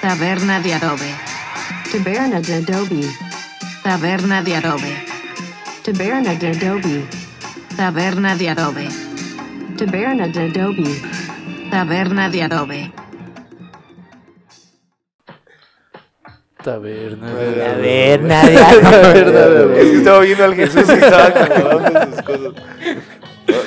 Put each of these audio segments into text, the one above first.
Taberna de adobe. Taberna de Adobe. Taberna de adobe. Taberna de Adobe. Taberna de adobe. Taberna de Adobe. Taberna de adobe. Taberna A ver, nadie. Es que estaba viendo al Jesús y estaba acomodando sus cosas.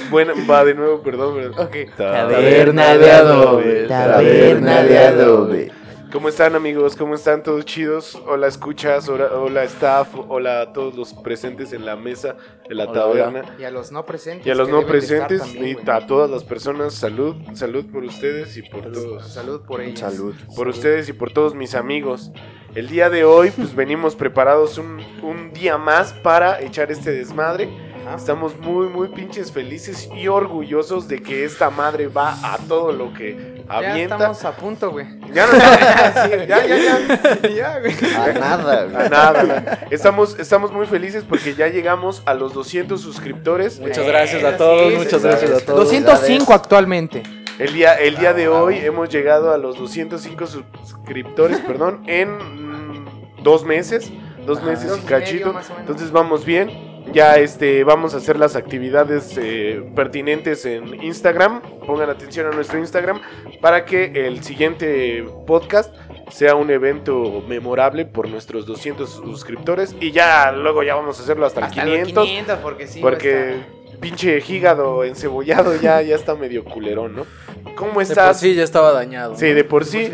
Bueno, va de nuevo, perdón. perdón. Ok. Taberna de adobe. Taberna de adobe. ¿Cómo están amigos? ¿Cómo están todos chidos? Hola escuchas, hola, hola staff, hola a todos los presentes en la mesa de la Hola, taberna. Y a los no presentes. Y a los no presentes también, y a todas las personas, salud, salud por ustedes y por todos. Salud por ellos. Salud. Por ustedes y por todos mis amigos. El día de hoy, pues venimos preparados un, un día más para echar este desmadre. Estamos muy, muy pinches felices y orgullosos de que esta madre va a todo lo que Ya avienta. estamos a punto, güey. Ya no, ya, ya, ya, ya. ya, güey. A nada, A güey. nada, nada. Estamos, estamos muy felices porque ya llegamos a los 200 suscriptores. Muchas gracias a todos, Sí, muchas gracias a todos. 205 actualmente. El día, el día de hoy hemos llegado a los 205 suscriptores, perdón, en mm, dos meses, dos meses y cachito. Entonces vamos bien. Ya este, vamos a hacer las actividades eh, pertinentes en Instagram. Pongan atención a nuestro Instagram para que el siguiente podcast sea un evento memorable por nuestros 200 suscriptores. Y ya luego ya vamos a hacerlo hasta, el Hasta 500. los 500, porque sí. Porque pinche hígado encebollado ya, ya está medio culerón, ¿no? ¿Cómo De por estás? sí ya estaba dañado. Sí, de por sí.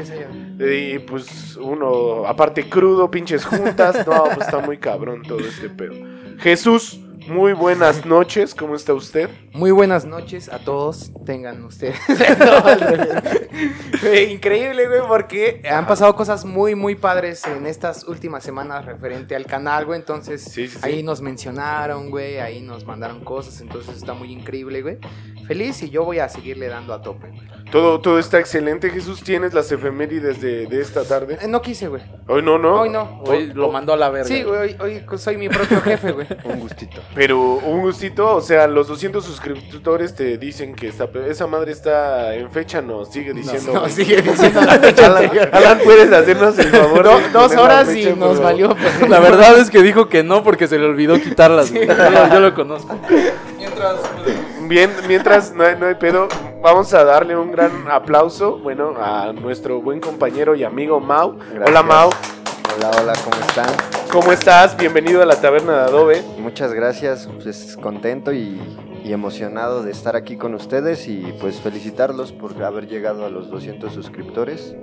Y pues uno, aparte crudo, pinches juntas. No, pues está muy cabrón todo este pedo. Jesús, muy buenas noches. ¿Cómo está usted? Muy buenas noches a todos. Tengan ustedes. Increíble, güey, porque han pasado cosas muy, muy padres en estas últimas semanas referente al canal, güey. Entonces, Sí, sí, sí. ahí nos mencionaron, güey. Ahí nos mandaron cosas. Entonces, está muy increíble, güey. Feliz y yo voy a seguirle dando a tope, güey. Todo, todo está excelente. Jesús, ¿tienes las efemérides de, de esta tarde? Eh, No quise, güey. Hoy no, ¿no? Hoy no. Hoy lo mandó a la verga. Sí, güey, hoy, hoy soy mi propio jefe, güey. Un gustito. Pero un gustito, o sea, los 200 suscriptores te dicen que está, esa madre está en fecha, no, sigue diciendo. No, sigue diciendo la fecha Alan. Alan, puedes hacernos el favor. Do- de dos poner la horas fecha, y por nos favor? valió. pues. La verdad es que dijo que no porque se le olvidó quitarlas. güey. Yo, lo, yo lo conozco. Mientras. Bien, mientras no hay, no hay pedo, vamos a darle un gran aplauso, bueno, a nuestro buen compañero y amigo Mau. Hola Gracias. Mau, Hola, hola, ¿cómo están? ¿cómo estás? Bienvenido a la taberna de Adobe. Muchas gracias, pues contento y, y emocionado de estar aquí con ustedes y pues felicitarlos por haber llegado a los 200 suscriptores.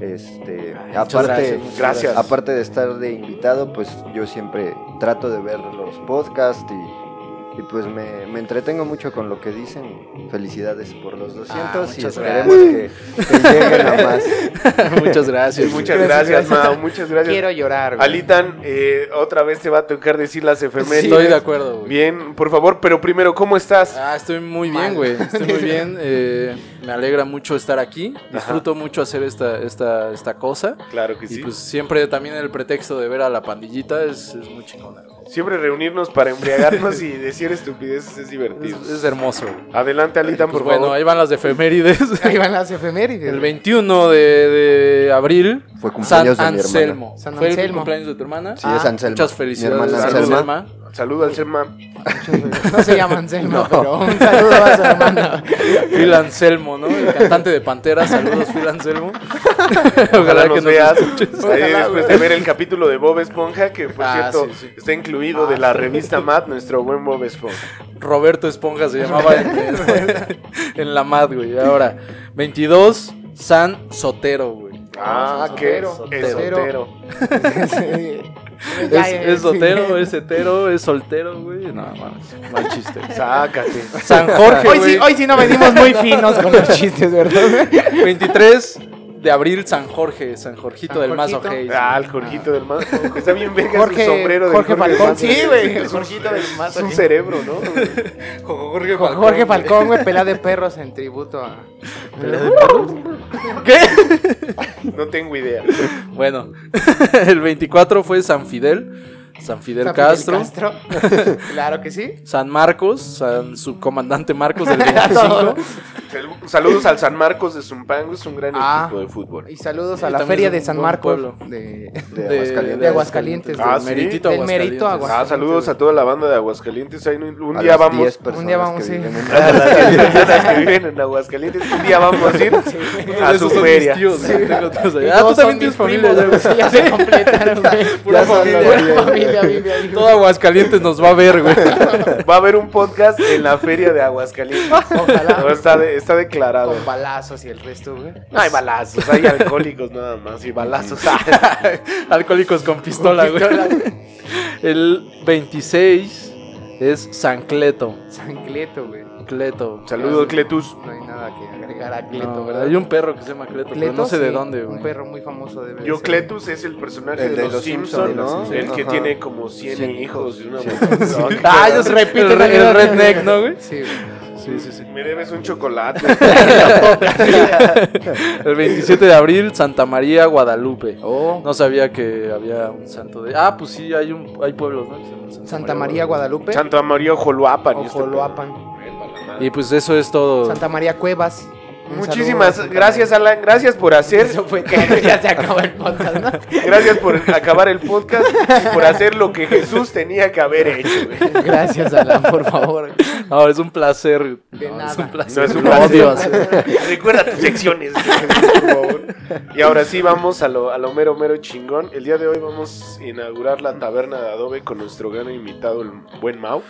Este, muchas aparte, gracias, gracias. aparte de estar de invitado, pues yo siempre trato de ver los podcasts y, y, pues me, me entretengo mucho con lo que dicen. Felicidades por los 200 y muchas esperemos que, que lleguen a más. Muchas gracias. Muchas Gracias, gracias. Mau, muchas gracias. Quiero llorar, güey. Alitan, eh, otra vez te va a tocar decir las efemérides. Estoy de acuerdo, güey. Bien, por favor, pero primero, ¿cómo estás? Ah, estoy muy bien, Mal. güey. Estoy muy bien. eh, me alegra mucho estar aquí. Disfruto mucho hacer esta, esta, esta cosa. Claro que Y sí. pues siempre también el pretexto de ver a la pandillita es, es muy chingona. Siempre reunirnos para embriagarnos y decir estupideces es divertido. Es, es hermoso. Adelante, Alitan, Pues por bueno, favor. ahí van las de efemérides. Ahí van las efemérides. El güey. 21 de, de abril, Fue cumpleaños San de mi hermana. Anselmo. San ¿Fue el Anselmo. cumpleaños de tu hermana? Sí, es Anselmo. Muchas Mi felicidades, hermana Anselma. Anselma. Saludo al Selma. No se llama Anselmo, pero un saludo a su hermana. Phil Anselmo, ¿no? El cantante de Pantera. Saludos, Phil Anselmo. Ojalá nos veas. Ahí Ojalá, después de ver el capítulo de Bob Esponja, que por Ah, cierto sí, sí. está incluido de la revista Mad, nuestro buen Bob Esponja. Roberto Esponja se llamaba en- en la MAD, güey. Ahora, 22, San Sotero, güey. Ah. Sí. Es, es sí. sotero, es hetero, es soltero, güey. No, mames, mal chiste. Sácate. San Jorge, Hoy sí, güey. hoy sí no venimos muy finos con los chistes, ¿verdad? 23 de abril, San Jorge, San Jorgito San del Mazo. Hayes. Ah, el Jorgito del Mazo. Está bien verga Jorge, su sombrero de Jorge Falcón. Mazo. Sí, güey, el Es Jorgito del Es Mazo. un cerebro, ¿no? Jorge Jorge Falcón, güey, pelea de perros en tributo a. ¿Qué? No tengo idea. Bueno, el 24 fue San Fidel, San Fidel San Castro, Castro. claro que sí. San Marcos, San su comandante Marcos del 25, Sal- Saludos al San Marcos de Zumpango, es un gran Ah. equipo de fútbol. Y saludos a la feria de San Marcos. De de, Aguascalientes. de Aguascalientes. Ah, sí. Meritito Merito Aguascalientes. Ah, saludos a toda la banda de Aguascalientes. Ahí un, día vamos. 10 personas Un día vamos, A que viven en Aguascalientes, un día vamos a ir a su feria. Ah, tú también tienes familia, ya, se completaron. Pura familia vive ahí. Todo Aguascalientes nos va a ver, güey. Va a haber un podcast en la feria de Aguascalientes. Ojalá. Está, de- declarado. Con balazos y el resto, güey. No hay balazos, hay alcohólicos nada más y balazos. Alcohólicos con pistola, güey. El 26 es San Cleto. San Cleto, güey. Cleto. Saludos, Cletus. No hay nada que agregar a Cleto, No, ¿verdad? Hay un perro que se llama Cleto, pero Cleto, no sé de sí, dónde, güey. Un perro muy famoso debe Yo, ser. Cletus es el personaje El de, los, Simpsons, ¿no? el que Ajá. tiene como 100, 100 hijos y una Sí. mujer. Ah, yo sé, Repite el, el redneck, ¿no, güey? Sí, güey. Sí, sí, sí. Me debes un chocolate. El 27 de abril, Santa María, Guadalupe. Oh, No sabía que había un santo de... Ah, pues sí, hay un hay pueblos, ¿no? Santa María Guadalupe. Santa María este Ojoloapan. Y pues eso es todo. Santa María Cuevas. Un Muchísimas saludo gracias. Alan. Gracias por hacer. Eso fue todo. Ya se acabó el podcast, ¿no? Gracias por acabar el podcast y por hacer lo que Jesús tenía que haber hecho. güey. Gracias, Alan, por favor. No, es un placer. De No, nada. Es un placer. No es un placer. odio hacer. Recuerda tus secciones, Jesús, por favor. Y ahora sí, vamos a lo, a lo mero, mero chingón. El día de hoy vamos a inaugurar la taberna de Adobe con nuestro gran invitado, el buen Mau.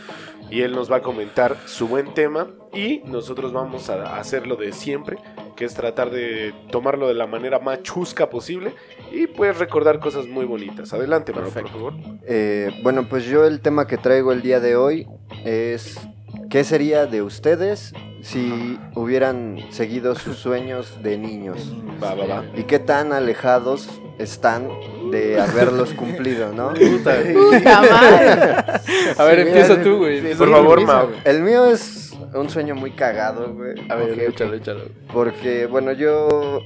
Y él nos va a comentar su buen tema. Y nosotros vamos a hacer lo de siempre, que es tratar de tomarlo de la manera más chusca posible. Y pues recordar cosas muy bonitas. Adelante, por favor. Eh, bueno, pues yo el tema que traigo el día de hoy es ¿qué sería de ustedes si hubieran seguido sus sueños de niños? Va, va, va. ¿Y qué tan alejados están de haberlos cumplido, no? Puta. ¡Puta madre! A ver, Sí, empieza mira, tú, güey. Por favor, Mau. El mío es un sueño muy cagado, güey. A ver, échalo, échalo. Porque, bueno, yo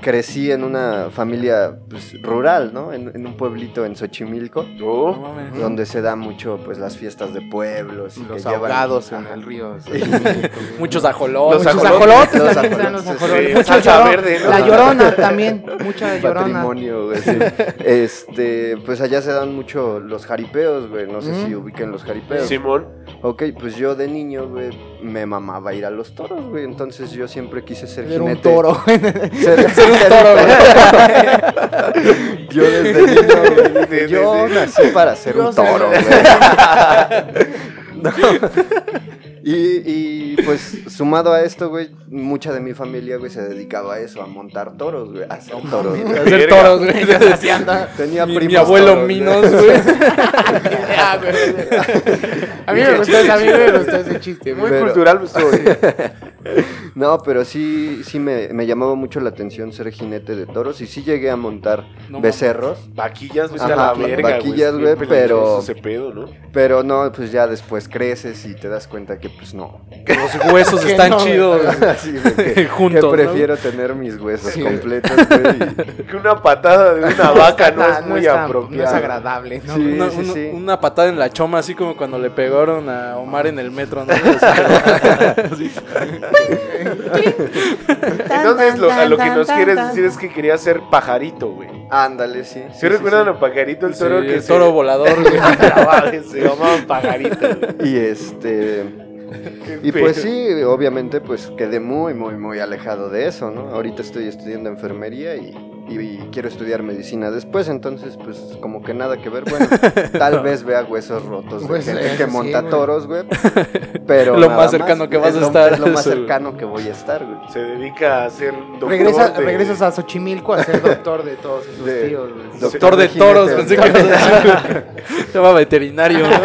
crecí en una familia pues, rural, ¿no? En, en un pueblito en Xochimilco, Oh, No donde se da mucho, pues, las fiestas de pueblos. y Los que llevan- ahogados en Ajá. el río. Muchos ajolotes. Los Muchos ajolotes. ajolotes Los ajolotes, sí. Salsa verde, ¿no? La llorona también. Mucha llorona. patrimonio, güey. sí. Este, pues allá se dan mucho los jaripeos, güey. No sé Mm. si ubiquen los jaripeos. Simón. Ok, pues yo de niño, güey, me mamaba ir a los toros, güey. Entonces yo siempre quise ser Era un toro. Ser, ser un toro, güey. yo desde niño, güey, dije, Desde- yo nací para ser Yo un toro, güey. No. Y, y, pues sumado a esto, güey, mucha de mi familia, güey, se dedicaba a eso, a montar toros, güey, a hacer toros. güey. Hacer Verga. toros, güey. Tenía Mi, primos mi abuelo toros, güey. Minos, güey. Ah, güey. A mí me gustó, ese- a mí me gustó ese chiste. Muy Pero- cultural estoy. No, pero sí, sí me, me llamaba mucho la atención ser jinete de toros y sí llegué a montar No becerros, Vaquillas, la verga, vaquillas, güey. güey, pero- peligroso Ese pedo, ¿no? pero no, pues ya después creces y te das cuenta que pues no. Los huesos Que están no, chidos. De que, Juntos, que ¿no? prefiero tener mis huesos Sí. completos, güey. y- Que una patada de una vaca no, es muy está- No es apropiada. agradable, ¿no? Sí. Una, sí, una- sí. una patada en la choma, así como cuando le pegaron a Omar en el metro, ¿no? Entonces, lo, a lo que nos quieres decir es que quería ser pajarito, güey. Ándale, sí. ¿Sí, recuerdan a Pajarito, el Sí, toro que el se- toro volador, güey. se llamaban Pajarito. Y este... Y pues sí, obviamente pues quedé muy, muy, muy alejado de eso, ¿no? Ahorita estoy estudiando enfermería y, y- quiero estudiar medicina después, entonces pues como que nada que ver. Bueno, tal vez vea huesos rotos de Pues, gente que monta güey. toros, güey. Pero Lo más cercano que vas a estar, Es lo más eso, cercano que voy a estar, güey. Se dedica a ser doctor Regresa, de- Regresas a Xochimilco a ser doctor de todos esos De- tíos, güey. Doctor Doctor de de toros, pensé que ibas a decir. Se llama veterinario, ¿no?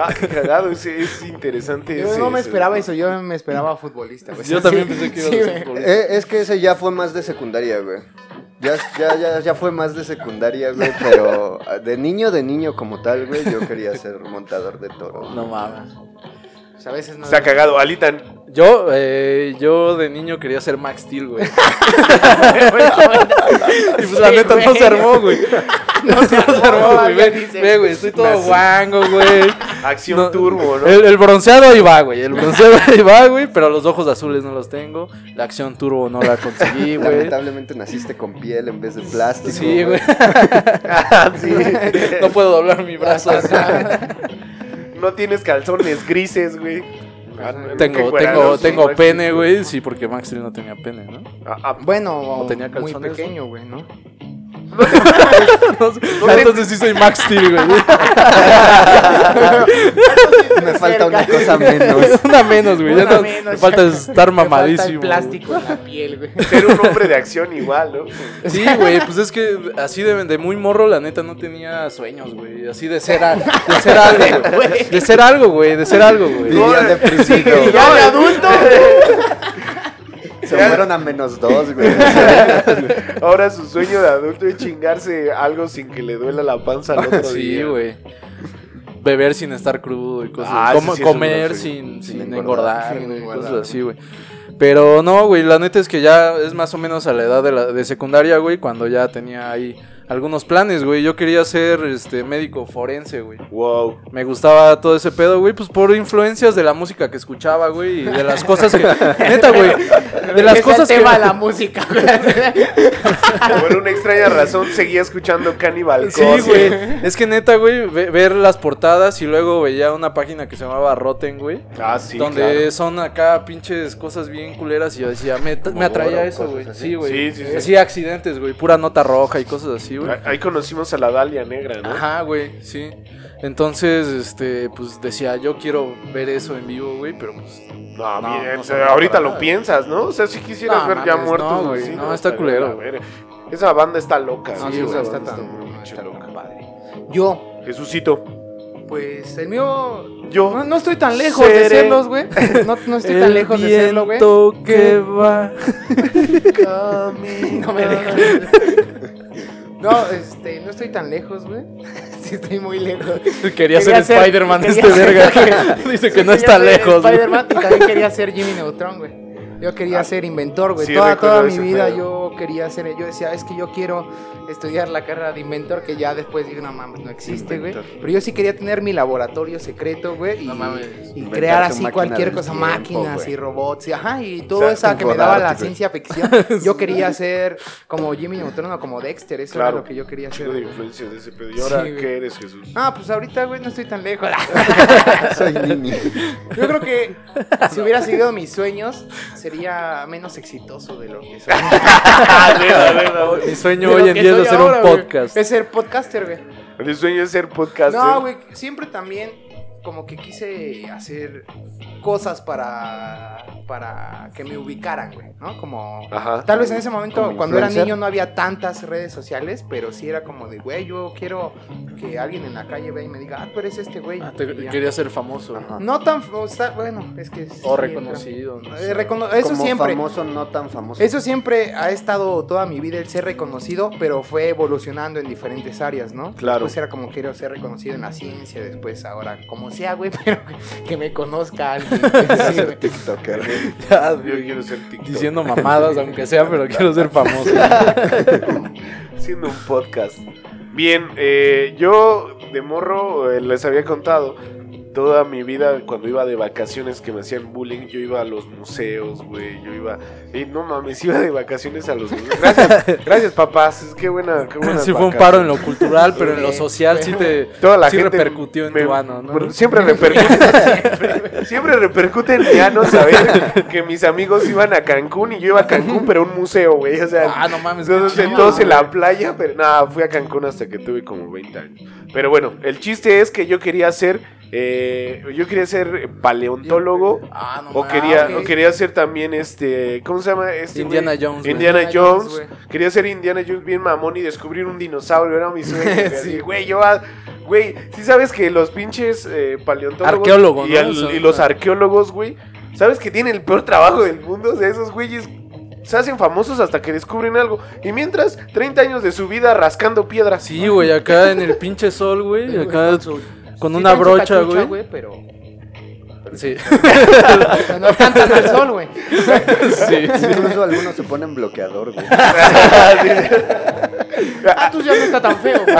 Ah, qué cagado, ese es interesante. Yo ese- no me ese- esperaba eso, yo me esperaba futbolista, güey. Yo Sí, también pensé que iba a ser futbolista. Eh, es que ese ya fue más de secundaria, güey. Ya, ya, ya, ya fue más de secundaria, güey, pero de niño, de niño como tal, güey, yo quería ser montador de toros. No mames. Pues a veces no. Se ha cagado, Alitan. Yo, eh, yo de niño quería ser Max Steel, güey. Y pues la neta no se armó, güey. No se armó, güey. Ve, güey, estoy todo guango, güey. Acción No, turbo, ¿no? El, el bronceado ahí va, güey. El bronceado ahí va, güey. Pero los ojos azules no los tengo. La acción turbo no la conseguí, güey. Lamentablemente naciste con piel en vez de plástico. Sí, güey. Ah, sí. No puedo doblar mi brazo. así. No tienes calzones grises, güey. Ah, Tengo, tengo, tengo pene, güey. Sí, porque Max no tenía pene, ¿no? Ah, ah, Bueno, tenía muy pequeño, güey, ¿no? Entonces sí soy Max Steel, güey. Me falta una cosa menos. Una menos, güey. Ya no- menos, me falta estar Me falta mamadísimo. el plástico en la piel, güey. ser un hombre de acción igual, ¿no? Sí, güey, pues es que así de, de muy morro, la neta, no tenía sueños, güey. Así de ser, a- de ser algo, güey. De ser algo, güey. De ser algo, güey. Y ya de adulto, Se fueron a menos dos, güey. Ahora su sueño de adulto es chingarse algo sin que le duela la panza al otro Sí, día. güey. Beber sin estar crudo y cosas Ah, Como- sí comer sin, Sin sin engordar. engordar, Sin güey, engordar. cosas así, güey. Pero no, güey, la neta es que ya es más o menos a la edad de, la, de secundaria, güey, cuando ya tenía ahí algunos planes, güey. Yo quería ser este médico forense, güey. Wow. Me gustaba todo ese pedo, güey, pues por influencias de la música que escuchaba, güey, y de las cosas que... Neta, güey, de las Es el cosas que... tema la música, güey. Por una extraña razón seguía escuchando Cannibal Sí, güey. Es que neta, güey, ve- ver las portadas y luego veía una página que se llamaba Rotten, güey. Ah, sí, donde claro. son acá pinches cosas bien culeras y yo decía, me, me atraía eso, güey. Sí, güey. Sí, sí, sí. Así accidentes, güey, pura nota roja y cosas así, güey. Ahí conocimos a la Dalia Negra, ¿no? Ajá, güey, sí. Entonces, este, pues decía, yo quiero ver eso en vivo, güey, pero pues... No, me ahorita lo piensas, ¿no? O sea, si quisieras No, ver ya mames, muertos. no, güey, no, está culero, verga. Esa banda está loca. Sí, sí, esa está tan, está loca. padre. Yo, Jesucito. pues el mío. Yo No, no estoy tan lejos de serlos, güey. No, no estoy tan lejos de serlo, güey. que va... No me dejan. No, este, no estoy tan lejos, güey. Sí, estoy muy lejos. Quería, Quería ser ser- Spider-Man este verga. Dice que no Quería está lejos. Spider-Man y también quería ser Jimmy Neutron, güey. Yo quería Ah, ser inventor, güey. sí, toda toda mi vida pedo. yo quería ser. Yo decía, es que yo quiero estudiar la carrera de inventor, que ya después digo, no mames, no existe, güey. Pero yo sí quería tener mi laboratorio secreto, güey. Y, No mames. y crear así cualquier cosa, tiempo, máquinas y robots y ajá, y O todo sea, esa que me daba la ciencia ficción. Yo quería ser como Jimmy Neutron o como Dexter, eso Claro. era lo que yo quería ser. Chido de güey. influencias de ese pedo. ¿Y ahora Sí, qué eres, Jesús? Ah, pues ahorita, güey, no estoy tan lejos. Soy Nini. Yo creo que si hubiera seguido mis sueños, sería menos exitoso de lo que soy. Mi sueño hoy en día es hacer ahora, un podcast. Es ser podcaster, güey. Mi sueño es ser podcaster. No, güey, siempre también como que quise hacer cosas para para que me ubicaran, güey, ¿no? Como Ajá. tal vez en ese momento cuando era niño no había tantas redes sociales, pero sí era como de, güey, yo quiero que alguien en la calle vea y me diga, "Ah, tú eres este güey." Ah, te- quería ser famoso. Ajá. No tan, o sea, bueno, es que sí, O reconocido. no Eh, sé. recono- eso Como siempre. famoso, no tan famoso. Eso siempre ha estado toda mi vida el ser reconocido, pero fue evolucionando en diferentes áreas, ¿no? Claro. Después era como quiero ser reconocido en la ciencia, después ahora como sea, güey, pero que me conozca alguien. Sí, ser. TikToker. Ya, Yo quiero ser TikTok. Diciendo mamadas, aunque sea, pero quiero ser famoso. Haciendo un podcast. Bien, eh, yo de morro eh, les había contado toda mi vida cuando iba de vacaciones que me hacían bullying, yo iba a los museos, güey, yo iba, y no mames, iba de vacaciones a los museos. Gracias, gracias papás, qué buena, qué buena. Sí fue un paro en lo cultural, pero en lo social sí te Toda la sí gente repercutió en me- tu ano, ¿no? Siempre repercute, siempre repercute en mi ano saber que mis amigos iban a Cancún y yo iba a Cancún, pero a un museo, güey, o sea, Ah, no mames. entonces, chido, todos en la playa, pero nada, fui a Cancún hasta que tuve como 20 años. Pero bueno, el chiste es que yo quería ser, eh, yo quería ser paleontólogo. Ah, no O mames. quería, ok. o quería ser también este, ¿cómo se llama? Este Indiana güey? Jones. Indiana Indiana Jones, quería ser Indiana Jones bien mamón y descubrir un dinosaurio, era mi sueño. Sí. Güey, yo, ah, güey, sí sabes que los pinches eh, paleontólogos Arqueólogos, y, ¿no? al- y los arqueólogos, güey, sabes que tienen el peor trabajo del mundo, o sea, esos güeyes se hacen famosos hasta que descubren algo. Y mientras, 30 años de su vida rascando piedras. Sí, güey, acá en el pinche sol, güey. Acá Con sí una brocha, güey. pero Sí. pero no cantan al sol, güey. sí. Incluso algunos se ponen bloqueador, güey. Ah, tú ya no está tan feo. güey.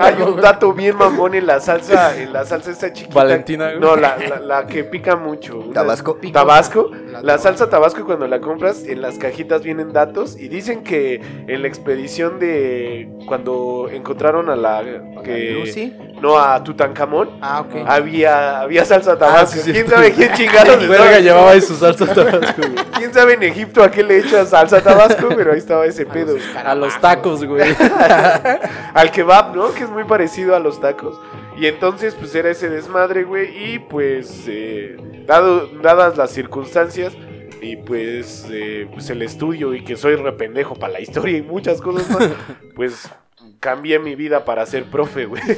Hay un, dato bien mamón en la salsa, en la salsa esta chiquita. Valentina, güey. No, la, la, la que pica mucho. Una- Tabasco. Picosa. Tabasco. La La salsa Tabasco cuando la compras en las cajitas vienen datos y dicen que en la expedición de cuando encontraron a la que Lucy. no a Tutankamón Ah, ok. había había salsa Tabasco. ¿Quién sabe quién chingados Verga estaba- llevaba ahí su salsa tabasco, güey. ¿Quién sabe en Egipto a qué le echan salsa Tabasco? Pero ahí estaba ese pedo. A los tacos, güey. al kebab, ¿no? Que es muy parecido a los tacos. Y entonces, pues era ese desmadre, güey. Y pues, eh, dado, dadas las circunstancias y pues, eh, pues el estudio y que soy rependejo para la historia y muchas cosas más, pues cambié mi vida para ser profe, güey.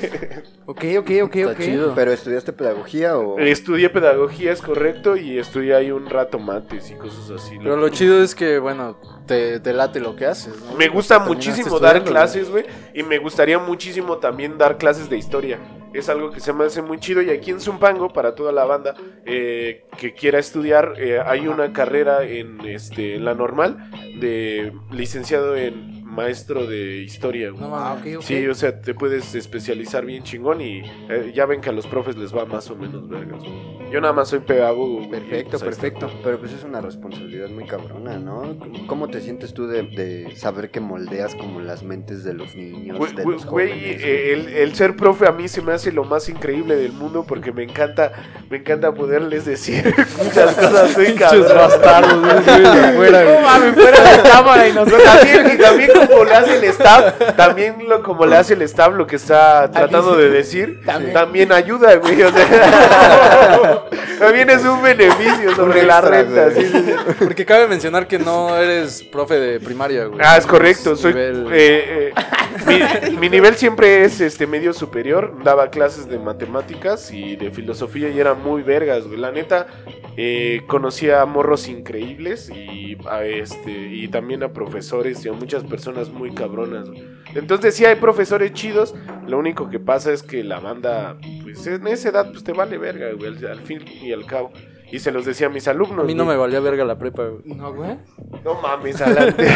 Ok, ok, ok, Está ok. chido. ¿Pero estudiaste pedagogía o...? Estudié pedagogía, es correcto, y estudié ahí un rato mates y cosas así. Pero lo chido es que, bueno, te, te late lo que haces, ¿no? Me gusta muchísimo dar clases, güey. Y me gustaría muchísimo también dar clases de historia. Es algo que se me hace muy chido. Y aquí en Zumpango, para toda la banda eh, que quiera estudiar, eh, hay una carrera en, este, en la normal de licenciado en maestro de historia, güey. No Ah, mames. ok, ok. Sí, o sea, te puedes especializar bien chingón y eh, ya ven que a los profes les va más o menos vergas. güey. Yo nada más soy pedagogo. güey, Perfecto, pues está. perfecto. Pero pues es una responsabilidad muy cabrona, ¿no? ¿Cómo te sientes tú de, de saber que moldeas como las mentes de los niños, Güey, de los güey, jóvenes? eh, el, el ser profe a mí se me hace lo más increíble del mundo porque me encanta, me encanta poderles decir muchas cosas muy cabronas. bastardos, güey. No mames, fuera de cámara y nosotros. También, y también como le hace el staff, también lo, como le hace el staff lo que está tratando de decir, También. también, ayuda, güey. o sea, también es un beneficio sobre la renta. güey. sí, sí, sí. Porque cabe mencionar que no eres profe de primaria, güey. Ah, es correcto. Soy, nivel- eh, eh, mi, mi nivel siempre es este medio superior. Daba clases de matemáticas y de filosofía y era muy vergas, güey. La neta, eh, conocía a morros increíbles y a este y también a profesores y a muchas personas muy cabronas. Entonces sí hay profesores chidos. Lo único que pasa es que la banda, pues en esa edad, pues te vale verga, al fin y al cabo. Y se los decía a mis alumnos. A mí no güey. me valía verga la prepa, güey. No, güey. No mames, adelante.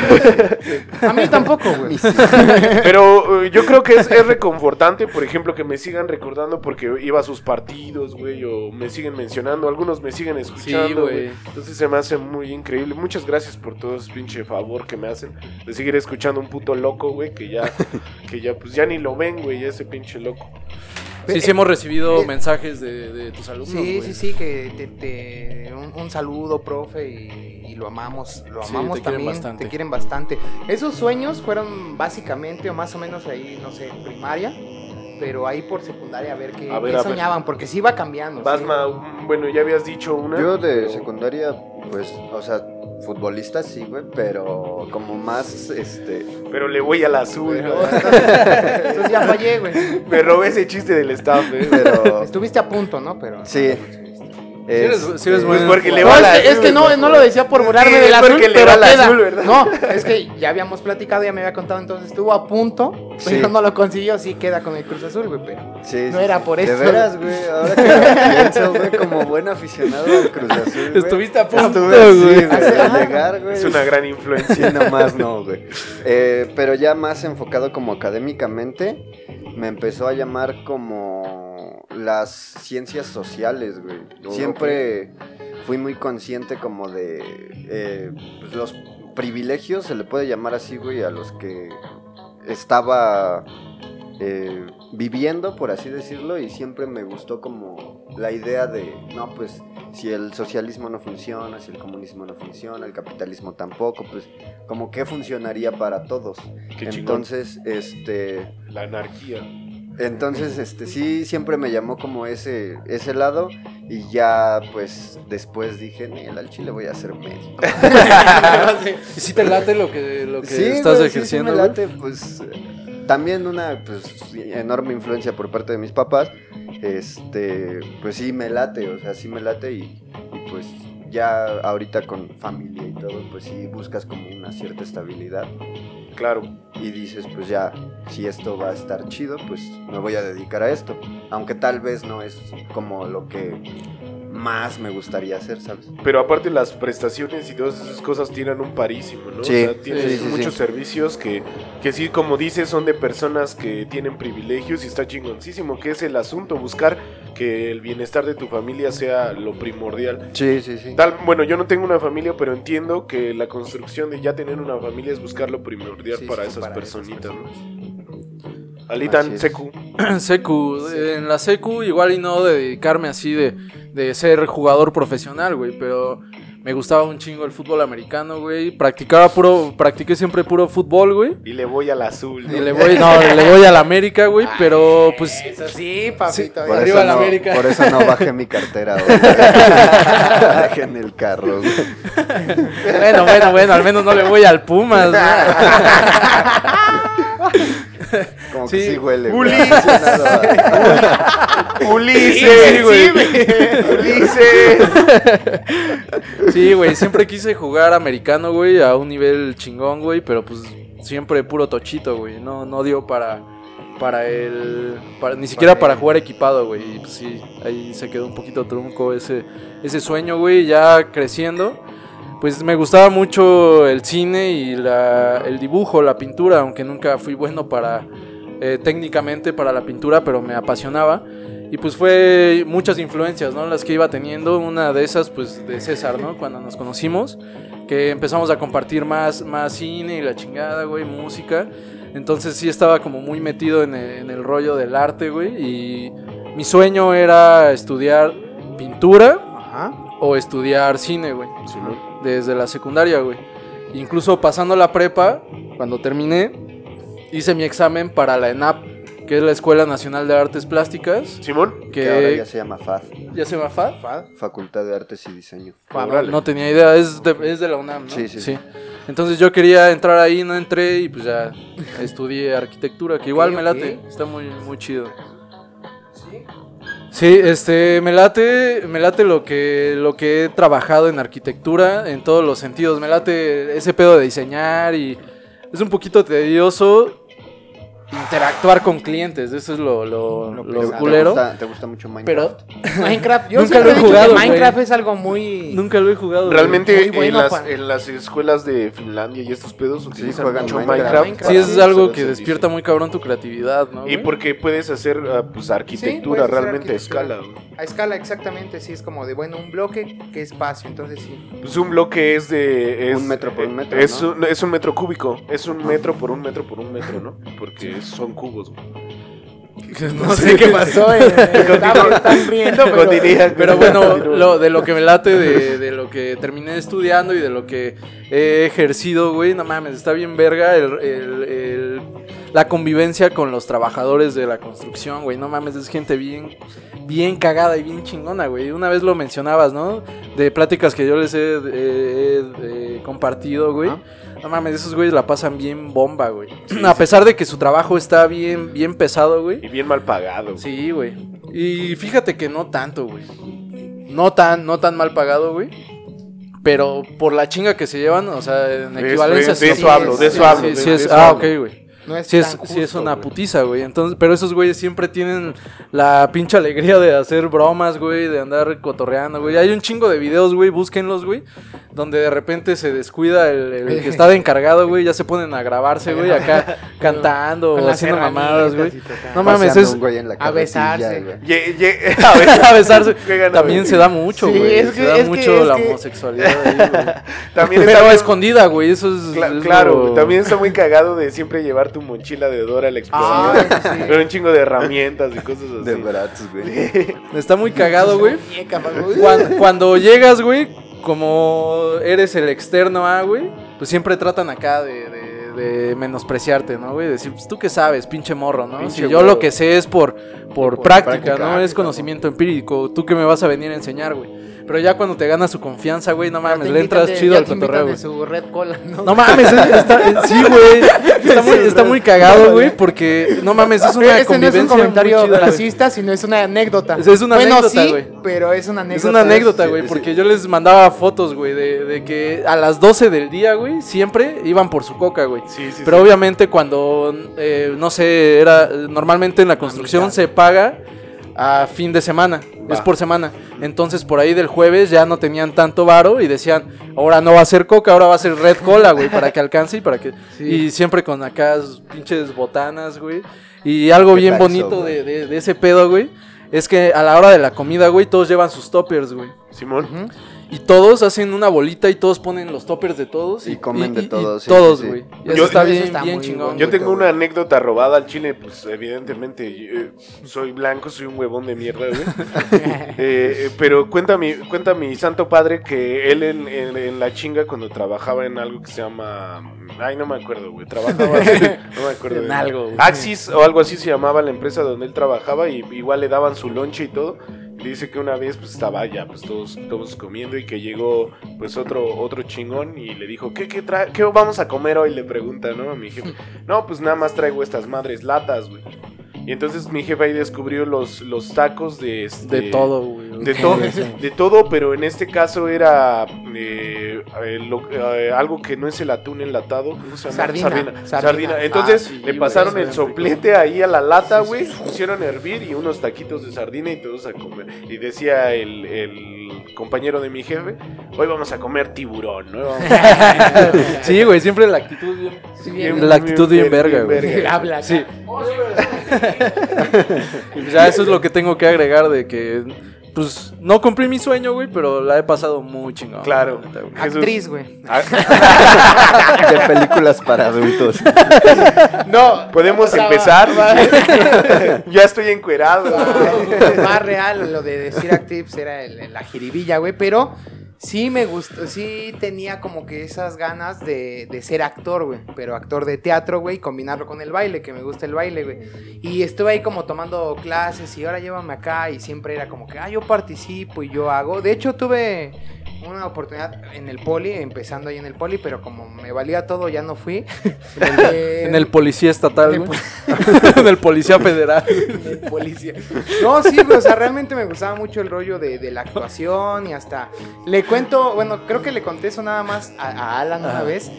A mí tampoco, güey. Pero eh, yo creo que es, es reconfortante, por ejemplo, que me sigan recordando porque iba a sus partidos, güey, o me siguen mencionando, algunos me siguen escuchando, güey. güey. Entonces se me hace muy increíble. Muchas gracias por todo ese pinche favor que me hacen de seguir escuchando un puto loco, güey, que ya, que ya, pues ya ni lo ven, güey, ese pinche loco. Sí, sí hemos recibido eh, mensajes de, de tus alumnos, Sí, sí, sí, que te, te- un, un saludo, profe, y, y lo amamos, lo Sí, amamos te quieren también, bastante. te quieren bastante. Esos sueños fueron básicamente, o más o menos ahí, no sé, primaria, pero ahí por secundaria a ver qué, A ver, qué a ver. soñaban, porque sí iba cambiando. sí. Basma, mm, bueno, ya habías dicho una. Yo de secundaria, pues, o sea, futbolista sí, güey, pero como más, este... Pero le voy al azul, Pero- ¿no? Entonces ya fallé, güey. Me robé ese chiste del staff, eh. Pero... Estuviste a punto, ¿no? Pero Sí. Eres- sí eres bueno. Pues porque le No, va es, que, azul, es que no, no lo decía por burlarme Sí, del es azul, porque le pero va queda. azul, ¿verdad? No, es que ya habíamos platicado, ya me había contado, entonces estuvo a punto, pero no lo consiguió, sí queda con el Cruz Azul, güey, pero Sí, no sí, era por De eso. veras, güey, ahora que lo pienso, güey, como buen aficionado al Cruz Azul, güey. Estuviste a punto, güey. llegar, güey. Es una gran Sí, influencia. nomás no, güey. Eh, pero ya más enfocado como académicamente, me empezó a llamar como las ciencias sociales, güey. Oh, Siempre fui muy consciente como de eh, pues, los privilegios, se le puede llamar así, güey, a los que estaba eh, viviendo, por así decirlo, y siempre me gustó como la idea de, no, pues si el socialismo no funciona, si el comunismo no funciona, el capitalismo tampoco, pues como que funcionaría para todos. Qué. Entonces, este, La anarquía. Entonces, este, sí, siempre me llamó como ese, ese lado y ya, pues, después dije, "Nel, al chile voy a ser médico. ¿Y si te late lo que, lo que Sí, estás güey, sí, sí ejerciendo, me güey? late, pues, también una, pues, enorme influencia por parte de mis papás, este, pues sí me late, o sea, sí me late y, y, pues ya ahorita con familia y todo, pues sí buscas como una cierta estabilidad Claro. y dices, pues ya, si esto va a estar chido, pues me voy a dedicar a esto. Aunque tal vez no es como lo que más me gustaría hacer, ¿sabes? Pero aparte las prestaciones y todas esas cosas tienen un parísimo, ¿no? Sí, o sea, tienes sí, sí, muchos servicios que, que sí, como dices, son de personas que tienen privilegios y está chingoncísimo, que es el asunto, buscar que el bienestar de tu familia sea lo primordial. Sí, sí, sí. Tal, bueno, yo no tengo una familia, pero entiendo que la construcción de ya tener una familia es buscar lo primordial para esas para esas personitas, ¿no? Así Alitan, es. Secu. Secu, en la Secu igual y no dedicarme así de, de ser jugador profesional, güey, pero me gustaba un chingo el fútbol americano, güey. Practicaba puro, practiqué siempre puro fútbol, güey. Y le voy al azul. ¿no? Y le voy, no, le voy a la América, güey, pero pues Eso sí, papito. Por Arriba no, América. por eso no bajé mi cartera. La Dejé en el carro. güey. bueno, bueno, bueno, al menos no le voy al Pumas, ¿no? Como Sí. que sí huele. güey. Ulises. Ulises, Sí, güey. Ulises. Sí, güey, siempre quise jugar americano, güey, a un nivel chingón, güey, pero pues siempre puro tochito, güey. No, no dio para, para el. para- ni siquiera para jugar equipado, güey. Y pues sí, ahí se quedó un poquito trunco ese, ese sueño, güey, ya creciendo. Pues me gustaba mucho el cine y la, el dibujo, la pintura, aunque nunca fui bueno para eh, técnicamente para la pintura, pero me apasionaba. Y pues fue muchas influencias, ¿no? Las que iba teniendo. Una de esas, pues de César, ¿no? Cuando nos conocimos, que empezamos a compartir más, más cine y la chingada, güey, música. Entonces sí estaba como muy metido en el, en el rollo del arte, güey. Y mi sueño era estudiar pintura Ajá. o estudiar cine, güey Simón. Desde la secundaria, güey. Incluso pasando la prepa, cuando terminé, hice mi examen para la ENAP, que es la Escuela Nacional de Artes Plásticas, Simón. que, Que ahora ya se llama FAD. ya se llama FAD. Facultad de Artes y Diseño. Órale. No tenía idea, es de, es de la UNAM, ¿no? Sí, sí, sí. Entonces yo quería entrar ahí, no entré y pues ya estudié arquitectura, que igual me late, está muy, muy chido. Sí, este, me late, me late lo que, lo que he trabajado en arquitectura en todos los sentidos. Me late ese pedo de diseñar y es un poquito tedioso interactuar con clientes. Eso es lo, lo, Lo lo pesado. ¿Te culero. gusta, te gusta mucho Pero Minecraft? Minecraft. Yo Nunca lo he jugado. Minecraft es algo muy. nunca lo he jugado. Realmente Muy en, bueno las, para- en las escuelas de Finlandia y estos pedos utilizan mucho Minecraft. Minecraft. Sí, eso es algo que despierta muy cabrón tu creatividad, ¿no? Y porque puedes hacer ah, pues arquitectura realmente arquitectura. a escala. A escala, exactamente. Sí, es como de, bueno, un bloque, ¿qué espacio? Entonces sí. Pues un bloque es de es, Un metro por un metro, Es, ¿no? un, es un metro cúbico, es un metro por un metro por un metro, ¿no? Porque son cubos. güey. no sé qué pasó. eh. Están, están riendo, pero. Continúa, Pero bueno, lo, de lo que me late, de, de lo que terminé estudiando y de lo que he ejercido, güey, no mames, está bien verga el, el- el- la convivencia con los trabajadores de la construcción, güey, no mames, es gente bien, bien cagada y bien chingona, güey. Una vez lo mencionabas, ¿no? De pláticas que yo les he, he- he- he compartido, güey. No mames, esos güeyes la pasan bien bomba, güey. A pesar de que su trabajo está bien, bien pesado, güey. Y bien mal pagado. güey. Sí, güey. Y fíjate que no tanto, güey. No tan, no tan mal pagado, güey. Pero por la chinga que se llevan, o sea, en De equivalencia... de sí eso hablo, de eso hablo, sí, de- de es- ah, ok, güey. No es Sí es, sí una güey. putiza, güey. Entonces, pero esos güeyes siempre tienen la pinche alegría de hacer bromas, güey, de andar cotorreando, güey. Hay un chingo de videos, güey, búsquenlos, güey, donde de repente se descuida el, el que está de encargado, güey, ya se ponen a grabarse, güey, acá cantando o haciendo mamadas, güey. No mames, es un güey en la a besarse. güey. Ye- ye- a ver, a besarse. También se da mucho, Sí, güey. es se da es que- mucho es la que- homosexualidad ahí, güey. También Pero está, escondida, güey, eso es... cla- es claro, lo- güey, también está muy cagado de siempre llevar tu mochila de Dora la exploradora. Ah, sí. Con un chingo de herramientas y cosas así. De brazos, güey. Está muy cagado, güey. Cuando, cuando llegas, güey, como eres el externo A, güey, pues siempre tratan acá de, de- de menospreciarte, ¿no, güey? Decir, pues tú qué sabes, pinche morro, ¿no? Pinche si yo lo que sé es por, por, Por práctica, práctica, ¿no? Es conocimiento empírico. ¿Tú qué me vas a venir a enseñar, güey? Pero ya cuando te ganas su confianza, güey, no mames, le entras de- chido ya al cotorreo, de güey. su red cola, ¿no? No mames, es- está, sí, güey. Está muy, está muy cagado, güey, porque no mames, es una este no es convivencia un comentario chida, racista, sino es una anécdota. Es- es una bueno, anécdota, sí, güey. pero es una anécdota. Es una anécdota, güey, sí. porque yo les mandaba fotos, güey, de, de que a las 12 del día, güey, siempre iban por su coca, güey. Sí, sí, Pero sí. obviamente cuando, eh, no sé, era normalmente en la construcción se paga a fin de semana, es por semana. Entonces por ahí del jueves ya no tenían tanto varo y decían, ahora no va a ser coca, ahora va a ser red cola, güey, para que alcance y para que... Y siempre con acá pinches botanas, güey. Y algo Qué bien taxo, bonito de, de- de ese pedo, güey, es que a la hora de la comida, güey, todos llevan sus toppers, güey. Simón. Y todos hacen una bolita y todos ponen los toppers de todos. Y comen de todos, sí, todos, sí, sí. güey. Y eso Yo- está eso bien, está bien muy chingón. Yo güey. tengo una anécdota robada al chile, pues evidentemente eh, soy blanco, soy un huevón de mierda, güey. Eh, eh, pero cuenta mi, cuenta mi santo padre que él en, en- en la chinga cuando trabajaba en algo que se llama... Ay, no me acuerdo, güey. Trabajaba... no me acuerdo. En de- algo, güey. Axis o algo así se llamaba la empresa donde él trabajaba y igual le daban su lonche y todo. Dice que una vez pues estaba ya pues todos, todos comiendo y que llegó pues otro, otro chingón y le dijo, ¿qué, qué, qué vamos a comer hoy? Le pregunta, ¿no? A mi jefe. No, pues nada más traigo estas madres latas, güey. Y entonces mi jefe ahí descubrió los, los tacos de... este- De todo, güey. de, todo, de todo, pero en este caso era eh, eh, lo- eh, algo que no es el atún enlatado. ¿Cómo se llama? Sardina. Sardina. Sardina. Sardina. Entonces Ah, sí, le pasaron el soplete ahí a la lata, güey. Pusieron a hervir y unos taquitos de sardina y todos a comer. Y decía el, el compañero de mi jefe: Hoy vamos a comer tiburón, ¿no? Sí, güey, siempre la actitud bien. Sí, bien- La actitud bien verga, güey. verga. Habla. Sí. Y pues ya eso es lo que tengo que agregar de que, pues, no cumplí mi sueño, güey, pero la he pasado muy chingón. Claro. neta, güey. Actriz, güey. De películas para adultos. No. Podemos empezar. ya estoy encuerado. va- Más real, lo de decir actriz era el- la jiribilla, güey, pero sí me gustó, sí tenía como que esas ganas de, de ser actor, güey, pero actor de teatro, güey, combinarlo con el baile, que me gusta el baile, güey. Y estuve ahí como tomando clases y ahora llévame acá y siempre era como que, ah, yo participo y yo hago. De hecho, tuve una oportunidad en el poli, empezando ahí en el poli, pero como me valía todo, ya no fui. En el policía estatal, en el güey. en el policía federal. policía. No, sí, güey, o sea, realmente me gustaba mucho el rollo de, de la actuación y hasta le cuento, bueno, creo que le conté eso nada más a, a Alan una vez.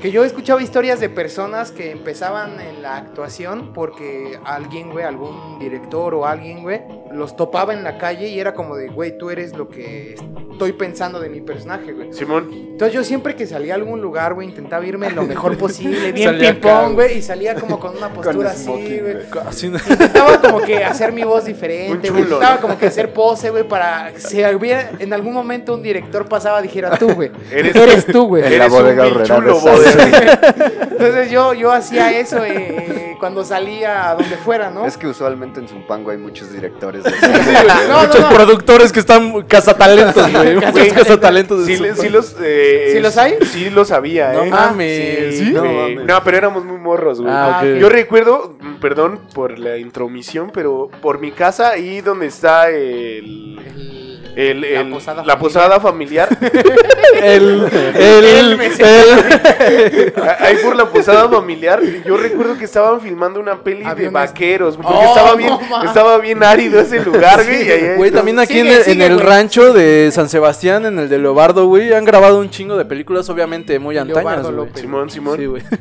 Que yo escuchaba historias de personas que empezaban en la actuación porque alguien, güey, algún director o alguien, güey, los topaba en la calle y era como de, güey, tú eres lo que estoy pensando de mi personaje, güey. Simón. Entonces yo siempre que salía a algún lugar, güey, intentaba irme lo mejor posible, bien ping-pong, güey, y salía como con una postura así, güey. güey. Así no- Intentaba como que hacer mi voz diferente, güey. como que hacer pose, güey, para si hubiera en algún momento un director pasaba dijera tú, güey. Eres- Eres, tú, güey. En la bodega. Entonces yo, yo hacía eso eh, cuando salía a donde fuera, ¿no? Es que usualmente en Zumpango hay muchos directores de No, no, Muchos no. productores que están cazatalentos, güey. Muchos cazatalentos. de Sí, sí los, eh, ¿Sí los hay? Sí los había, No ¿eh? mames. Sí. No mames. No, pero éramos muy morros, güey. Ah. Yo recuerdo, mm, perdón por la intromisión, pero por mi casa, ahí donde está el... El- el- la posada la familiar. posada familiar. El, el, el, ahí por la posada familiar. Yo recuerdo que estaban filmando una peli Había de unas- vaqueros. Porque Oh, estaba, bien, no estaba bien árido ese lugar, güey. también aquí en Sigue, el, en sigue, el güey. rancho de San Sebastián, en el de Leobardo, güey, han grabado un chingo de películas, obviamente, muy antañas, güey. Simón, Simón. Sí, güey.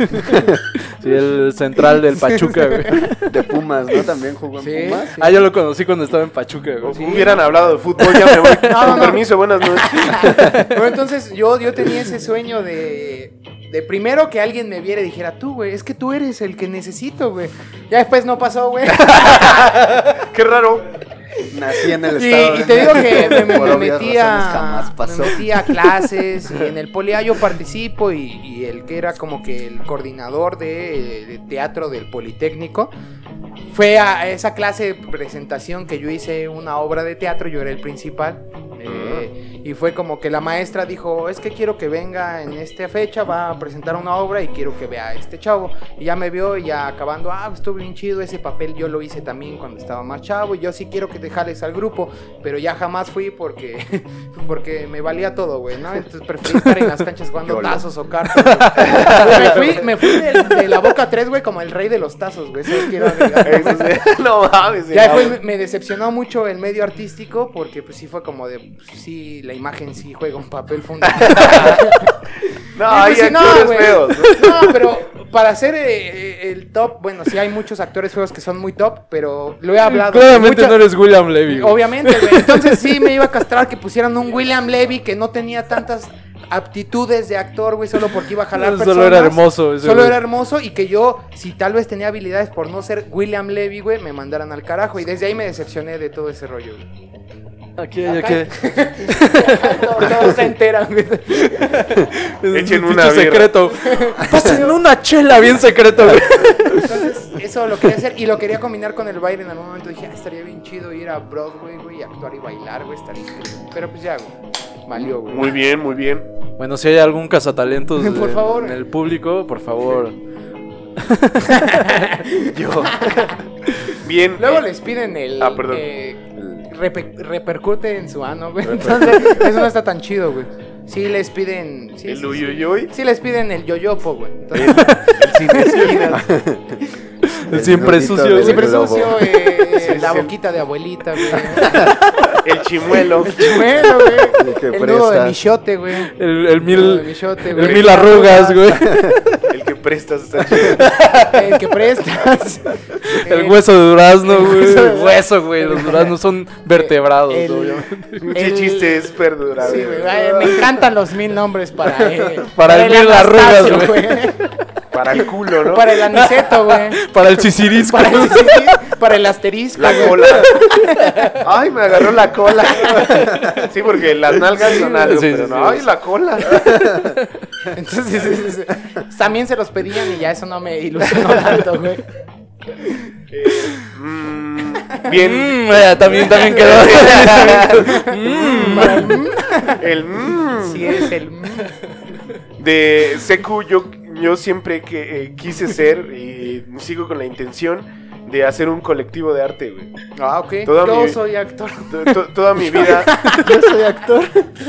Sí, el central del Pachuca, güey. De Pumas, ¿no? También jugó en Sí, Pumas. sí. Ah, yo lo conocí cuando estaba en Pachuca, güey. Hubieran hablado de fútbol, ya me voy. No, no, Con no. permiso, buenas noches. Bueno, entonces yo, yo tenía ese sueño de, de primero que alguien me viera y dijera, tú, güey, es que tú eres el que necesito, güey. Ya después no pasó, güey. Qué raro. Nací en el Y, estado y te digo que me, me- metí a, me pasó. metí a clases y en el Polia yo participo y, y el que era como que el coordinador de, de teatro del Politécnico fue a esa clase de presentación que yo hice una obra de teatro, yo era el principal. eh, y fue como que la maestra dijo, es que quiero que venga en esta fecha, va a presentar una obra y quiero que vea a este chavo. Y ya me vio y ya acabando, ah, estuvo bien chido, ese papel yo lo hice también cuando estaba más chavo y yo sí quiero que te jales al grupo, pero ya jamás fui porque, porque me valía todo, güey, ¿no? Entonces preferí estar en las canchas jugando tazos o cartas. güey. me fui, me fui de, de la boca 3, güey, como el rey de los tazos, güey, eso quiero agregar. No mames. Ya después me, decepcionó mucho el medio artístico porque pues sí fue como de, pues, sí, la imagen sí juega un papel fundamental. No, hay pues, no, feos. ¿no? No, pero para hacer eh, el top, bueno, sí hay muchos actores feos que son muy top, pero lo he hablado. Claramente mucha- no eres William Levy. güey. Obviamente, güey. Entonces sí me iba a castrar que pusieran un William Levy que no tenía tantas aptitudes de actor, güey, solo porque iba a jalar Solo personas. era hermoso ese Solo güey. era hermoso y que yo, si tal vez tenía habilidades por no ser William Levy, güey, me mandaran al carajo. Y desde ahí me decepcioné de todo ese rollo, güey. Aquí, Acá- aquí. todos, todos se enteran, güey. Echen Un una secreto. Pasen una chela bien secreto, güey. Entonces, eso lo quería hacer y lo quería combinar con el baile. En algún momento dije, ah, estaría bien chido ir a Broadway, güey, y actuar y bailar, güey, estaría increíble. Pero pues ya, güey, valió, güey. Muy bien, muy bien. Bueno, si hay algún cazatalentos Por de- favor. en el público, por favor. Yo. Bien. Luego eh, les piden el. Ah, perdón. eh, repe- repercute en su ano, güey. Entonces, eso no está tan chido, güey. Sí les piden. Sí, El sí, sí. uyuyuy. Sí les piden el yoyopo, güey. Entonces, El. El siempre globito sucio. siempre sucio, eh, la boquita de abuelita, güey. El chimuelo. Bueno, güey. El que El nudo de michote, güey. El, el El mil. michote, El mil arrugas, güey. El que prestas está chido. El que prestas. El hueso de durazno, güey. El hueso, güey. Los duraznos son vertebrados, El- obviamente. El- chiste es perdurable. Sí, güey. Me encantan los mil nombres para. eh, Para el mil arrugas, güey. Para el culo, ¿no? Para el aniceto, güey. Para el chisirisco. Para el, para el asterisco. La güey. cola. Ay, me agarró la cola. Sí, porque las nalgas son algo, Sí, pero sí, no. sí. Ay, la cola. Entonces, sí, sí, sí. también se los pedían y ya eso no me ilusionó tanto, güey. Mm, bien. Mm, eh, también, también quedó. Mm. Para el- El mm, Sí, es el. de Seku, yo, yo siempre que eh, quise ser y sigo con la intención de hacer un colectivo de arte, güey. Ah, ok. Toda Yo mi- soy actor. To- to- toda mi vida, Yo soy actor.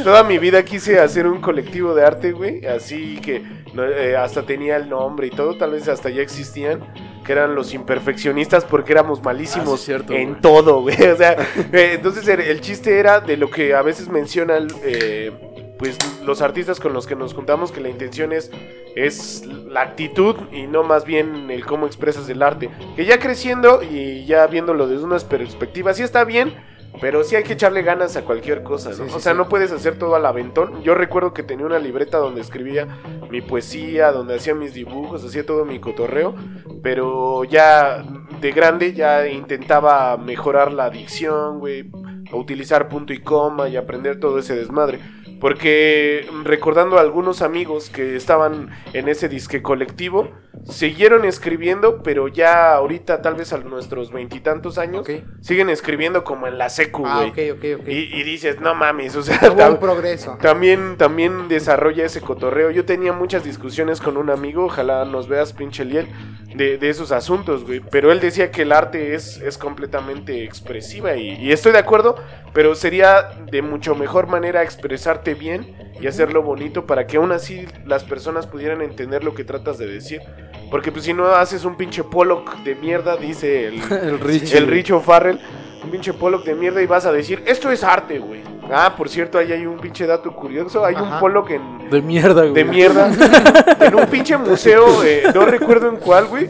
toda mi vida quise hacer un colectivo de arte, güey. Así que no, eh, hasta tenía el nombre y todo, tal vez hasta ya existían. Que eran los imperfeccionistas porque éramos malísimos Ah, sí, cierto, en güey. todo, güey. O sea, eh, entonces el, el chiste era de lo que a veces mencionan, eh, pues los artistas con los que nos juntamos, que la intención es, es la actitud y no más bien el cómo expresas el arte. Que ya creciendo y ya viéndolo desde unas perspectivas, sí está bien, pero sí hay que echarle ganas a cualquier cosa, ¿no? Sí, sí, o sea, sí. no puedes hacer todo al aventón. Yo recuerdo que tenía una libreta donde escribía mi poesía, donde hacía mis dibujos, hacía todo mi cotorreo, pero ya de grande ya intentaba mejorar la dicción, güey, a utilizar punto y coma y aprender todo ese desmadre. Porque recordando a algunos amigos que estaban en ese disque colectivo, siguieron escribiendo, pero ya ahorita, tal vez a nuestros veintitantos años, siguen escribiendo como en la secu, Ah, güey. ok, ok, ok. y, y dices, no mames, o sea, Hubo un tam- progreso. también, también desarrolla ese cotorreo. Yo tenía muchas discusiones con un amigo, ojalá nos veas, pinche Liel, de, de esos asuntos, güey. Pero él decía que el arte es, es completamente expresiva y, y estoy de acuerdo, pero sería de mucho mejor manera expresarte bien y hacerlo bonito para que aún así las personas pudieran entender lo que tratas de decir. Porque pues si no haces un pinche Pollock de mierda, dice el, El Richie. el Richo Farrell, un pinche Pollock de mierda y vas a decir, esto es arte, güey. Ah, por cierto, ahí hay un pinche dato curioso, hay un Ajá. Pollock en, De mierda, güey. de mierda en un pinche museo, eh, no recuerdo en cuál, güey.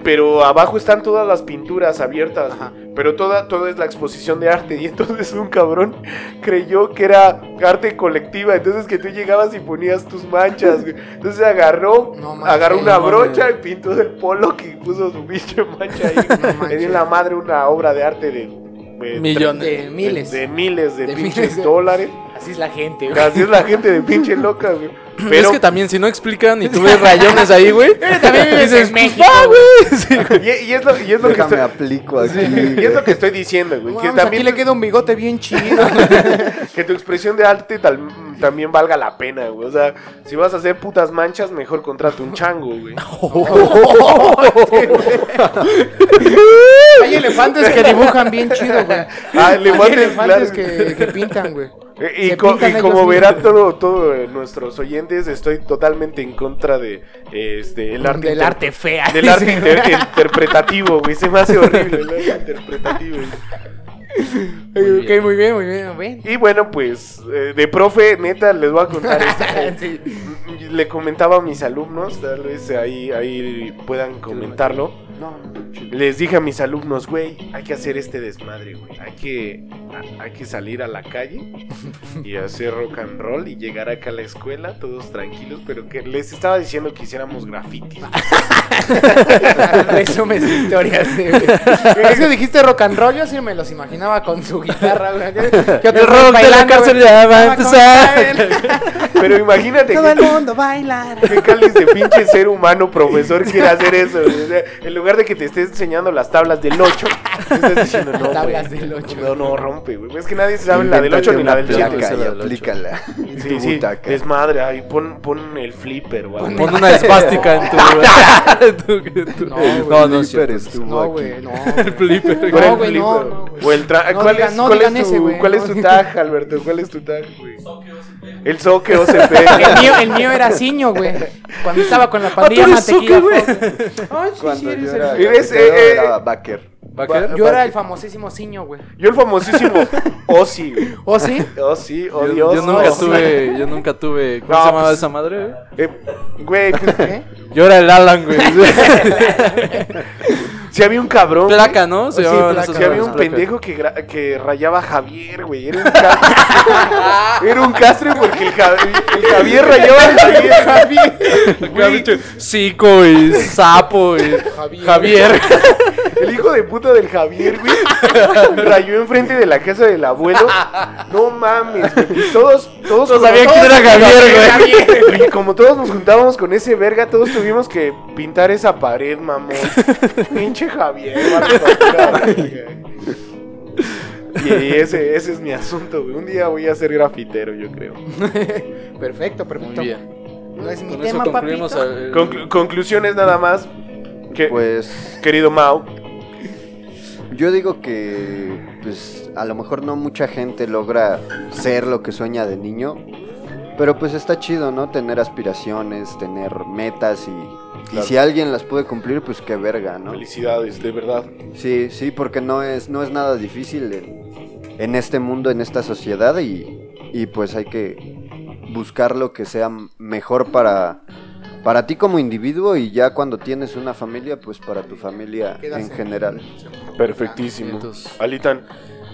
Que- Pero abajo están todas las pinturas abiertas, Ajá. pero toda, toda es la exposición de arte. Y entonces un cabrón creyó que era arte colectiva. Entonces que tú llegabas y ponías tus manchas, güey. Entonces agarró, No agarró una no brocha y pintó el polo y puso su pinche mancha ahí. No Le dio la madre una obra de arte de, de- Millones. De miles. de, de miles de, De pinches miles de- dólares. Así es la gente, güey. Así es la gente de pinche loca, güey. es Pero, que también, si no explican y tú ves rayones ahí, güey. También vives dices, en pues, México. güey. Sí, güey. y, y es lo, y es lo que estoy, aplico aquí. y es lo que estoy diciendo, güey. No que también aquí le queda un bigote bien chido. que tu expresión de arte tal- también valga la pena, güey. O sea, si vas a hacer putas manchas, mejor contrata un chango, güey. Hay elefantes que dibujan bien chido, güey. Ah, Hay elefantes, elefantes claro. que, que pintan, güey. Y, Se co- pintan y ellos como verán todo, todo eh, nuestros oyentes, estoy totalmente en contra de este el arte Del arte fea. del arte inter- interpretativo, güey. Se me hace horrible el arte interpretativo. güey. Ok, muy bien, muy bien, muy bien. Y bueno, pues eh, de profe, neta, les voy a contar esto. Sí. le comentaba a mis alumnos, tal vez ahí, ahí puedan comentarlo. No. Les dije a mis alumnos, güey, hay que hacer este desmadre, güey. Hay que, a- hay que salir a la calle y hacer rock and roll y llegar acá a la escuela, todos tranquilos, pero que les estaba diciendo que hiciéramos graffiti. Resumes historias, sí. Es que dijiste rock and roll, yo sí me los imaginaba con su guitarra, güey. El rock de la cárcel güey. ya va a empezar. Pero imagínate Todo el mundo bailar. qué cáliz de pinche ser humano, profesor, quiere hacer eso. güey. O sea, en lugar de que te estés enseñando las tablas del 8, te estás diciendo, no, Tablas güey, del ocho. No, no, rompe, güey. Es que nadie sabe la del 8 ni la del Invéntate 7. una placa la y del ocho. aplícala. en Sí, tu sí, butaca. desmadre, ay, pon, pon el flipper, güey. Pon una esvástica en tu. en tu- en tu- No, güey, no, no, es Flipper estuvo No, aquí. güey, no. El flipper. No, güey, no, flipper. no, güey. O el tra- No ¿Cuál, digan- es, no cuál, digan es tu, ese, güey, ¿Cuál no. es tu tag, Alberto? ¿Cuál es tu tag, güey? El soque OCP. El mío, el mío era ciño, güey. Cuando estaba con la pandilla Ah, tú eres mantequilla. Fox. Ay, sí, sí, Cuando eres yo el- era el famosísimo ciño, güey. Yo el famosísimo Ozzy, güey. ¿O sí? Ozzy, oh Yo, Dios. yo nunca Ozzy. tuve, yo nunca tuve, ¿cómo No, se llamaba pues- esa madre? güey? Eh, Güey, pues, ¿Qué? Yo era el Alan, güey. si había un cabrón. güey. Placa, ¿no? Se Sí, placa. Si había un placa. pendejo que, que rayaba a Javier, güey. Era un castre. Era un castre porque el, Ja- el Javier rayaba a Javier. Javier. Cico y Sapo y Javier. El hijo de puta del Javier, güey. Rayó enfrente de la casa del abuelo. No mames, güey. Y Todos, todos, Todos sabían quién era Javier, güey. Y como todos nos juntábamos con ese verga, todos tuvimos que pintar esa pared, mamón. Pinche Javier, verga. Y ese, ese es mi asunto, güey. Un día voy a ser grafitero, yo creo. Perfecto, Muy perfecto. bien. No es mi Con eso tema, concluimos papito. Conclu- conclusiones nada más. Que, Pues querido Mau, yo digo que pues a lo mejor no mucha gente logra ser lo que sueña de niño, pero pues está chido, ¿no? Tener aspiraciones, tener metas y, y si alguien las puede cumplir, pues qué verga, ¿no? felicidades, de verdad. Sí, sí, porque no es, no es nada difícil en, en este mundo, en esta sociedad y, y pues hay que buscar lo que sea mejor para, para ti como individuo y ya cuando tienes una familia, pues para tu familia en general. Perfectísimo. Alitan,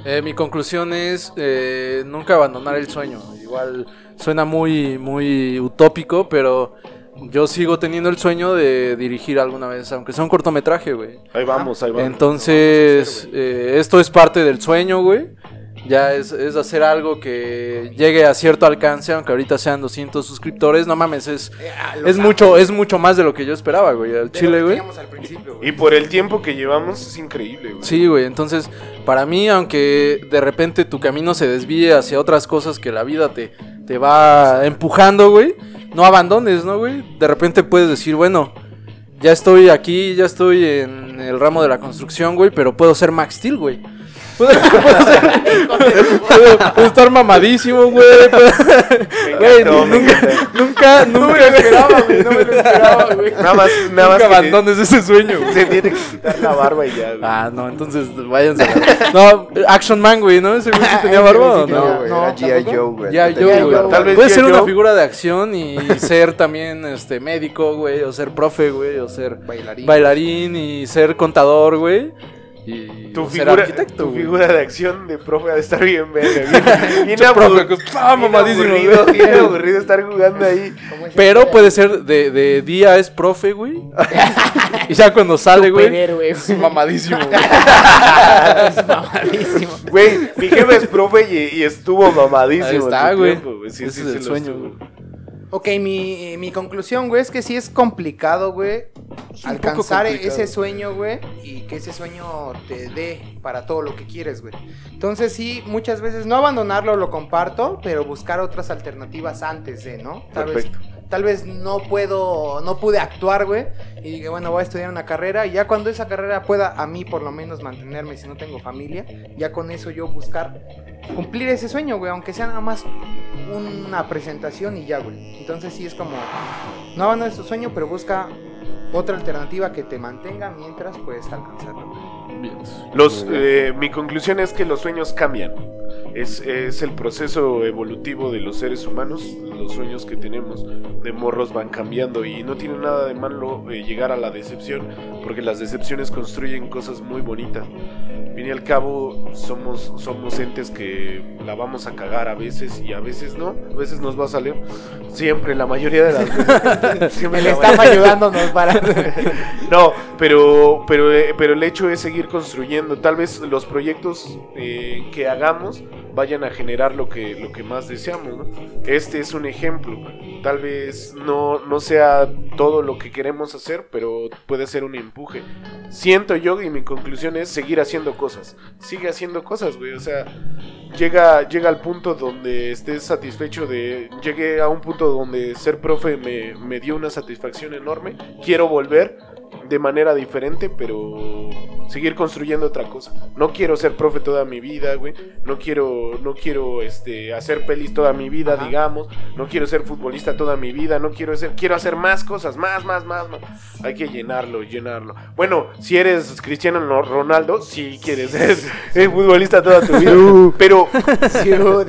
Eh, mi conclusión es eh, nunca abandonar el sueño. Igual suena muy, muy utópico, pero yo sigo teniendo el sueño de dirigir alguna vez, aunque sea un cortometraje, güey. ahí vamos, ahí vamos. Entonces, eh, esto es parte del sueño, güey. Ya es, es hacer algo que llegue a cierto alcance, aunque ahorita sean 200 suscriptores. No mames, es, Eh, es mucho, es mucho más de lo que yo esperaba, güey. Al chile, güey. Y por el tiempo que llevamos es increíble, güey. Sí, güey. Entonces, para mí, aunque de repente tu camino se desvíe hacia otras cosas que la vida te, te va empujando, güey, no abandones, ¿no, güey? De repente puedes decir, bueno, ya estoy aquí, ya estoy en el ramo de la construcción, güey, pero puedo ser Max Steel, güey. Puedo, estar mamadísimo, güey. puedo- Güey, nunca, nunca, nunca, No me lo esperaba, güey. No me lo esperaba, güey. Nada más, nada más. nunca abandones ese sueño, güey. Se tiene que quitar la barba y ya, güey. Ah, no, entonces váyanse. No, Action Man, güey, ¿no? Ese güey sí tenía barba o no? Güey, No, G.I. Joe, güey. Güey. barba. Tal vez Puede G.I. ser una Joe. figura de acción y ser también este médico, güey, o ser profe, güey, o ser Bailarín. bailarín y ser contador, güey. Y Tu figura, arquitecto, tu güey. figura de acción de profe ha de estar bien verga. Bien, bien, aburrido, ah, mamadísimo, aburrido, güey. bien aburrido estar jugando ahí. ¿Cómo es Pero puede ser de, de día es profe, güey. y ya cuando sale, güey, es mamadísimo, güey. Es mamadísimo. Güey, mi jefe es profe y, y estuvo mamadísimo. Ahí está, güey. tiempo, Sí, Ese sí, es sí el sueño, güey. Ok, mi, mi conclusión, güey, es que sí es complicado, güey, un alcanzar complicado. ese sueño, güey, y que ese sueño te dé para todo lo que quieres, güey. Entonces sí, muchas veces no abandonarlo, lo comparto, pero buscar otras alternativas antes de, ¿no? Tal Perfecto. Tal vez no puedo, no pude actuar, güey, y dije, bueno, voy a estudiar una carrera, y ya cuando esa carrera pueda a mí por lo menos mantenerme si no tengo familia, ya con eso yo buscar cumplir ese sueño, güey, aunque sea nada más una presentación y ya, güey. Entonces sí es como, no abandones tu sueño, pero busca otra alternativa que te mantenga mientras puedes alcanzarlo. Los, eh, mi conclusión es que los sueños cambian. Es, es el proceso evolutivo de los seres humanos, los sueños que tenemos de morros van cambiando y no tiene nada de malo eh, llegar a la decepción, porque las decepciones construyen cosas muy bonitas. Al fin y al cabo, somos, somos entes que la vamos a cagar a veces y a veces no, a veces nos va a salir. Siempre, la mayoría de las veces. El staff ayudándonos para. no, pero, pero, eh, pero el hecho es seguir construyendo. Tal vez los proyectos eh, que hagamos vayan a generar lo que, lo que más deseamos. Este es un ejemplo. Tal vez no, no sea todo lo que queremos hacer, pero puede ser un empuje. Siento yo y mi conclusión es seguir haciendo cosas. Sigue haciendo cosas, güey. O sea, llega, llega al punto donde estés satisfecho de... Llegué a un punto donde ser profe me, me dio una satisfacción enorme. Quiero volver de manera diferente, pero seguir construyendo otra cosa. No quiero ser profe toda mi vida, güey. No quiero, no quiero este, hacer pelis toda mi vida, Ajá. digamos. No quiero ser futbolista toda mi vida. No quiero ser, quiero hacer más cosas, más, más, más, más. Hay que llenarlo, llenarlo. Bueno, si eres Cristiano no- Ronaldo, si quieres ser eh, futbolista toda tu vida. pero, Sí, uh,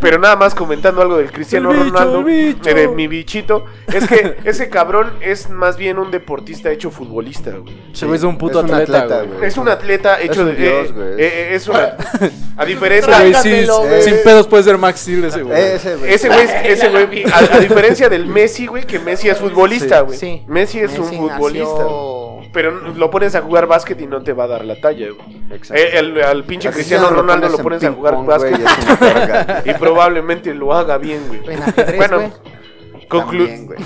pero nada más comentando algo del Cristiano bicho, Ronaldo, bicho. eh, de mi bichito, es que ese cabrón es más bien un deportista hecho futbolista, güey. Se güey es un puto Es un atleta, atleta, güey. güey. Es un atleta hecho de. dios, eh, güey. eh, eh, es una. A diferencia. Güey sí, sin pedos puede ser Max Steel ese güey. Ese, güey. Ese güey, ese güey, a, a diferencia del Messi, güey, que Messi es futbolista, güey. Sí. Messi es un futbolista. nació- Pero lo pones a jugar básquet y no te va a dar la talla, güey. Exacto. Eh, el- al pinche Así Cristiano Ronaldo lo pones a jugar básquet güey, es una verga. y probablemente lo haga bien, güey. Bueno, güey.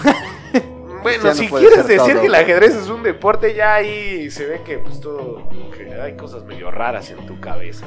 Bueno, no si quieres decir todo. que el ajedrez es un deporte, ya ahí se ve que pues todo, que hay cosas medio raras en tu cabeza.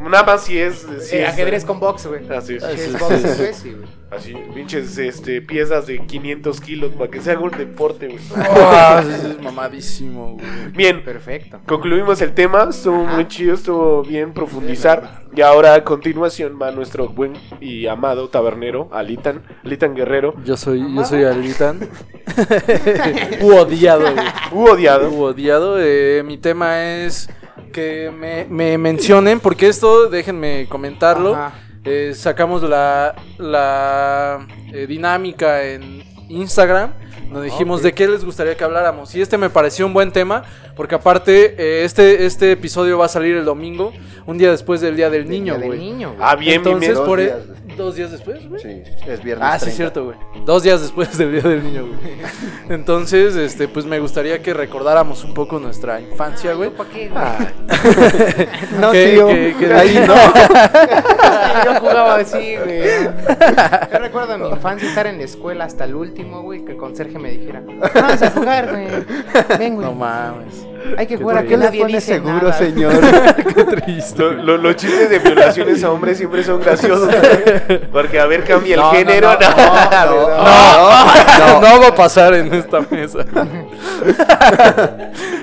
Nada más si es... Si Eh, es- ajedrez con box, güey. Así es. Si sí, es box, sí. güey, sí, güey. Así, pinches este, piezas de 500 kilos para que sea un deporte, güey. Ah, es mamadísimo, güey. Bien, Perfecto. concluimos el tema, estuvo muy chido, estuvo bien profundizar. Y ahora a continuación va nuestro buen y amado tabernero, Alitan, Alitan Guerrero, Yo soy, yo soy Alitan. U odiado, güey. u odiado. U odiado. eh, mi tema es que me, me mencionen, porque esto, déjenme comentarlo. Eh, sacamos la, la eh, dinámica en Instagram. Nos dijimos de qué les gustaría que habláramos. Y este me pareció un buen tema, porque aparte, eh, este, este episodio va a salir el domingo, un día después del Día del Niño, del güey. niño, güey. Ah, bien, bien, Entonces, bien. Por días. Dos días después, güey. Sí, es viernes. Ah, sí, 30. cierto, güey. Dos días después del Día del Niño, güey. Entonces, este, pues me gustaría que recordáramos un poco nuestra infancia, güey. ¿Para qué, güey? Ah, No, Que- tío. que- que- ahí no. Yo jugaba así, güey. Yo recuerdo en mi infancia estar en la escuela hasta el último, güey, que el conserje me dijera, vamos a jugar, güey. Ven, güey. No mames. Hay que jugar aquí, ¿Qué le nadie pone dice seguro, nada. señor? Qué triste. lo- lo- los chistes de violaciones a hombres siempre son graciosos. Porque a ver, cambia el No, no, género. no, No, no, No, no. no va a pasar en esta mesa.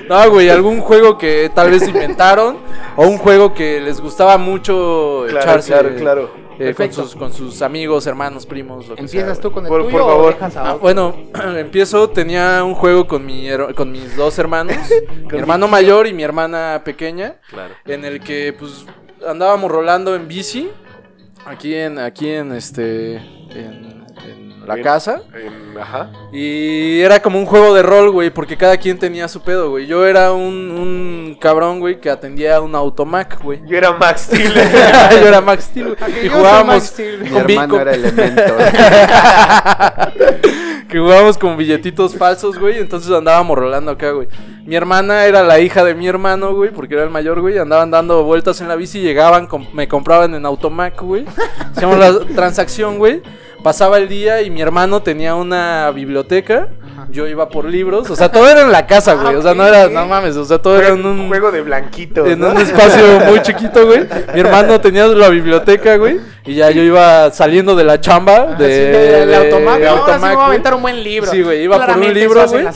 No, güey, algún juego que tal vez inventaron o un juego que les gustaba mucho Claro, echarse claro, claro. Eh, con, sus, con sus amigos, hermanos, primos, lo que sea, ¿Empiezas tú con el Por- tuyo por o favor. dejas a Ah, otro? bueno, empiezo, tenía un juego con, mi, con mis dos hermanos, mi hermano mayor y mi hermana pequeña, Claro. en el que pues andábamos rolando en bici, aquí en, aquí en este, en la casa. Ajá. Y era como un juego de rol, güey, porque cada quien tenía su pedo, güey. Yo era un, un cabrón, güey, que atendía un automac, güey. Yo era Max Steel. Yo era Max Steel, güey. Y jugábamos Max Steel, güey. Mi con hermano con- era elemento. que jugábamos con billetitos falsos, güey. Entonces andábamos rolando acá, güey. Mi hermana era la hija de mi hermano, güey, porque era el mayor, güey. Andaban dando vueltas en la bici, llegaban, com- me compraban en Automac, güey. Hacíamos la transacción, güey. Pasaba el día y mi hermano tenía una biblioteca. Yo iba por libros. O sea, todo era en la casa, güey. O sea, no era, no mames. O sea, todo era en un juego de blanquitos. en ¿no? un espacio muy chiquito, güey. Mi hermano tenía la biblioteca, güey. Y ya yo iba saliendo de la chamba de, de- del de- automac. de No, ahora sí me voy a aventar un buen libro. Sí, güey, iba por un libro, güey.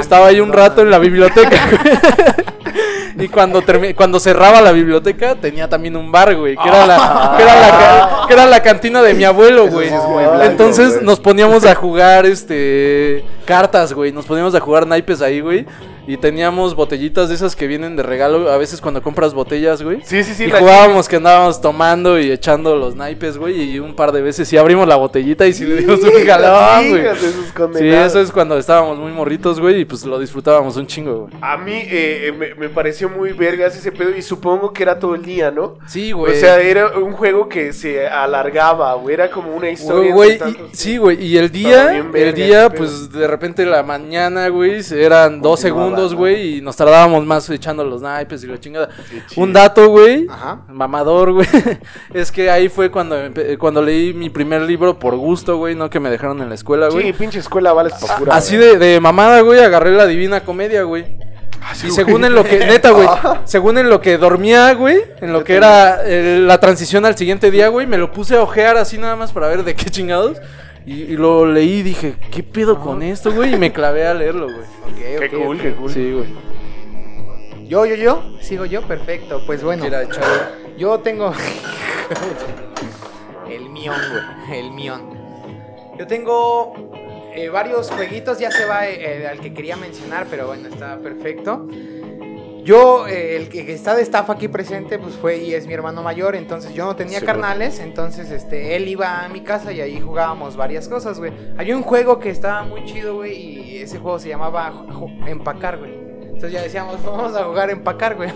Estaba ahí un rato en la biblioteca, güey. Y cuando, cuando cerraba la biblioteca, tenía también un bar, güey. Que era la, que era la, que era la cantina de mi abuelo, güey. Entonces nos poníamos a jugar, este, cartas, güey. Nos poníamos a jugar naipes ahí, güey. Y teníamos botellitas de esas que vienen de regalo. A veces cuando compras botellas, güey. Sí, sí, sí. y jugábamos que andábamos tomando y echando los naipes, güey. Y un par de veces sí abrimos la botellita y sí le dimos un jalón, güey. Sí, eso es cuando estábamos muy morritos, güey. Y pues lo disfrutábamos un chingo, güey. A mí eh, eh, me, me pareció muy vergas ese pedo y supongo que era todo el día, ¿no? Sí, O güey. sea, era un juego que se alargaba, güey. Era como una historia. Güey, y- sí, güey, y el día, el día, pues de repente la mañana, güey, eran dos Continuaba, segundos, güey, y nos tardábamos más echando los naipes y la chingada. Un dato, güey, mamador, güey, es que ahí fue cuando, cuando leí mi primer libro por gusto, güey, no que me dejaron en la escuela, güey. Sí, pinche escuela vales pa' pura. Así güey. de, de mamada, güey, agarré la Divina Comedia, güey. Así, Y güey. según en lo que, neta, güey, según en lo que dormía, güey, en lo que era eh, la transición al siguiente día, güey, me lo puse a ojear así nada más para ver de qué chingados. Y, y lo leí y dije, ¿qué pedo con esto, güey? Y me clavé a leerlo, güey. Ok, Qué ok, cool, qué cool. Sí, güey. Yo, yo, yo. Sigo yo, perfecto. Pues bueno. Mira, chavo. Yo tengo. el mión, güey. El mión. Yo tengo eh, varios jueguitos. Ya se va eh, al que quería mencionar, pero bueno, está perfecto. Yo, eh, el que está de staff aquí presente, pues fue y es mi hermano mayor. Entonces yo no tenía Sí, carnales. Entonces este, él iba a mi casa y ahí jugábamos varias cosas, güey. Había un juego que estaba muy chido, güey. Y ese juego se llamaba Empacar, güey. Entonces ya decíamos, vamos a jugar Empacar, güey.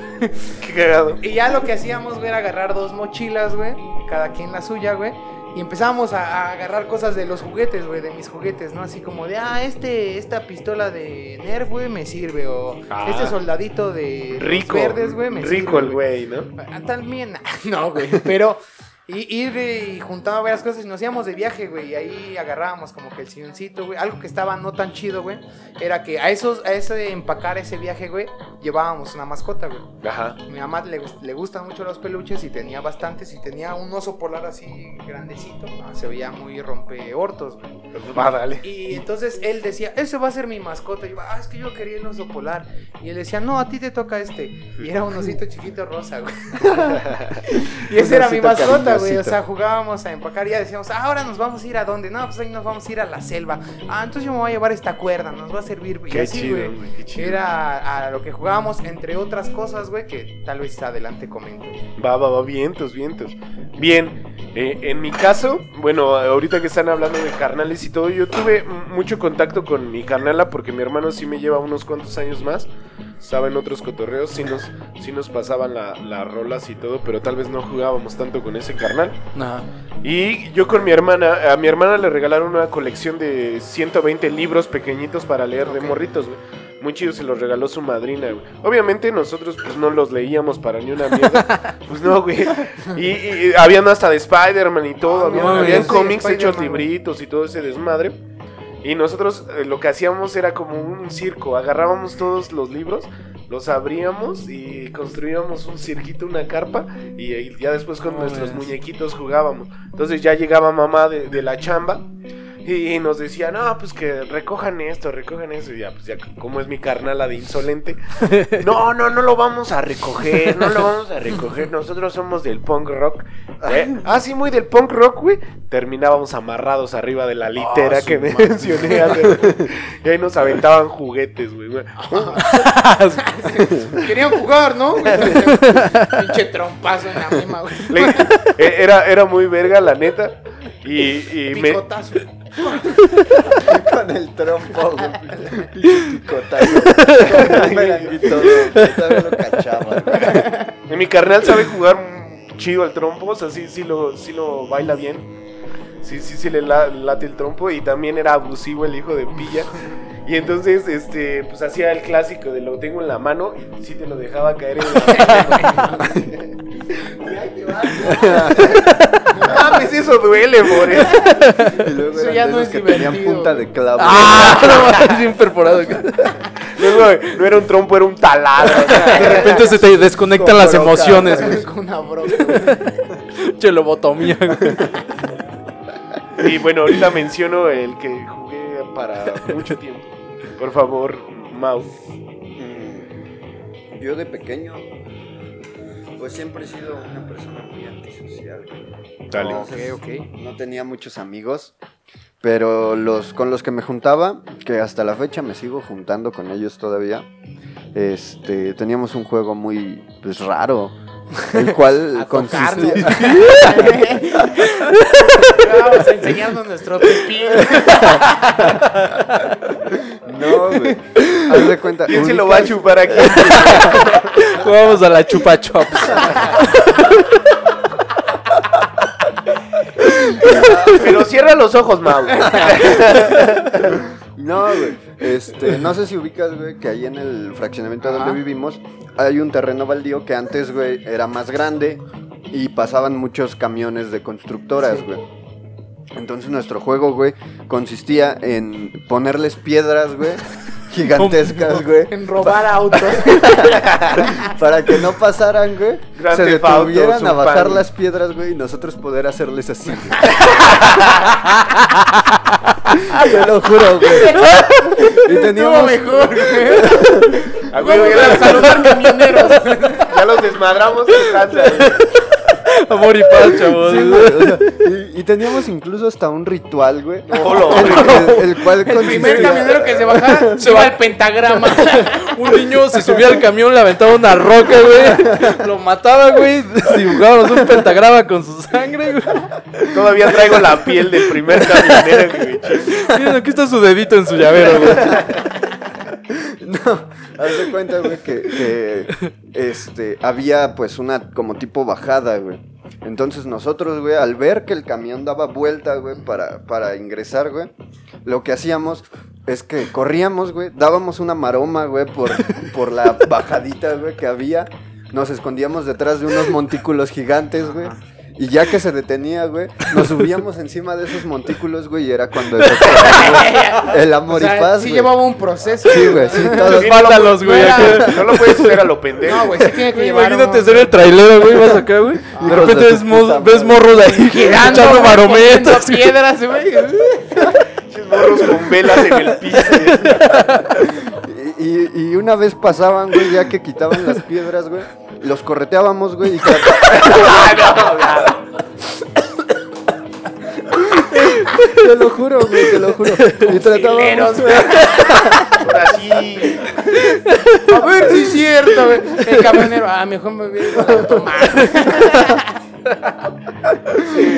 Qué cagado. Y ya lo que hacíamos güey, era agarrar dos mochilas, güey, cada quien la suya, güey. Y empezábamos a, a agarrar cosas de los juguetes, güey, de mis juguetes, ¿no? Así como de, ah, este, esta pistola de Nerf, güey, me sirve. O Ah. este soldadito de Rico. verdes, güey, me Rico sirve. el güey, ¿no? Ah, También, no, güey, pero y, ir y juntaba varias cosas y nos íbamos de viaje, güey, y ahí agarrábamos como que el silloncito, güey. Algo que estaba no tan chido, güey, era que a esos, a ese empacar ese viaje, güey, llevábamos una mascota, güey. Ajá. Mi mamá le, le gustan mucho los peluches y tenía bastantes y tenía un oso polar así grandecito, ah, se veía muy rompeortos, güey. Va, dale. Y entonces él decía, ese va a ser mi mascota. Y yo, ah, es que yo quería el oso polar. Y él decía, no, a ti te toca este. Y era un osito chiquito rosa, güey. y ese era mi mascota, güey. O sea, jugábamos a empacar y ya decíamos, ah, ahora nos vamos a ir a dónde. No, pues ahí nos vamos a ir a la selva. Ah, entonces yo me voy a llevar esta cuerda, nos va a servir. Y Qué así, chido, güey. güey, qué chido. Era a lo que jugábamos, entre otras cosas, güey, que tal vez adelante comento. Va, va, va, vientos, vientos. Bien, eh, en mi caso, bueno, ahorita que están hablando de carnales y todo, yo tuve mucho contacto con mi carnala porque mi hermano sí me lleva unos cuantos años más. Estaba en otros cotorreos, sí nos, sí nos pasaban la- las rolas y todo, pero tal vez no jugábamos tanto con ese carnal. Ajá. Y yo con mi hermana, a mi hermana le regalaron una colección de 120 libros pequeñitos para leer de morritos, güey. Muy chido, se los regaló su madrina, güey. Obviamente nosotros pues no los leíamos para ni una mierda. pues no, güey. Y, y- y habían hasta de Spider-Man y todo. Ah, habían, no, habían cómics hechos libritos y todo ese desmadre. Y nosotros eh, lo que hacíamos era como un circo. Agarrábamos todos los libros, los abríamos y construíamos un cirquito, una carpa. Y, ahí ya después con No nuestros muñequitos jugábamos. Entonces ya llegaba mamá de, de la chamba. Y nos decía, no, pues que recojan esto, recojan eso. Y ya, pues ya, como es mi carnala de insolente. No, no, no lo vamos a recoger, no lo vamos a recoger. Nosotros somos del punk rock. ¿Eh? Ah, sí, muy del punk rock, güey. Terminábamos amarrados arriba de la litera su que me madre. mencioné. hace- Y ahí nos aventaban juguetes, güey. Querían jugar, ¿no? Pinche trompazo en la misma, güey. Eh, era, era muy verga, la neta. Y, y me. Con el trompo, güey. Pinche picotazo. Con lo cachaba, güey. Mi carnal sabe jugar mm, chido al trompo, o sea, sí, sí, lo, sí lo baila bien. Sí, sí, sí le la- late el trompo y también era abusivo el hijo de pilla. Y entonces, este, pues hacía el clásico de lo tengo en la mano y sí te lo dejaba caer en la No mames, eso duele, more. Y Eso ya no es que tenían divertido, punta güey. de clavo. Ah, no bien perforado. Luego, no era un trompo, era un taladro. De repente se te desconectan Con las broca, emociones. Con una broca, güey. Che, lobotomía, güey. Y bueno, ahorita menciono el que jugué para mucho tiempo. Por favor, Mau. Mm, Yo de pequeño, pues siempre he sido una persona muy antisocial. Dale. Entonces, Ok, ok. No tenía muchos amigos, pero los con los que me juntaba, que hasta la fecha me sigo juntando con ellos todavía, este, teníamos un juego muy pues, raro, el cual consistía... Vamos a enseñarnos nuestro pipí. No, güey. Haz de cuenta. ¿Quién se lo va a chupar aquí? Vamos a la chupa chops. Pero cierra los ojos, Mau. No, güey. Este, no sé si ubicas, güey, que ahí en el fraccionamiento Ajá. donde vivimos hay un terreno baldío que antes, güey, era más grande y pasaban muchos camiones de constructoras, güey. Entonces nuestro juego, güey, consistía en ponerles piedras, güey, gigantescas, güey, En robar autos. para que no pasaran, güey. Se Theft Auto, detuvieran a bajar las piedras, güey, y nosotros poder hacerles así. güey. Te lo juro, güey. Y Estuvo teníamos mejor, güey. A huevo, saludar camioneros. ya los desmadramos. qué tranza. Amor y paz, chavos. Sí, güey, o sea, y, y teníamos incluso hasta un ritual, güey. Hola. el, el- el cual El primer camionero que se bajara se va al pentagrama. Un niño se subía al camión, le aventaba una roca, güey. Lo mataba, güey. Dibujábamos un pentagrama con su sangre, güey. Todavía traigo la piel del primer camionero, güey. Miren, aquí está su dedito en su llavero, güey. No, haz de cuenta, güey, que, que, este, había pues una como tipo bajada, güey. Entonces nosotros, güey, al ver que el camión daba vuelta, güey, para, para ingresar, güey, lo que hacíamos es que corríamos, güey, dábamos una maroma, güey, por, por la bajadita, güey, que había. Nos escondíamos detrás de unos montículos gigantes, güey. Y ya que se detenía, güey, nos subíamos encima de esos montículos, güey, y era cuando el O amor sea, y paz, sí güey. llevaba un proceso. Sí, güey, sí, todos. Mándalos, güey. no era- acá. No lo puedes hacer a lo pendejo. No, güey, sí tiene que llevar Imagínate un- ser el trailero, güey. Vas acá, güey. Y de repente de ves, ves morros ahí girando, echando poniendo piedras, güey. Pinches morros con velas en el piso. Y, y- una vez pasaban, güey, ya que quitaban las piedras, güey, los correteábamos, güey, y Te lo juro, güey, te lo juro. Y tratábamos, Fileros, güey. Ahora sí. A ver si es cierto, güey. El camionero, ah, mejor me voy a tomar.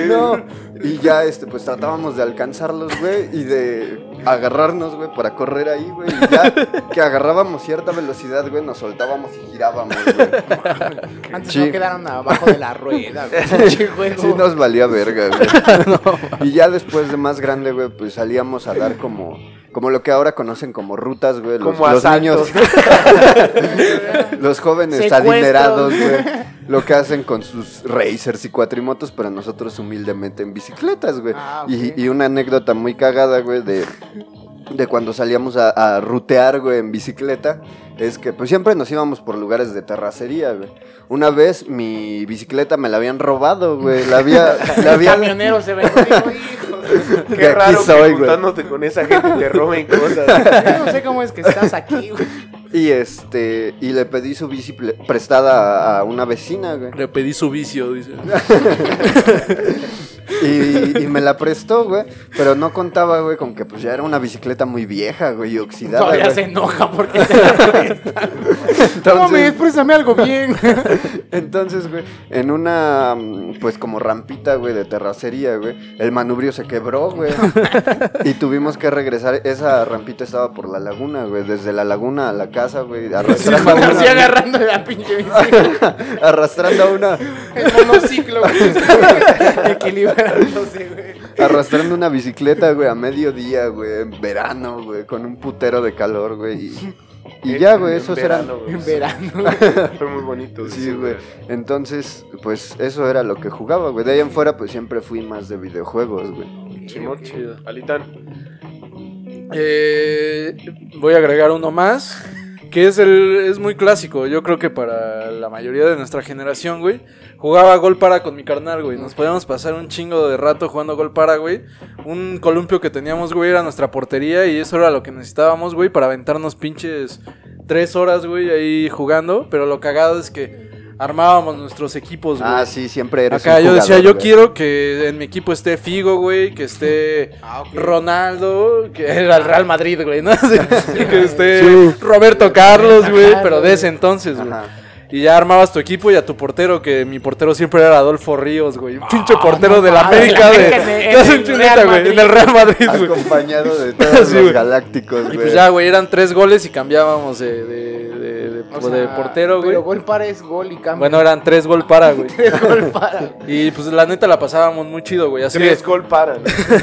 No. Y ya, este, pues tratábamos de alcanzarlos, güey, y de agarrarnos, güey, para correr ahí, güey. Y ya que agarrábamos cierta velocidad, güey, nos soltábamos y girábamos, güey. Antes Sí. no quedaron abajo de la rueda, güey. Sí nos valía verga, güey. Y ya después de más grande, güey, pues salíamos a dar como, como lo que ahora conocen como rutas, güey. Los, Como los niños, los jóvenes adinerados, güey. Lo que hacen con sus racers y cuatrimotos, pero nosotros humildemente en bicicletas, güey. Ah, y, y una anécdota muy cagada, güey, de, de cuando salíamos a, a rutear, güey, en bicicleta, es que pues siempre nos íbamos por lugares de terracería, güey. Una vez mi bicicleta me la habían robado, güey. La había... La había camionero se ve. Digo, De Qué aquí raro soy, que güey. juntándote con esa gente te roben cosas. Yo no sé cómo es que estás aquí, güey. Y este, y le pedí su bici prestada a, a una vecina, güey. Le pedí su vicio, dice. Y, y me la prestó, güey. Pero no contaba, güey, con que pues ya era una bicicleta muy vieja, güey, y oxidada. Todavía güey. se enoja porque se la presta. No, me Entonces, préstame algo bien. entonces, güey, en una, mm, pues como rampita, güey, de terracería, güey, el manubrio se quebró, güey. y tuvimos que regresar. Esa rampita estaba por la laguna, güey. Desde la laguna a la casa, güey. Arrastrando, a Así una, agarrando la pinche bici. arrastrando a una, El monociclo, güey. Güey. arrastrando una bicicleta, güey, a mediodía, güey, en verano, güey, con un putero de calor, güey. Y, y ya, güey, verano, güey. En verano. Fue muy bonito. Sí, güey. Entonces, pues eso era lo que jugaba, güey. De ahí en fuera, pues siempre fui más de videojuegos, güey. Simón, Chido. Alitán. Eh, voy a agregar uno más. Que es el. es muy clásico. Yo creo que para la mayoría de nuestra generación, güey. Jugaba gol para con mi carnal, güey. Nos podíamos pasar un chingo de rato jugando gol para, güey. Un columpio que teníamos, güey, era nuestra portería. Y eso era lo que necesitábamos, güey, para aventarnos pinches tres horas, güey, ahí jugando. Pero lo cagado es que armábamos nuestros equipos, güey. Ah, sí, siempre eres Acá un yo decía, yo güey. quiero que en mi equipo esté Figo, güey, que esté Ah. Ronaldo, que era el Real Madrid, güey, ¿no? Que esté Sí. Roberto Carlos, güey, pero de ese entonces, güey. Y ya armabas tu equipo y a tu portero, que mi portero siempre era Adolfo Ríos, güey. Un pinche portero de la América, Real güey, en el Real Madrid, güey. Acompañado de todos los güey. galácticos, Y güey. pues ya, güey, eran tres goles y cambiábamos de, de, de, de- O de sea, portero, güey. Pero gol para es gol y cambio. Bueno, eran tres gol para, güey. gol para. Y pues la neta la pasábamos muy chido, güey. Así Tres gol para.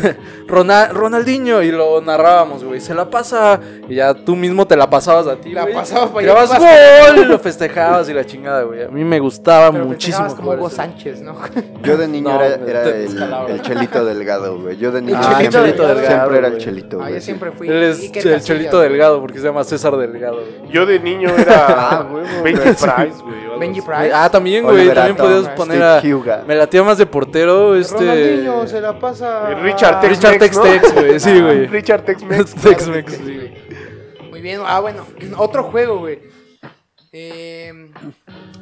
Ronaldinho y lo narrábamos, güey. Se la pasa y ya tú mismo te la pasabas a ti, La güey. pasabas para Grabas allá, gol y lo festejabas y la chingada, güey. A mí me gustaba Pero muchísimo como Hugo. Sánchez, ¿no? Yo de niño No, era, güey, era te el, chelito delgado, güey. Yo de niño Ah, siempre, el Chelito Delgado, siempre era el chelito, Ah, güey. yo siempre fui. Él es Iker el Chelito. Delgado porque se llama César Delgado. güey. Yo de niño era Ah, Benji. Price, güey. Benji. Price. Ah, también, güey. También podías Steve poner a. Me latía más de portero este. Ronaldinho se la pasa. Richard a- Tex Richard Tex-Tex, güey. Sí, güey. Richard Tex-Mex. Tex-Mex, sí, güey. Muy bien. Ah, bueno. Otro juego, güey. Eh,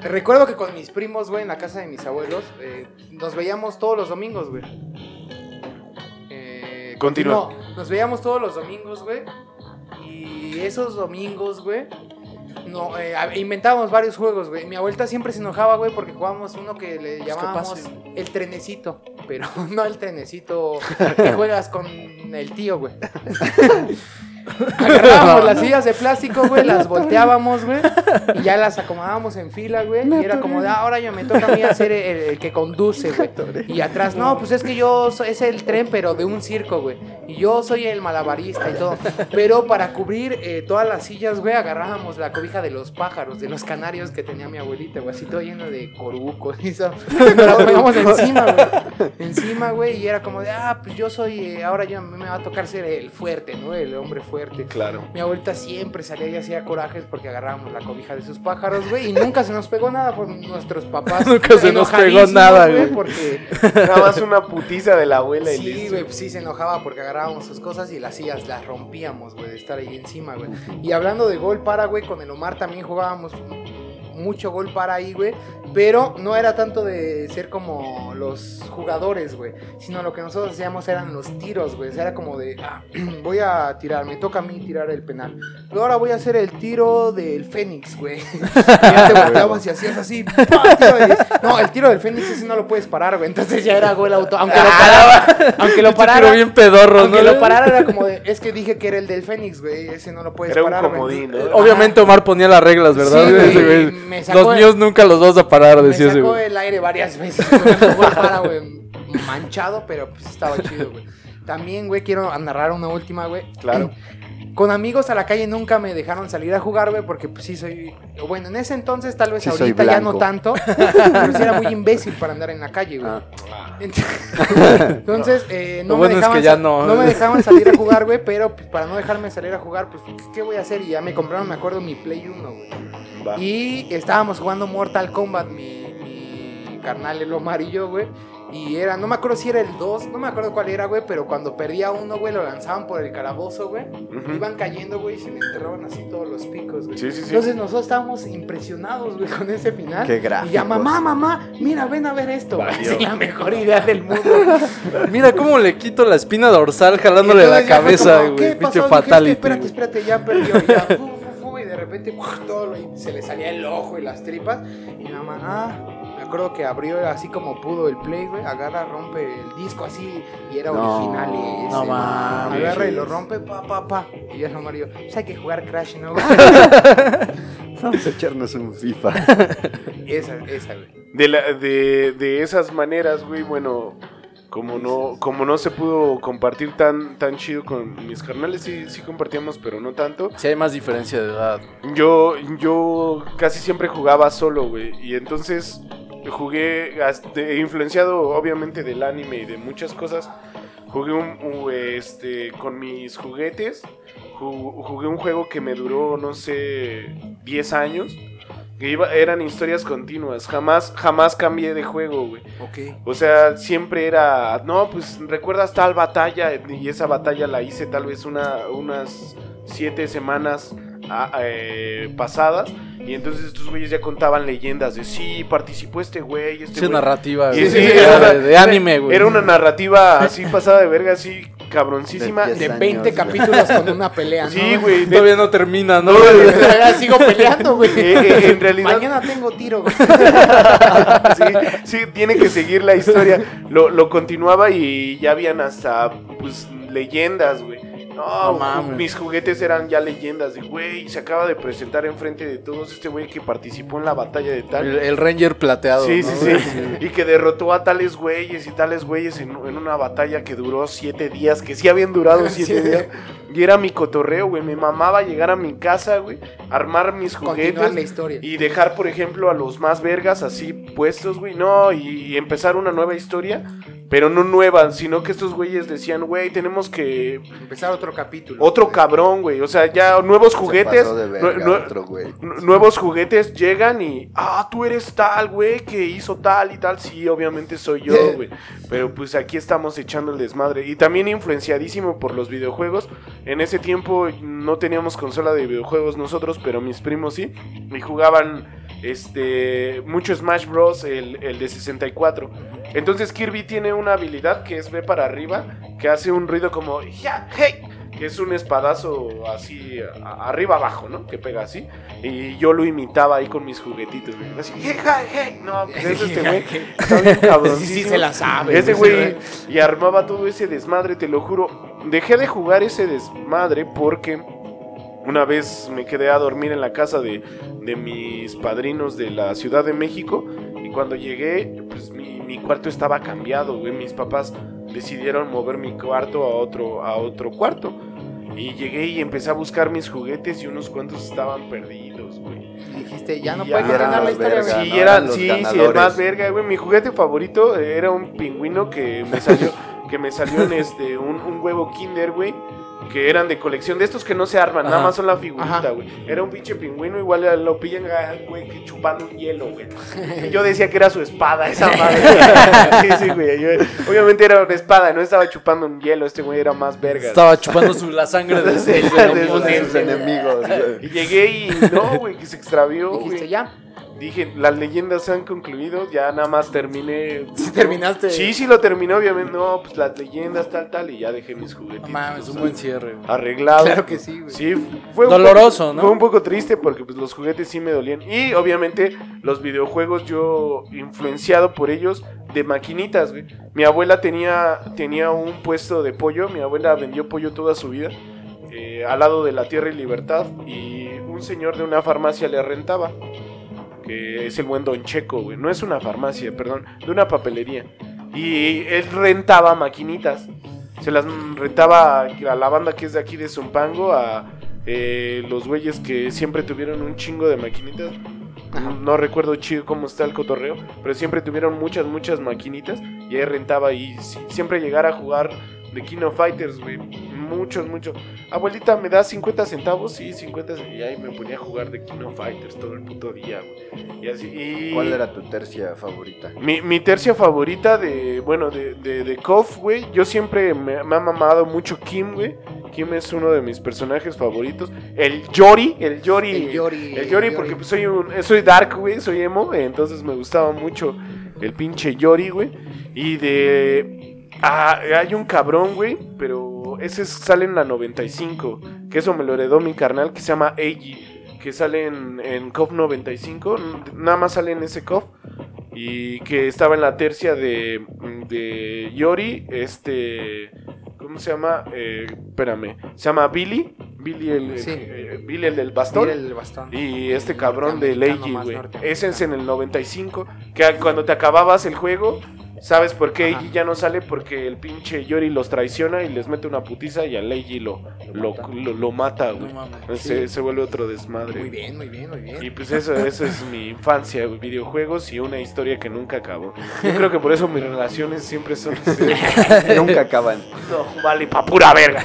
recuerdo que con mis primos, güey, en la casa de mis abuelos, eh, nos veíamos todos los domingos, güey. Eh, Continúa. no, nos veíamos todos los domingos, güey. Y esos domingos, güey. No, eh, inventábamos varios juegos, güey. Mi abuelita siempre se enojaba, güey, porque jugábamos uno que le llamábamos el trenecito. Pero no el trenecito que juegas con el tío, güey. Agarrábamos las sillas de plástico, güey, las volteábamos, güey, y ya las acomodábamos en fila, güey, y era como de, "Ah, ahora yo me toca a mí hacer el, el que conduce, güey. Y atrás, no, pues es que yo soy, es el tren, pero de un circo, güey, y yo soy el malabarista y todo. Pero para cubrir eh, todas las sillas, güey, agarrábamos la cobija de los pájaros, de los canarios que tenía mi abuelita, güey, así todo lleno de corucos y eso. Nos la poníamos encima, güey, encima, güey, y era como de, ah, pues yo soy, eh, ahora yo me va a tocar ser el fuerte, ¿no? El hombre fuerte. Claro. Mi abuelita siempre salía y hacía corajes porque agarrábamos la cobija de sus pájaros, güey, y nunca se nos pegó nada por nuestros papás. Nunca se nos pegó nada, güey. Porque Nada más una putiza de la abuela y sí, güey, pues sí se enojaba porque agarrábamos sus cosas y las sillas las rompíamos, güey, de estar ahí encima, güey. Y hablando de gol para, güey, con el Omar también jugábamos mucho gol para ahí, güey. Pero no era tanto de ser como los jugadores, güey. Sino lo que nosotros hacíamos eran los tiros, güey. O sea, era como de, ah, voy a tirar, me toca a mí tirar el penal. Pero ahora voy a hacer el tiro del Fénix, güey. Y ya te volteabas y hacías así. Tiro de- No, el tiro del Fénix ese no lo puedes parar, güey. Entonces ya era gol auto. Aunque lo parara, aunque lo tiro parara. bien pedorro, Aunque ¿no? lo parara era como de, es que dije que era el del Fénix, güey. Ese no lo puedes Era un parar, güey. comodín, ¿no? Obviamente Omar ponía las reglas, ¿verdad? Sí, güey, güey, me sacó Los el- míos nunca los vas a parar, Me decía ese güey. el aire varias veces. güey, para, güey, manchado, pero pues estaba chido, güey. También, güey, quiero narrar una última, güey. Claro. Con amigos a la calle nunca me dejaron salir a jugar, güey, porque pues sí soy... Bueno, en ese entonces, tal vez Sí ahorita ya no tanto, pero sí era muy imbécil para andar en la calle, güey. Ah. Entonces, eh, no, me es dejaban que ya sa- no. me dejaban salir a jugar, güey, pero pues, para no dejarme salir a jugar, pues, ¿qué voy a hacer? Y ya me compraron, me acuerdo, mi Play 1, güey. Y estábamos jugando Mortal Kombat, mi, mi carnal, el Omar y yo, güey. Y era, no me acuerdo si era el 2, no me acuerdo cuál era, güey, pero cuando perdía uno, güey, lo lanzaban por el calabozo, güey. Ujú. Iban cayendo, güey, y se le enterraban así todos los picos, güey. Sí, sí, sí. Entonces nosotros estábamos impresionados, güey, con ese final. Qué Y ya, gráficos. mamá, mamá, mira, ven a ver esto. Así, la mejor idea del mundo. Mira cómo le quito la espina dorsal jalándole la cabeza, como, ¿qué güey. Pinche es fatality. espérate, espérate, ya perdió. Y, ya, y de repente todo lo- se le salía el ojo y las tripas. Y mi mamá, ah, acuerdo que abrió así como pudo el play, güey. Agarra, rompe el disco así y era No, original. Y ese, no mames. Agarra y lo rompe, pa, pa, pa. Y ya no Mario, pues hay que jugar Crash, ¿no? Vamos a echarnos un FIFA. esa, esa, güey. De, la, de, de esas maneras, güey, bueno, como no, como no se pudo compartir tan, tan chido con mis carnales, sí, sí compartíamos, pero no tanto. Sí hay más diferencia de edad. Yo, yo casi siempre jugaba solo, güey, y entonces jugué, hasta- influenciado obviamente del anime y de muchas cosas, jugué un, un, este, con mis juguetes, ju- jugué un juego que me duró, no sé, 10 años. Que iba, eran historias continuas, jamás, jamás cambié de juego, güey. O sea, siempre era, no, pues recuerdas tal batalla y esa batalla la hice tal vez una, unas siete semanas ah, eh, pasadas Y entonces estos güeyes ya contaban leyendas de sí, participó este güey, este Sí, güey. narrativa, Sí, güey. sí, Era de, de anime, güey. Era una narrativa así pasada de verga, así cabroncísima. De De diez 20 años, capítulos con una pelea, ¿no? Sí, güey. de- Todavía no termina, ¿no? Sigo peleando, güey. Eh, eh, en realidad- Mañana tengo tiro, güey. sí, sí, tiene que seguir la historia. Lo, lo continuaba y ya habían hasta, pues, leyendas, güey. No, No mames. mis juguetes eran ya leyendas de, güey, se acaba de presentar enfrente de todos este güey que participó en la batalla de tal. El, el Ranger plateado. Sí, ¿no, sí, sí. Y que derrotó a tales güeyes y tales güeyes en, en una batalla que duró siete días, que sí habían durado siete Sí. días. Y era mi cotorreo, güey. Me mamaba llegar a mi casa, güey, armar mis Continuar la juguetes historia. y dejar, por ejemplo, a los más vergas así puestos, güey. No, y, y empezar una nueva historia, pero no nueva, sino que estos güeyes decían, güey, tenemos que... Empezar otro capítulo. Otro cabrón, güey. O sea, ya nuevos Se juguetes. pasó de nue- verga nue- otro güey. N- Nuevos juguetes llegan y, ah, tú eres tal, güey, que hizo tal y tal. Sí, obviamente soy yo, güey. Pero pues aquí estamos echando el desmadre. Y también influenciadísimo por los videojuegos. En ese tiempo no teníamos consola de videojuegos nosotros, pero mis primos sí. Y jugaban este mucho Smash Bros. El, el de 64. Entonces Kirby tiene una habilidad que es ve para arriba, que hace un ruido como, ya, hey que es un espadazo así a- arriba abajo, ¿no? Que pega así. Y yo lo imitaba ahí con mis juguetitos, güey. Así, hey, hey, hey. No, pues es este güey. Está bien Sí, sí se la sabe. Ese güey. güey y armaba todo ese desmadre, te lo juro. Dejé de jugar ese desmadre porque una vez me quedé a dormir en la casa de, de mis padrinos de la Ciudad de México y cuando llegué, pues mi, mi cuarto estaba cambiado, güey. Mis papás decidieron mover mi cuarto a otro, a otro cuarto. Y llegué y empecé a buscar mis juguetes y unos cuantos estaban perdidos, güey. Dijiste, ya no puede continuar la historia, verga, güey. Sí, ¿no? era, sí, sí, el más verga, güey. Mi juguete favorito era un pingüino que me salió, que me salió en este, un, un huevo kinder, güey. Que eran de colección, de estos que no se arman, nada más son la figurita, güey. Era un pinche pingüino, igual lo pillan, ah, güey, que chupando un hielo, güey. Y yo decía que era su espada, esa madre. sí, sí, güey. yo- obviamente era una espada, no estaba chupando un hielo, este güey era más verga. Estaba chupando su, la sangre de, Sí, de- de- de- de- Sus enemigos. Y llegué y no, güey, que se extravió, Dijiste, güey. ya. Dije, las leyendas se han concluido, ya nada más terminé. Sí, terminaste. Sí, sí lo terminé, obviamente. No, pues las leyendas, tal, tal, y ya dejé mis juguetes. No mames, un buen cierre, güey. Arreglado. Claro que sí, güey. Sí, fue un Doloroso, poco- ¿no? Fue un poco triste porque pues, los juguetes sí me dolían. Y obviamente los videojuegos yo influenciado por ellos de maquinitas, güey. Mi abuela tenía, tenía un puesto de pollo, mi abuela vendió pollo toda su vida. eh, al lado de la Tierra y Libertad y un señor de una farmacia le rentaba que es el buen Don Checo, güey. No es una farmacia, perdón, de una papelería. Y él rentaba maquinitas. Se las rentaba a la banda que es de aquí de Zumpango, a eh, los güeyes que siempre tuvieron un chingo de maquinitas. Ajá. No recuerdo chido cómo está el cotorreo, pero siempre tuvieron muchas, muchas maquinitas. Y él rentaba y si- siempre llegar a jugar de King of Fighters, güey. Muchos, muchos. Abuelita, ¿me das 50 centavos? Sí, 50 centavos. Y ahí me ponía a jugar de King of Fighters todo el puto día, güey. Y así. Y... ¿Cuál era tu tercia favorita? Mi, mi tercia favorita de, bueno, de, de, de KOF, güey. Yo siempre me, me ha mamado mucho Kim, güey. Kim es uno de mis personajes favoritos. El Yori, el Yori. El Yori. El Yori, porque pues, soy un, soy dark, güey, soy emo. Entonces me gustaba mucho el pinche Yori, güey. Y de... Ah, hay un cabrón, güey, pero ese es- sale en la 95. Que eso me lo heredó mi carnal, que se llama Eiji. Que sale en, en KOF 95. Nada más sale en ese KOF y que estaba en la tercia de, de Yori, este, ¿cómo se llama? Eh, espérame, se llama Billy, Billy el, Sí. eh, Billy el del bastón. Mira el bastón. Y este cabrón de Leiji, güey. Ese es en el 95. Que cuando te acababas el juego, ¿sabes por qué. Eiji ya no sale? Porque el pinche Yori los traiciona y les mete una putiza y a Leiji lo, lo, lo, lo mata, güey. No mames. se, se vuelve otro desmadre. Muy bien, muy bien, muy bien. Y pues eso, eso es mi infancia, videojuegos y una historia que nunca acabó. Yo creo que por eso mis relaciones siempre son... Nunca acaban. no, vale, pa' pura verga.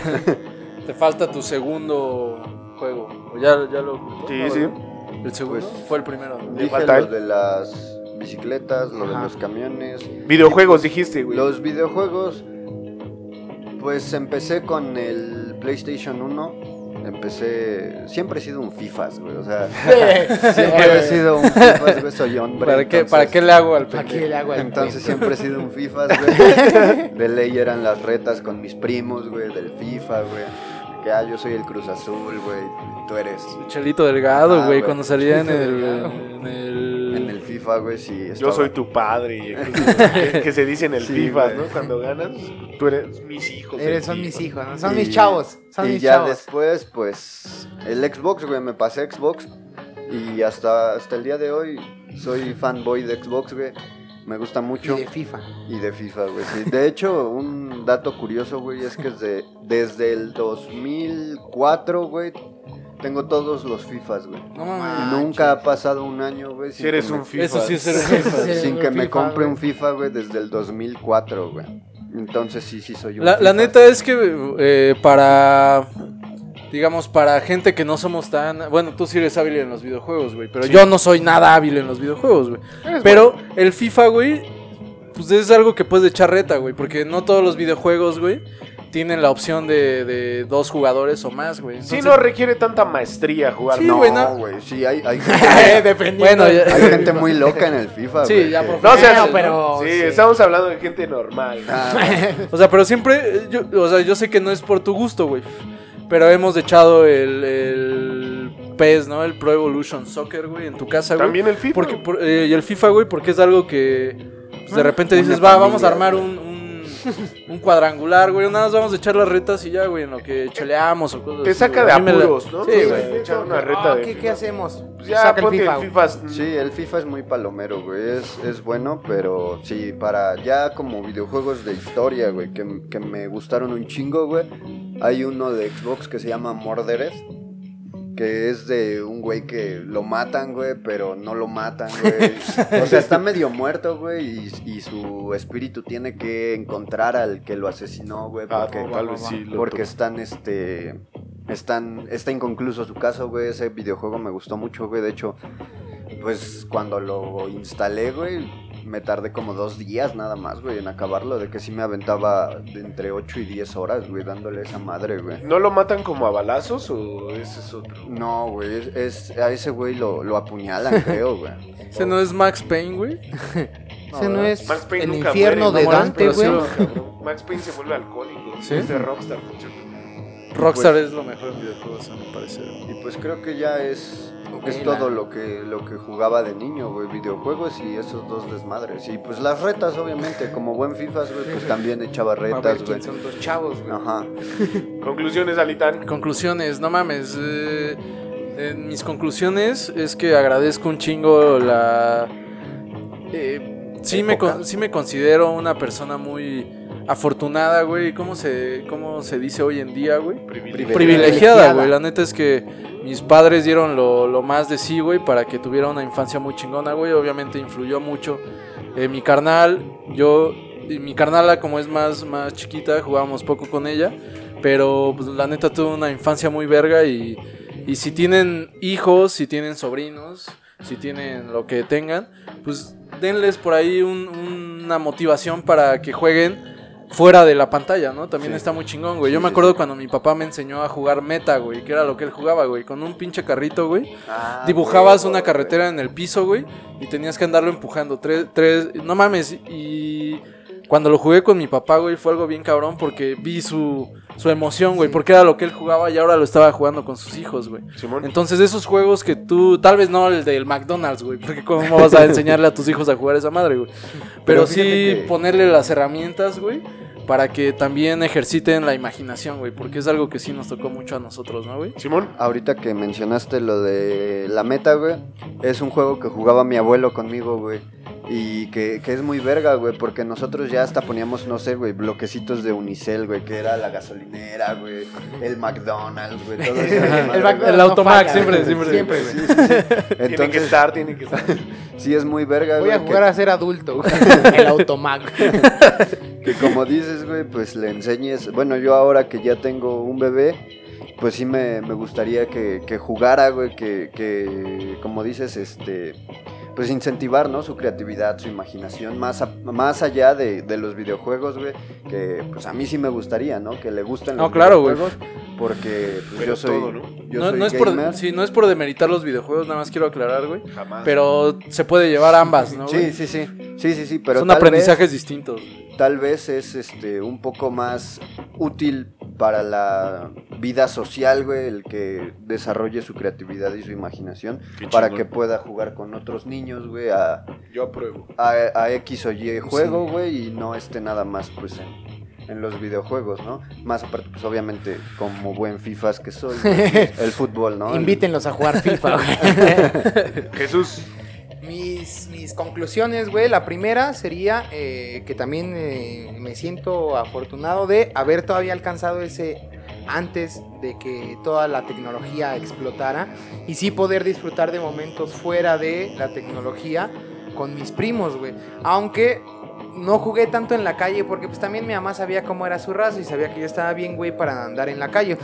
Te falta tu segundo juego. ¿O ya, ya lo? Sí, No, sí. El segundo Pues, fue el primero. ¿no? Dije falta lo él. de las bicicletas, lo de los camiones. Videojuegos dijiste, güey. Los videojuegos, pues empecé con el PlayStation 1. empecé, siempre he sido un FIFAs, güey, o sea, siempre he sido un FIFAs, güey, soy hombre. ¿Para qué, ¿Para qué le hago al ¿Para qué le hago al Entonces siempre he sido un FIFAs, güey. De ley eran las retas con mis primos, güey, del FIFA, güey. Que ah, yo soy el Cruz Azul, güey. Tú eres Chelito Delgado, Ah, güey, cuando salía en el, en el... en el FIFA, güey, sí. Yo soy tu padre. que, que se dice en el Sí, FIFA. ¿no? Cuando ganas, tú eres mis hijos. Eres, son FIFA. mis hijos, ¿no? Son Y- mis chavos. Son y mis ya chavos. después, pues, el Xbox, güey, me pasé Xbox. Y hasta, hasta el día de hoy soy fanboy de Xbox, güey. Me gusta Y mucho. de FIFA. Y de FIFA, güey. sí. De hecho, un dato curioso, güey, es que desde, desde el 2004, güey, tengo todos los FIFAs, güey. No Y mames. nunca ha pasado un año, güey. Si sin eres que me- un FIFA. Eso sí es ser FIFA. Sí. Sin que me FIFA, compre güey. un FIFA, güey, desde el 2004, güey. Entonces sí, sí soy un La, la FIFAs. neta es que eh, para, digamos, para gente que no somos tan... Bueno, tú sí eres hábil en los videojuegos, güey, pero yo no soy nada hábil en los videojuegos, güey. Pero el FIFA, güey, pues es algo que puedes echar reta, güey, porque no todos los videojuegos, güey, tienen la opción de, de dos jugadores o más, güey. Sí, Entonces- no requiere tanta maestría jugar. Sí, No, güey, no. güey, sí, hay, hay, Dependiendo. Bueno, ya- hay gente muy loca en el FIFA, Sí, güey. ya, que- por No, o sea, Bueno, pero sí, sí. estamos hablando de gente normal. Ah, O sea, pero siempre, yo, o sea, yo sé que no es por tu gusto, güey. Pero hemos echado el, el PES, ¿no? El Pro Evolution Soccer, güey, en tu casa, güey. También el FIFA. Porque, por- eh, y el FIFA, güey, porque es algo que pues, de Ah, repente dices, va, vamos a armar un, un, cuadrangular, güey. Nada más vamos a echar las retas y ya, güey, en lo que cheleamos o cosas Te así, saca de A mí me la- apuros, ¿no? Sí, Sí, güey. Echar una reta Ah, de ¿qué, FIFA. ¿Qué hacemos? Pues ya, Saca el ponte FIFA. el FIFA. Sí, el FIFA es muy palomero, güey. Es, es bueno, pero sí, para ya como videojuegos de historia, güey, que, que me gustaron un chingo, güey. Hay uno de Xbox que se llama Murderers. Que es de un güey que lo matan, güey, pero no lo matan, güey. O sea, está medio muerto, güey, y, y su espíritu tiene que encontrar al que lo asesinó, güey. Ah, Porque, tal vez sí. lo porque están, este... Están, está inconcluso su caso, güey. Ese videojuego me gustó mucho, güey. De hecho, pues cuando lo instalé, güey, me tardé como dos días nada más, güey, en acabarlo. De que sí me aventaba de entre 8 y 10 horas, güey, dándole esa madre, güey. ¿No lo matan como a balazos o ese es otro? No, güey, es, es- a ese güey lo, lo apuñalan, creo, güey. Ese no es Max Payne, güey. Ese no es Max Payne el nunca infierno muere, de no, Dante, pero sí güey. lo- Cabrón, Max Payne se vuelve alcohólico. ¿Sí? Es de Rockstar, mucho. Rockstar es lo mejor en videojuegos, a mi parecer. Y pues creo que ya es, es todo lo que, lo que jugaba de niño, güey, videojuegos y esos dos desmadres. Y pues las retas, obviamente, como buen FIFAs, güey, pues también echaba retas, güey. son dos chavos, güey. Ajá. Conclusiones, Alitán. Conclusiones, no mames. eh, en mis conclusiones es que agradezco un chingo la. eh, sí, me, sí me considero una persona muy afortunada, güey. ¿Cómo se, ¿Cómo se dice hoy en día, güey? Privilegiado. Privilegiada, güey. La neta es que mis padres dieron lo, lo más de sí, güey, para que tuviera una infancia muy chingona, güey. Obviamente influyó mucho. Eh, mi carnal, yo, y mi carnala, como es más, más chiquita, jugábamos poco con ella. Pero pues, la neta tuvo una infancia muy verga y, y si tienen hijos, si tienen sobrinos, si tienen lo que tengan, pues denles por ahí un- una motivación para que jueguen fuera de la pantalla, ¿no? También Sí. está muy chingón, güey. Yo Sí, me acuerdo sí. cuando mi papá me enseñó a jugar meta, güey, que era lo que él jugaba, güey, con un pinche carrito, güey. Ah, Dibujabas una güey. carretera en el piso, güey, y tenías que andarlo empujando. Tres, tres, no mames, y cuando lo jugué con mi papá, güey, fue algo bien cabrón porque vi su, su emoción, güey, porque era lo que él jugaba y ahora lo estaba jugando con sus hijos, güey. Simón. Entonces, esos juegos que tú, tal vez no el del McDonald's, güey, porque cómo vas a enseñarle a tus hijos a jugar esa madre, güey. Pero, Pero sí que- ponerle las herramientas, güey, para que también ejerciten la imaginación, güey, porque es algo que sí nos tocó mucho a nosotros, ¿no, güey? Simón. Ahorita que mencionaste lo de la meta, güey, es un juego que jugaba mi abuelo conmigo, güey. Y que, que es muy verga, güey, porque nosotros ya hasta poníamos, no sé, güey, bloquecitos de Unicel, güey, que era la gasolinera, güey, el McDonald's, güey, todo eso. El Mac- El no Automac, falla, siempre, güey. siempre. Siempre, güey. Sí, sí, sí. Tiene que estar, tiene que estar. sí es muy verga, Voy a güey, jugar a ser adulto, güey. El automac. que, que como dices, güey, pues le enseñes, bueno, yo ahora que ya tengo un bebé, pues sí me, me gustaría que, que jugara, güey, que, que, como dices, este, pues incentivar, ¿no? Su creatividad, su imaginación, más, a- más allá de, de los videojuegos, güey, que pues a mí sí me gustaría, ¿no? Que le gusten No, los claro, güey. videojuegos, Porque pues, Pero yo soy, todo, ¿no? yo no, soy no es por, gamer. sí, no es por demeritar los videojuegos, nada más quiero aclarar, güey. Jamás. Pero se puede llevar ambas, ¿no? Sí, sí, sí. Sí, sí, sí, pero Son tal aprendizajes vez, distintos. tal vez es este un poco más útil para la vida social, güey, el que desarrolle su creatividad y su imaginación para que pueda jugar con otros niños, güey, a, Yo apruebo. a, a X o Y juego, güey, y no esté nada más, pues, en, en los videojuegos, ¿no? Más aparte, pues, obviamente, como buen FIFAs que soy, güey, el fútbol, ¿no? Invítenlos a jugar FIFA, güey. Jesús, Mis, mis conclusiones, güey. La primera sería eh, que también eh, me siento afortunado de haber todavía alcanzado ese antes de que toda la tecnología explotara y sí poder disfrutar de momentos fuera de la tecnología con mis primos, güey. Aunque no jugué tanto en la calle porque pues también mi mamá sabía cómo era su raza y sabía que yo estaba bien, güey, para andar en la calle.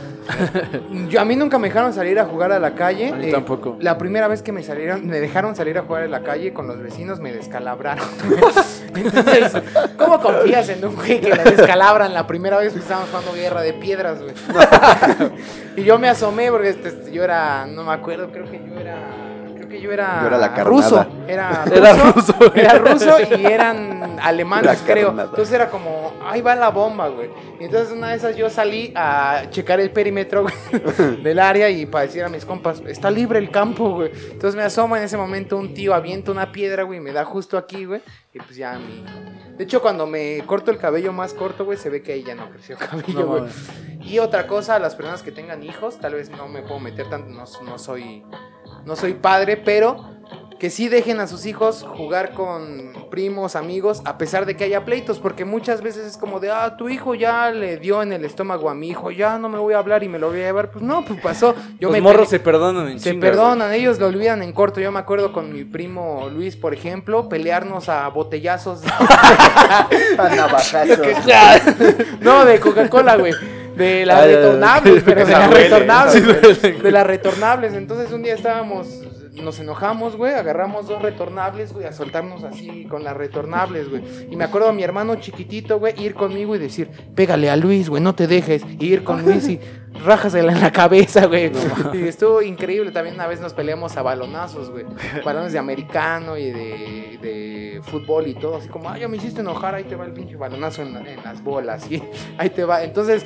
Yo, a mí nunca me dejaron salir a jugar a la calle. A mí eh, tampoco. La primera vez que me salieron, me dejaron salir a jugar en la calle con los vecinos me descalabraron. Entonces, ¿cómo confías en un güey que le descalabran la primera vez que estábamos jugando guerra de piedras, güey? y yo me asomé porque este, yo era, no me acuerdo, creo que yo era, que yo era, Yo era la ruso, era ruso, Era ruso, era ruso y eran alemanes, creo. carnada. Entonces era como, ahí va la bomba, güey. Y entonces una de esas yo salí a checar el perímetro güey, del área y para decir a mis compas, está libre el campo, güey. Entonces me asoma en ese momento un tío, avienta una piedra, güey, y me da justo aquí, güey. Y pues ya mi... De hecho, cuando me corto el cabello más corto, güey, se ve que ahí ya no creció cabello, güey. Y otra cosa, las personas que tengan hijos, tal vez no me puedo meter tanto, no, no soy, no soy padre, pero que sí dejen a sus hijos jugar con primos, amigos, a pesar de que haya pleitos, porque muchas veces es como de, ah, tu hijo ya le dio en el estómago a mi hijo, ya no me voy a hablar y me lo voy a llevar. Pues no, pues pasó. Yo Los me morros se perdonan en se güey. perdonan, ellos lo olvidan en corto. Yo me acuerdo con mi primo Luis, por ejemplo, pelearnos a botellazos. A navajazos. no, de Coca-Cola, güey. De las Ah, ya. retornables, pero de las retornables. De las retornables. Entonces un día estábamos, nos enojamos, güey, agarramos dos retornables, güey, a soltarnos así con las retornables, güey. Y me acuerdo a mi hermano chiquitito, güey, ir conmigo y decir, pégale a Luis, güey, no te dejes. Y ir con Luis y rájasela en la cabeza, güey. y estuvo increíble. También una vez nos peleamos a balonazos, güey. Balones de americano y de, de fútbol y todo. Así como, ah, ya me hiciste enojar, ahí te va el pinche balonazo en, la- en las bolas. Y ahí te va. Entonces,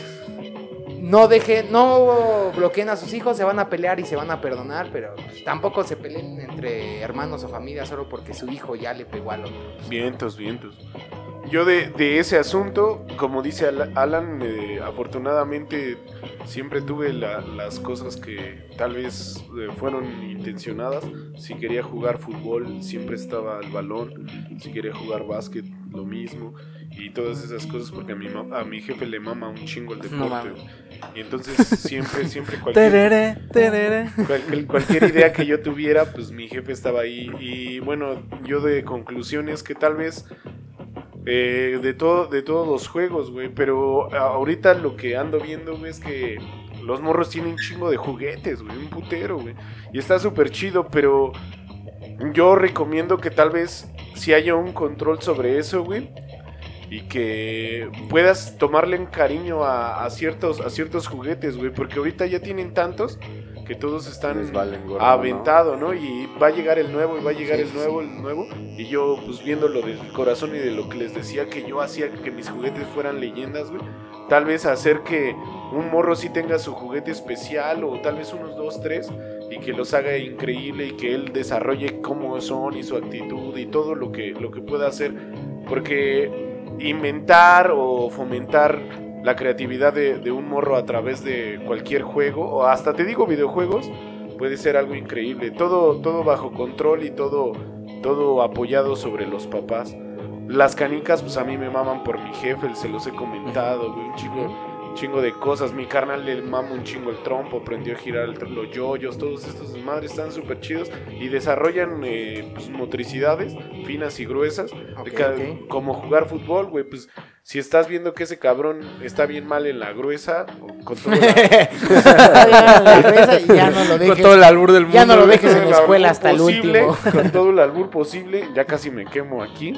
no dejen, no bloqueen a sus hijos, se van a pelear y se van a perdonar, pero pues, tampoco se peleen entre hermanos o familia solo porque su hijo ya le pegó al otro. vientos, vientos. Yo de, de ese asunto, como dice Al- Alan, eh, afortunadamente siempre tuve la- las cosas que tal vez eh, fueron intencionadas. Si quería jugar fútbol, siempre estaba el balón. Si quería jugar básquet, lo mismo. Y todas esas cosas porque a mi, ma- a mi jefe le mama un chingo el deporte. y entonces siempre, siempre cualquier... Terere, terere. Cualquier, cualquier idea que yo tuviera, pues mi jefe estaba ahí. Y bueno, yo de conclusiones que tal vez eh, de, todo, de todos los juegos, güey. Pero ahorita lo que ando viendo, güey, es que los morros tienen un chingo de juguetes, güey. Un putero, güey. Y está súper chido, pero yo recomiendo que tal vez si haya un control sobre eso, güey. Y que puedas tomarle en cariño a, a ciertos, a ciertos juguetes, güey. Porque ahorita ya tienen tantos que todos están Les valen gorro, aventado, ¿no? Y va a llegar el nuevo, y va a llegar el nuevo, el nuevo. Y yo, pues viéndolo del corazón y de lo que les decía que yo hacía que mis juguetes fueran leyendas, güey. Tal vez hacer que un morro sí tenga su juguete especial, o tal vez unos dos, tres, y que los haga increíble y que él desarrolle cómo son y su actitud y todo lo que, lo que pueda hacer. Porque inventar o fomentar la creatividad de, un morro a través de cualquier juego, o hasta te digo videojuegos, puede ser algo increíble. Todo, todo bajo control y todo, todo apoyado sobre los papás. Las canicas, pues a mí me maman por mi jefe, se los he comentado, güey, un chingo, un chingo de cosas. Mi carnal le mama un chingo el trompo, aprendió a girar el los yoyos, todos estos desmadres están súper chidos y desarrollan eh, pues, motricidades finas y gruesas. de. Como jugar fútbol, güey, pues si estás viendo que ese cabrón está bien mal en la gruesa, con todo la- la gruesa y ya no lo Con dejes. todo el albur del mundo. Ya no lo dejes en la el escuela hasta el último. Con todo el albur posible, ya casi me quemo aquí.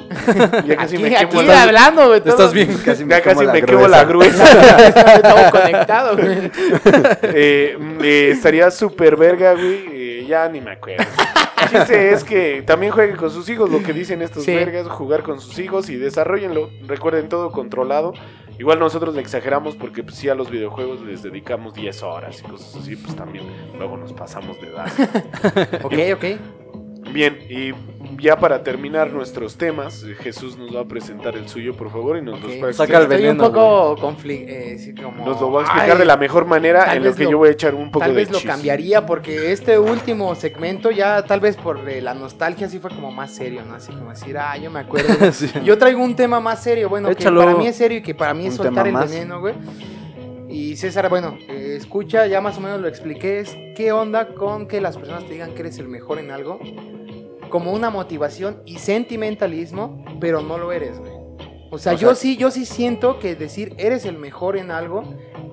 Ya casi Aquí, me aquí quemo la- hablando, güey. Estás bien. Casi me Ya casi la me quemo la gruesa. Estamos conectados, güey. Eh, eh, estaría súper verga, güey. eh, ya ni me acuerdo. El chiste es que también jueguen con sus hijos, lo que dicen estos Sí. vergas, jugar con sus hijos y desarrollenlo. Recuerden todo controlado. Igual nosotros le exageramos porque pues, sí a los videojuegos les dedicamos 10 horas y cosas así, pues también luego nos pasamos de edad. Ok, ok. Bien, y ya para terminar nuestros temas, eh, Jesús nos va a presentar el suyo, por favor, y nos, los ok. va a Saca el Estoy veneno, un poco confli- eh, sí, como... Nos lo va a explicar Ay, de la mejor manera, tal en lo que lo- yo voy a echar un poco Tal de vez lo cambiaría porque este último segmento ya tal vez por eh, la nostalgia sí fue como más serio, ¿no? Así como decir, ah, yo me acuerdo. Sí. Yo traigo un tema más serio, bueno, Échalo. que para mí es serio y que para mí es soltar el más. veneno, güey. Y César, bueno, eh, escucha, ya más o menos lo expliqué, es qué onda con que las personas te digan que eres el mejor en algo, como una motivación y sentimentalismo, pero no lo eres, güey. O sea, O yo sea- sí, yo sí siento que decir eres el mejor en algo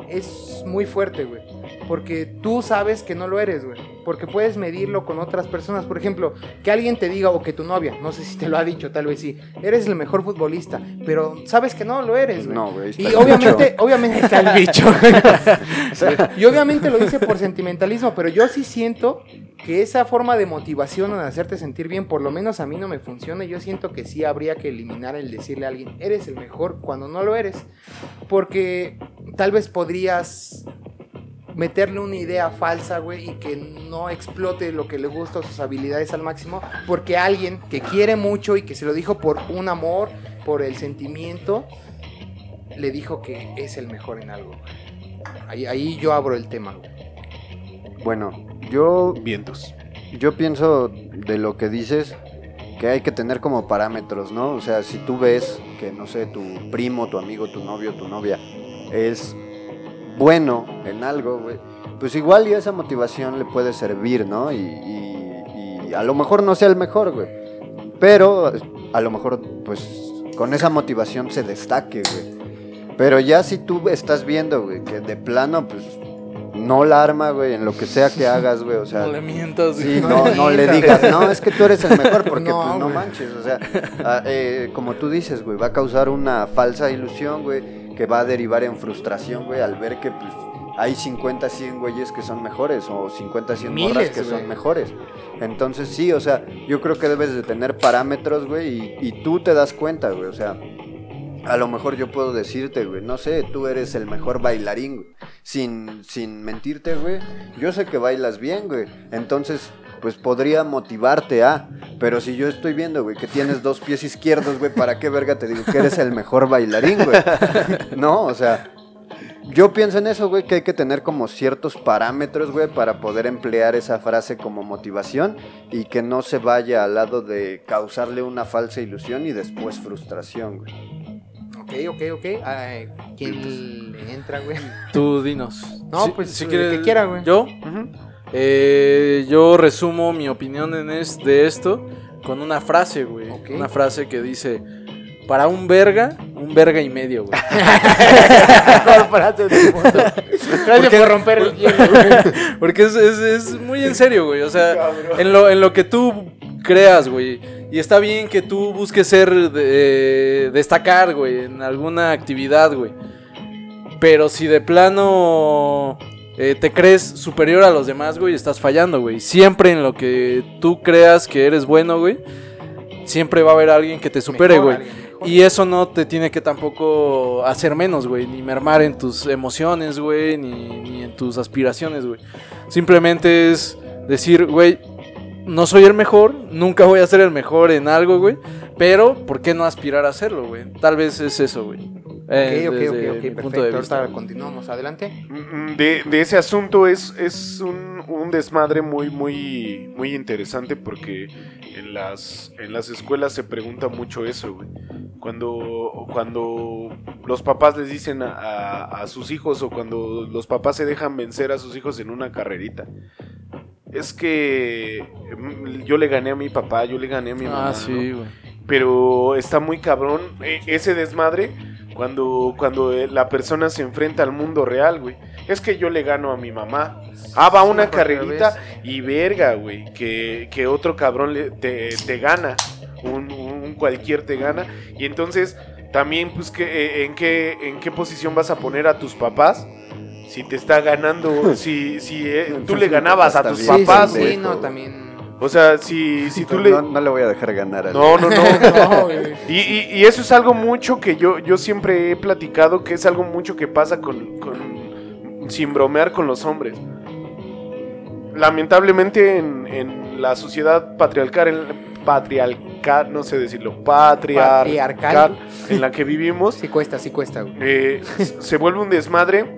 es muy fuerte, güey. Porque tú sabes que no lo eres, güey. Porque puedes medirlo con otras personas. Por ejemplo, que alguien te diga, o que tu novia, no sé si te lo ha dicho, tal vez sí, eres el mejor futbolista, pero sabes que no lo eres, güey. No, güey. Y obviamente, obviamente está el bicho. y obviamente lo dice por sentimentalismo, pero yo sí siento que esa forma de motivación en hacerte sentir bien, por lo menos a mí no me funciona. y Yo siento que sí habría que eliminar el decirle a alguien, eres el mejor cuando no lo eres. Porque tal vez podrías meterle una idea falsa, güey, y que no explote lo que le gusta o sus habilidades al máximo, porque alguien que quiere mucho y que se lo dijo por un amor, por el sentimiento, le dijo que es el mejor en algo. güey. Ahí, ahí yo abro el tema, güey. Bueno, yo, Vientos. yo pienso de lo que dices que hay que tener como parámetros, ¿no? O sea, si tú ves que, no sé, tu primo, tu amigo, tu novio, tu novia es bueno en algo, güey, pues igual y esa motivación le puede servir, ¿no? Y, y- y a lo mejor no sea el mejor, güey. Pero a lo mejor, pues, con esa motivación se destaque, güey. Pero ya si tú estás viendo, güey, que de plano, pues, no la arma, güey, en lo que sea que hagas, güey, o sea... No le mientas. Sí, No no, le no le digas, no, es que tú eres el mejor, porque No, pues no güey. manches, o sea, ah, eh, como tú dices, güey, va a causar una falsa ilusión, güey, que va a derivar en frustración, güey, al ver que pues hay 50, 100 güeyes que son mejores, o 50, 100 morras Miles, que güey. son mejores. Entonces sí, o sea, yo creo que debes de tener parámetros, güey, y, y tú te das cuenta, güey, o sea, a lo mejor yo puedo decirte, güey, no sé, tú eres el mejor bailarín, güey. Sin, sin mentirte, güey. Yo sé que bailas bien, güey. Entonces, pues podría motivarte a. Pero si yo estoy viendo, güey, que tienes dos pies izquierdos, güey, ¿para qué verga te digo que eres el mejor bailarín, güey? No, o sea, yo pienso en eso, güey, que hay que tener como ciertos parámetros, güey, para poder emplear esa frase como motivación y que no se vaya al lado de causarle una falsa ilusión y después frustración, güey. Ok, ok, ok. Ay, ¿Quién le entra, güey? Tú dinos. No, Si- pues, si el quieres. que quiera, güey. Yo, Ujú. Eh, yo resumo mi opinión en es, de esto con una frase, güey. Una frase que dice: Para un verga, un verga y medio, güey. Gracias por romper el hielo, güey. Porque es, es- es muy en serio, güey. O sea, en lo, en lo que tú creas, güey. Y está bien que tú busques ser, de- destacar, güey, en alguna actividad, güey. Pero si de plano eh, te crees superior a los demás, güey, estás fallando, güey. Siempre en lo que tú creas que eres bueno, güey, siempre va a haber alguien que te supere, Mejor, güey. Y eso no te tiene que tampoco hacer menos, güey. Ni mermar en tus emociones, güey. Ni, ni en tus aspiraciones, güey. Simplemente es decir, güey, no soy el mejor. Nunca voy a ser el mejor en algo, güey. Pero, ¿por qué no aspirar a hacerlo, güey? Tal vez es eso, güey. Eh, Ok, ok, desde ok, perfecto. vista, Ahorita continuamos. Adelante. Mm, De, de ese asunto es, es un, un desmadre muy, muy, muy interesante porque en las, en las escuelas se pregunta mucho eso, güey. Cuando, cuando los papás les dicen a, a- a sus hijos o cuando los papás se dejan vencer a sus hijos en una carrerita. Es que mm, yo le gané a mi papá, yo le gané a mi mamá. Ah, sí, güey. Pero está muy cabrón eh, ese desmadre cuando, cuando eh, la persona se enfrenta al mundo real, güey. Es que yo le gano a mi mamá. Ah, va una carrerita y verga, güey, que, que otro cabrón le- te, te gana, un, un cualquier te gana. Y entonces también, pues, que, eh, en, qué, ¿en qué posición vas a poner a tus papás? Si te está ganando, si, si eh, tú le ganabas a tus Sí, papás, sí, güey. sí, no, también. O sea, si, si tú No, le... no, no le voy a dejar ganar a No, no, no. No. Y, y- y eso es algo mucho que yo, yo siempre he platicado, que es algo mucho que pasa con, con- sin bromear con los hombres. Lamentablemente en, en la sociedad patriarcal, patriarcal, no sé decirlo, patriarcal, Patriarcal. en la que vivimos, Sí cuesta, sí cuesta, güey. eh, se vuelve un desmadre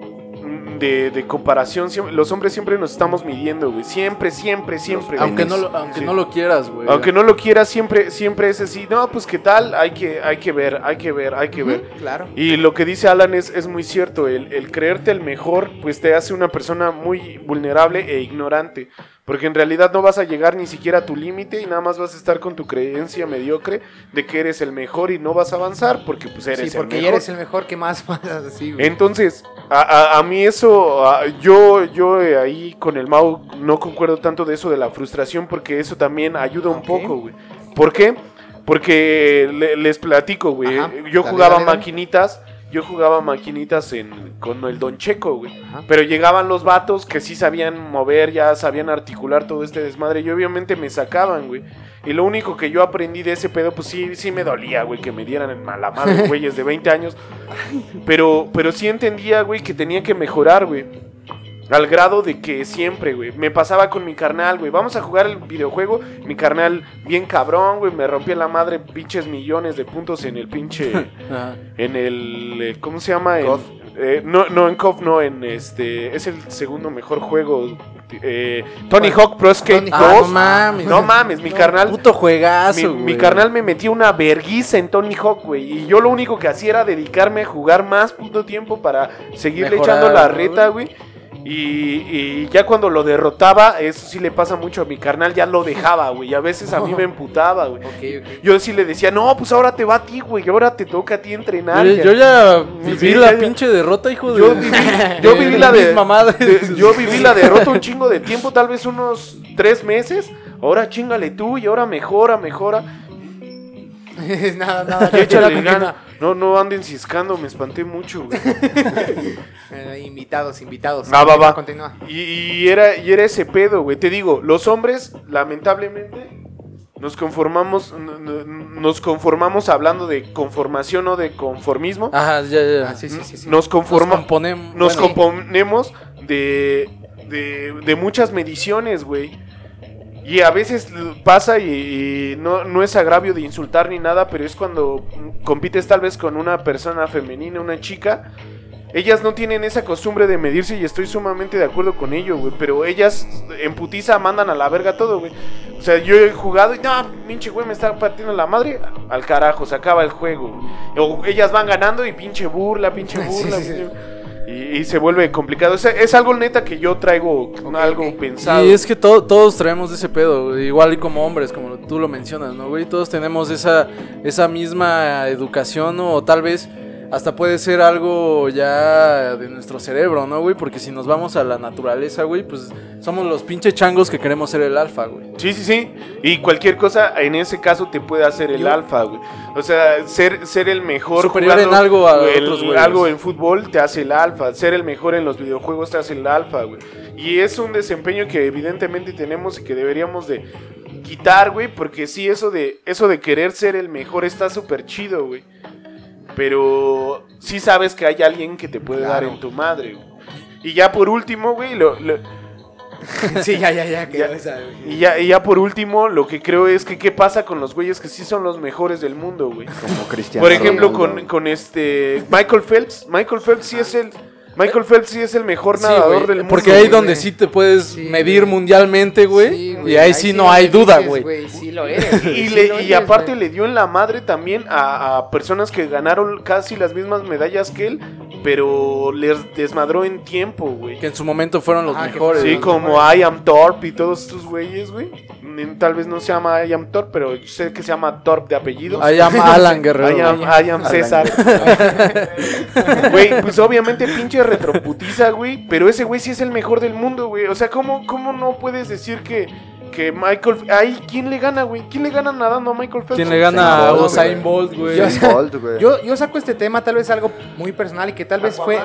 de, de comparación. Siempre- los hombres siempre nos estamos midiendo, güey. Siempre, siempre, siempre. Aunque no lo, aunque Sí. no lo quieras, güey. Aunque no lo quieras, siempre, siempre es así. No, pues qué tal, hay que, hay que ver, hay que ver, hay que ver. Claro. Y lo que dice Alan es, es muy cierto. El, el creerte el mejor, pues te hace una persona muy vulnerable e ignorante. Porque en realidad no vas a llegar ni siquiera a tu límite y nada más vas a estar con tu creencia mediocre de que eres el mejor y no vas a avanzar porque pues eres Sí, porque el mejor. eres el mejor, ¿qué más así? Entonces, a, a- a mí eso, a- yo, yo eh, ahí con el Mau no concuerdo tanto de eso de la frustración porque eso también ayuda un poco, güey. ¿Por qué? Porque le- les platico, güey. Yo dale, jugaba dale, dale. maquinitas, yo jugaba maquinitas en, con el Don Checo, güey. Ajá. Pero llegaban los vatos que sí sabían mover, ya sabían articular todo este desmadre y obviamente me sacaban, güey. Y lo único que yo aprendí de ese pedo, pues sí, sí me dolía, güey, que me dieran en mala madre, güeyes de 20 años. Pero, pero sí entendía, güey, que tenía que mejorar, güey. Al grado de que siempre, güey, me pasaba con mi carnal, güey. Vamos a jugar el videojuego. Mi carnal, bien cabrón, güey, me rompía la madre pinches millones de puntos en el pinche. En el. eh, ¿Cómo se llama? En- eh, no, no, en KOF no, en este. Es el segundo mejor juego. eh, Tony Hawk Pro Skate Tony 2. Ah, no mames. No mames, mi No, carnal. Puto juegazo, Mi, mi carnal me metió una verguiza en Tony Hawk, güey. Y yo lo único que hacía era dedicarme a jugar más puto tiempo para seguirle Mejorar, echando la ¿no, reta, güey. Y, y ya cuando lo derrotaba, eso sí le pasa mucho a mi carnal, ya lo dejaba, güey. Y a veces a mí me emputaba, güey. Yo sí le decía, no, pues ahora te va a ti, güey. Ahora te toca a ti entrenar. Yo, ya". yo ya viví Sí, la ya- pinche derrota, hijo de. Yo viví, yo de viví la de, yo viví la derrota un chingo de tiempo, tal vez unos tres meses. Ahora chingale tú y ahora mejora, mejora. nada, nada. Échale gana. No, no anden ciscando, me espanté mucho, güey. Eh, invitados, invitados. Ah, va, va. Continúa. Y, y era, y era ese pedo, güey. Te digo, los hombres, lamentablemente, nos conformamos, nos conformamos hablando de conformación o de conformismo. Ajá, ya, ya. Ah, sí, sí, sí. sí. Nos conformamos. Nos componem- nos bueno, componemos de, de, de muchas mediciones, güey. Y a veces pasa y, y no, no es agravio de insultar ni nada, pero es cuando compites tal vez con una persona femenina, una chica. Ellas no tienen esa costumbre de medirse y estoy sumamente de acuerdo con ello, güey. Pero ellas en putiza mandan a la verga todo, güey. O sea, yo he jugado y no, pinche güey me está partiendo la madre. Al carajo, se acaba el juego. güey. O ellas van ganando y pinche burla, pinche burla. sí, sí. pinche- Y, y se vuelve complicado. Es, es algo neta que yo traigo, algo pensado. Y es que to- todos traemos ese pedo, güey, igual y como hombres, como tú lo mencionas, ¿no, güey? Todos tenemos esa, esa misma educación ¿no? o tal vez hasta puede ser algo ya de nuestro cerebro, ¿no, güey? Porque si nos vamos a la naturaleza, güey, pues somos los pinches changos que queremos ser el alfa, güey. Sí, sí, sí. Y cualquier cosa en ese caso te puede hacer el Yo- alfa, güey. O sea, ser, ser el mejor Superior en algo a el- otros güeyes. algo en fútbol te hace el alfa. Ser el mejor en los videojuegos te hace el alfa, güey. Y es un desempeño que evidentemente tenemos y que deberíamos de quitar, güey. Porque sí, eso de, eso de querer ser el mejor está súper chido, güey. Pero sí sabes que hay alguien que te puede dar en tu madre, güey. Y ya por último, güey, lo- lo, Sí, ya, ya, ya. quedó Ya. esa, güey. Y ya, y ya por último, lo que creo es que qué pasa con los güeyes que sí son los mejores del mundo, güey. Como Cristiano Por ejemplo, Ronaldo. con, con este Michael Phelps. Michael Phelps sí es el Michael Phelps sí es el mejor Sí, nadador güey, del mundo. Porque ahí güey. donde sí te puedes Sí, medir güey. mundialmente, güey. Y ahí, sí no hay duda, dices, güey. Sí lo eres. güey, Y, sí le- lo y eres, aparte le dio en la madre también a, a personas que ganaron casi las mismas medallas que él, pero les desmadró en tiempo, güey. Que en su momento fueron los Ah, mejores. Sí, como I Am Torp y todos estos güeyes, güey. Ni- Tal vez no se llama I Am Torp, pero yo sé que se llama Torp de apellido. Ahí llama Alan Guerrero. I am, I am César. Güey, pues obviamente pinche retroputiza, güey. Pero ese güey sí es el mejor del mundo, güey. O sea, ¿cómo, cómo no puedes decir que, porque Michael. Ay, ¿quién le gana, güey? ¿Quién le gana nadando a Michael Phelps? ¿Quién le gana a Usain güey. Bolt, güey? Yo- Usain Bolt, güey. Yo, yo saco este tema, tal vez algo muy personal y que tal vez fue.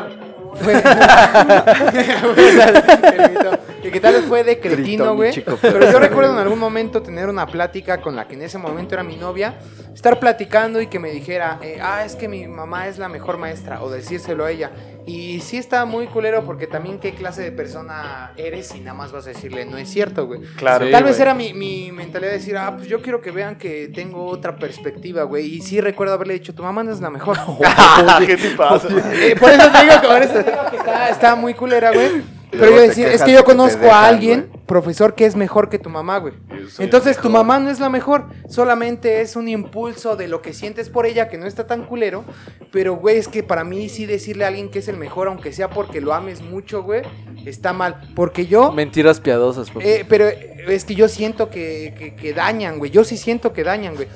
fue y que tal vez fue de cretino, güey. Pero yo recuerdo en algún momento tener una plática con la que en ese momento era mi novia, estar platicando y que me dijera, eh, ah, es que mi mamá es la mejor maestra, o decírselo a ella. Y sí está muy culero porque también qué clase de persona eres y nada más vas a decirle, no es cierto, güey. Claro. Sí. Tal vez era mi, mi mentalidad de decir, ah, pues yo quiero que vean que tengo otra perspectiva, güey. Y sí recuerdo haberle dicho, tu mamá no es la mejor. ¿Qué te pasa? Eh, por eso te digo que, por eso te digo que está, está muy culera, güey. Pero yo decir, es que yo conozco dejan, a alguien, profesor, que es mejor que tu mamá, güey. Entonces tu mamá no es la mejor, solamente es un impulso de lo que sientes por ella, que no está tan culero. Pero, güey, es que para mí sí decirle a alguien que es el mejor, aunque sea porque lo ames mucho, güey, está mal. Porque yo... Mentiras piadosas. Eh, pero es que yo siento que, que- que dañan, güey. Yo sí siento que dañan, güey.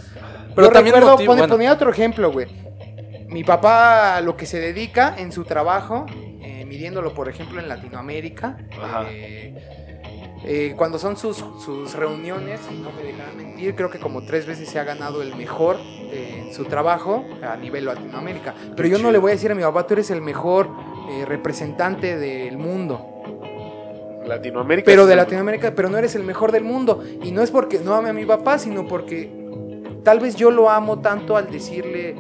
Pero Yo también recuerdo, motiv- pone- bueno. ponía otro ejemplo, güey. Mi papá lo que se dedica en su trabajo, eh, midiéndolo por ejemplo en Latinoamérica, eh, eh, cuando son sus, sus reuniones, no me dejarán mentir, creo que como tres veces se ha ganado el mejor eh, en su trabajo a nivel Latinoamérica. Pero yo no le voy a decir a mi papá, tú eres el mejor eh, representante del mundo. Latinoamérica. Pero de Latinoamérica, pero no eres el mejor del mundo. Y no es porque no ame a mi papá, sino porque tal vez yo lo amo tanto al decirle,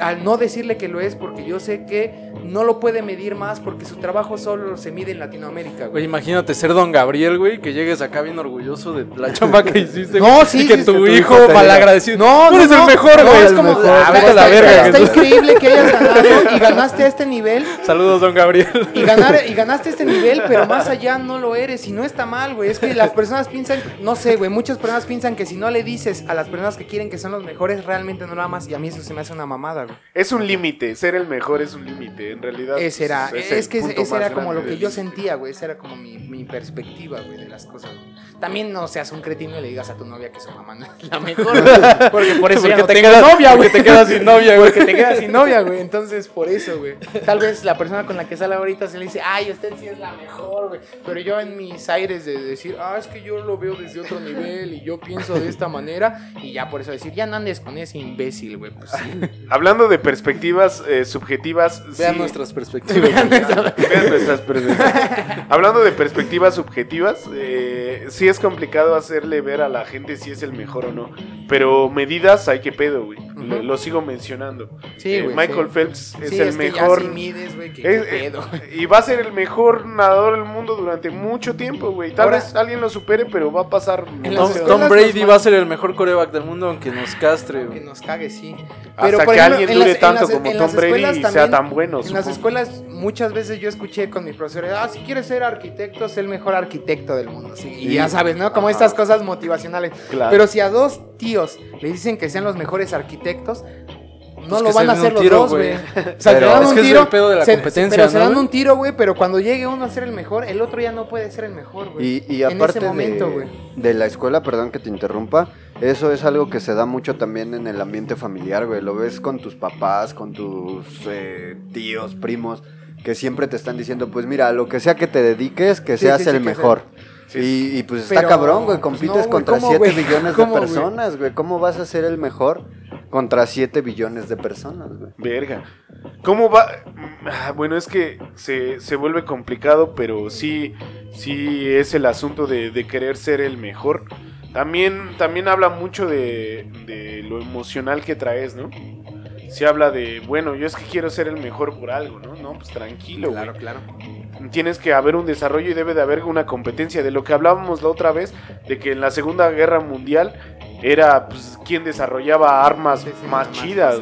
al no decirle que lo es, porque yo sé que no lo puede medir más porque su trabajo solo se mide en Latinoamérica, Güey, imagínate ser don Gabriel, güey, que llegues acá bien orgulloso de la chamba que hiciste. No, sí, Y que sí, tu que tu hijo hijo te malagradecido. No, Tú no, eres no, el mejor, güey. es como, a la está- verga, está increíble que hayas ganado y ganaste a este nivel. Saludos, don Gabriel. Y, ganar, y ganaste este nivel, pero más allá no lo eres. Y no está mal, güey. Es que las personas piensan, no sé, güey. Muchas personas piensan que si no le dices a las personas que quieren que son los mejores, realmente no lo amas. Y a mí eso se me hace una mamada, güey. Es un límite. Ser el mejor es un límite. En realidad. Ese era, pues, es, que ese, era como lo que yo sentía, güey. Esa era como mi, mi perspectiva, güey, de las cosas. güey. También no seas un cretino y le digas a tu novia que su mamá no es la mejor, güey. Porque por eso ya no te tengo quedas- novia, güey. porque te quedas sin novia, güey. Porque te quedas sin novia, güey. Entonces, por eso, güey. Tal vez la persona con la que sale ahorita se le dice, ay, usted sí es la mejor, güey. Pero yo en mis aires de decir, ah, es que yo lo veo desde otro nivel y yo pienso de esta manera. Y ya por eso decir, ya no andes con ese imbécil, güey. Pues sí. Hablando de perspectivas eh, subjetivas. Vean sí- nuestras perspectivas. Vean nuestras perspectivas. Hablando de perspectivas subjetivas, eh, sí es complicado hacerle ver a la gente si es el mejor o no. Pero medidas hay que pedo, güey. lo, sigo mencionando. Sí, Eh, Michael sí. Phelps es Sí, el es que mejor. ya sí mides, güey, que, es- qué pedo. y va a ser el mejor nadador del mundo durante mucho tiempo, güey. Tal Ahora- vez alguien lo supere, pero va a pasar. Tom, Brady va a ser el mejor coreback del mundo, aunque nos castre, Que güey. nos cague, sí. Hasta por que ejemplo, alguien en dure las- tanto las- como Tom Brady sea tan bueno. En las escuelas muchas veces yo escuché con mis profesores, ah, si quieres ser arquitecto, es el mejor arquitecto del mundo. sí. Y ya sabes, ¿no? Como estas cosas motivacionales. Claro. Pero si a dos tíos le dicen que sean los mejores arquitectos, no Pues lo que van a hacer los tiro, dos, güey. O sea, Pero- se dan Es un tiro, el pedo de la se- competencia, pero se ¿no, dan un tiro, güey, pero cuando llegue uno a ser el mejor, el otro ya no puede ser el mejor, güey. Y, y En aparte ese momento, de, de la escuela, perdón que te interrumpa, eso es algo que se da mucho también en el ambiente familiar, güey. Lo ves con tus papás, con tus eh, tíos, primos, que siempre te están diciendo, pues mira, lo que sea que te dediques, que Sí, seas sí, sí, el que mejor. Sí. Y, y, pues Pero, está cabrón, güey. pues, Compites no, güey, contra ¿cómo, 7 güey? billones de personas, güey. ¿Cómo vas a ser el mejor contra 7 billones de personas, güey? Verga. ¿Cómo va? Ah, Bueno, es que se, se vuelve complicado, pero sí, sí es el asunto de, de querer ser el mejor. También, también habla mucho de, de lo emocional que traes, ¿no? Se habla de, bueno, yo es que quiero ser el mejor por algo, ¿no? No, pues tranquilo, güey. Claro, claro. Tienes que haber un desarrollo y debe de haber una competencia. De lo que hablábamos la otra vez, de que en la Segunda Guerra Mundial era pues, quien desarrollaba armas Sí, sí, más chidas.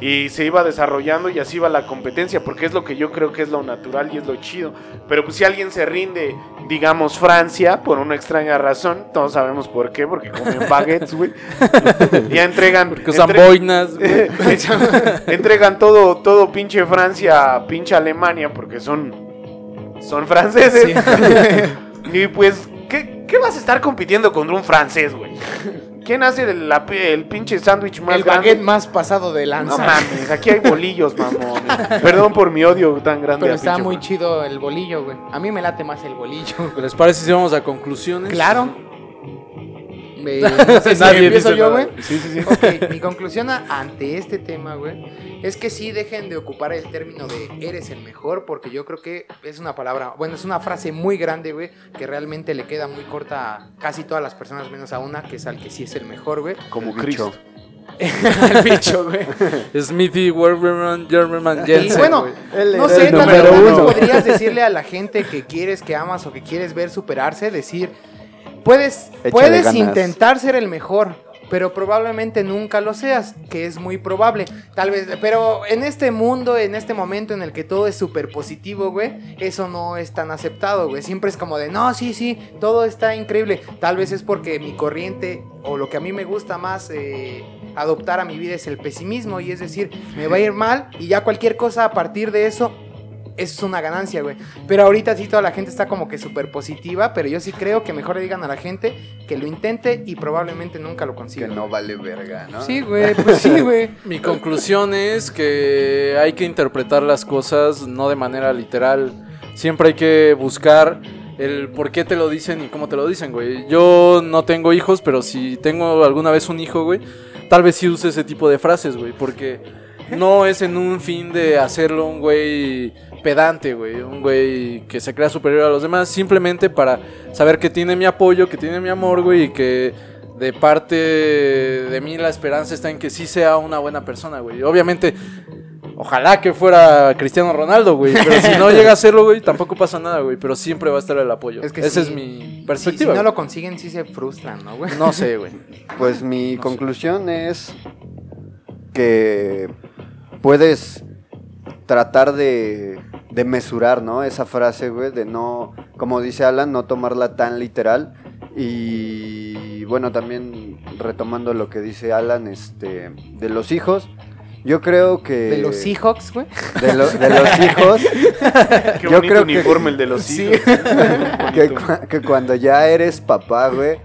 Y se iba desarrollando y así iba la competencia, porque es lo que yo creo que es lo natural y es lo chido. Pero pues si alguien se rinde, digamos Francia, por una extraña razón, todos sabemos por qué, porque comen baguettes, güey. ya entregan... Porque usan entre- boinas, entregan todo, todo pinche Francia, pinche Alemania, porque son, son franceses. y pues, ¿qué, qué vas a estar compitiendo contra un francés, güey? ¿Quién hace el, la- el pinche sándwich más el grande? baguette más pasado de No lanza. mames, aquí hay bolillos, mamón. Perdón por mi odio tan grande. Pero está pinche muy chido el bolillo, güey. A mí me late más el bolillo. ¿Les parece si vamos a conclusiones? Claro. Me- no sé si Nadie empiezo yo, güey. Sí, sí, sí. Ok, mi conclusión a- ante este tema, güey, es que sí dejen de ocupar el término de eres el mejor, porque yo creo que es una palabra, bueno, es una frase muy grande, güey, que realmente le queda muy corta a casi todas las personas, menos a una, que es al que sí es el mejor, güey. Como El. Cristo. Al bicho, güey. Smithy, Werberman, Gerberman, Y Jensen. bueno, güey. Él no sé, el tal vez podrías decirle a la gente que quieres, que amas o que quieres ver superarse, decir, puedes, Échale puedes ganas. intentar ser el mejor, pero probablemente nunca lo seas, que es muy probable. Tal vez, pero en este mundo, en este momento en el que todo es súper positivo, güey, eso no es tan aceptado, güey. Siempre es como de, no, sí, sí, todo está increíble. Tal vez es porque mi corriente o lo que a mí me gusta más eh, adoptar a mi vida es el pesimismo y es decir, me va a ir mal y ya cualquier cosa a partir de eso eso es una ganancia, güey. Pero ahorita sí toda la gente está como que súper positiva, pero yo sí creo que mejor le digan a la gente que lo intente y probablemente nunca lo Que consiga. no vale verga, ¿no? Sí, güey, pues sí, güey. Mi conclusión es que hay que interpretar las cosas no de manera literal. Siempre hay que buscar el por qué te lo dicen y cómo te lo dicen, güey. Yo no tengo hijos, pero si tengo alguna vez un hijo, güey, tal vez sí use ese tipo de frases, güey, porque no es en un fin de hacerlo un güey pedante, güey, un güey que se crea superior a los demás, simplemente para saber que tiene mi apoyo, que tiene mi amor, güey, y que de parte de mí la esperanza está en que sí sea una buena persona, güey. Obviamente, ojalá que fuera Cristiano Ronaldo, güey, pero si no llega a serlo, güey, tampoco pasa nada, güey, pero siempre va a estar el apoyo. Es que Esa sí. es mi Si, si perspectiva. no lo consiguen, sí se frustran, ¿no, güey? no sé, güey. Pues mi conclusión es que puedes tratar de, de mesurar, ¿no? Esa frase, güey, de no, como dice Alan, no tomarla tan literal. Y bueno, también retomando lo que dice Alan, este, de los hijos, yo creo que... De los Seahawks, güey. De, lo- de los hijos, Qué Yo bonito creo que- uniforme el de los Sí. hijos. que, cua- que cuando ya eres papá, güey,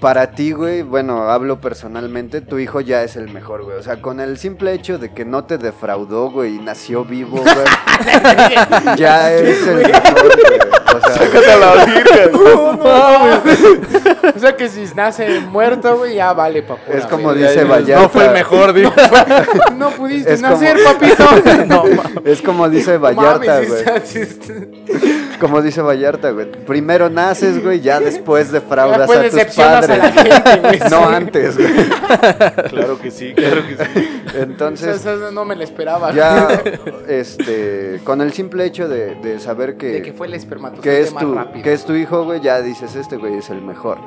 para ti, güey, bueno, hablo personalmente, tu hijo ya es el mejor, güey. O sea, con el simple hecho de que no te defraudó, güey, y nació vivo, güey, ya es el mejor, güey. O sea, Sácate a la virga. O sea que si nace muerto, güey, ya vale, papá. Es como Ya, dice ya, Vallarta. No fue el mejor, digo. No pudiste Es como- nacer, papito. no, es como dice Vallarta, güey. Como dice Vallarta, güey. Primero naces, güey, ya después Ya defraudas después a tus a padres. la gente, güey. No sí. antes, güey. Claro que sí, claro que sí. Entonces, Eso- eso no me lo esperaba. ya, este, con el simple hecho de, de saber que, De que fue el espermatozoide que es más tu, rápido. que es tu hijo, güey, ya dices, este güey es el mejor.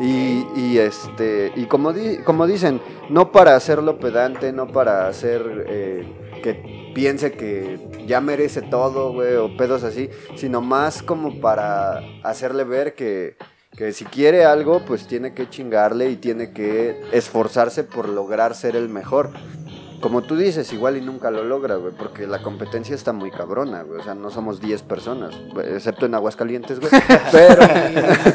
Y, y este, y como, di- como dicen, no para hacerlo pedante, no para hacer eh, que piense que ya merece todo, güey, o pedos así, sino más como para hacerle ver que, que si quiere algo, pues tiene que chingarle y tiene que esforzarse por lograr ser el mejor. Como tú dices, igual y nunca lo logra, güey, porque la competencia está muy cabrona, güey. O sea, no somos 10 personas, güey, excepto en Aguascalientes, güey. Pero,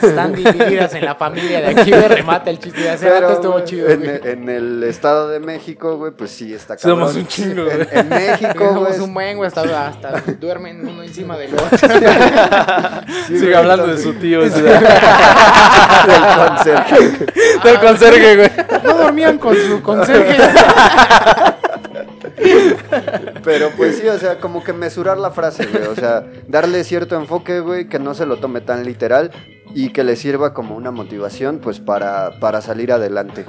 Están divididas en la familia de aquí, güey. Remata el chiste. De hace rato pero estuvo güey, chido, en, güey. en el Estado de México, güey, pues sí está cabrón. Somos un chingo, güey. En, en México, Somos güey. un buen, güey. Hasta, hasta duermen uno encima del otro. sí, Sigue hablando de su tío. ese- del conserje. Del conserje, güey. No dormían con su conserje. Pero pues sí, o sea, como que mesurar la frase, güey. O sea, darle cierto enfoque, güey, que no se lo tome tan literal y que le sirva como una motivación, pues, para, para salir adelante.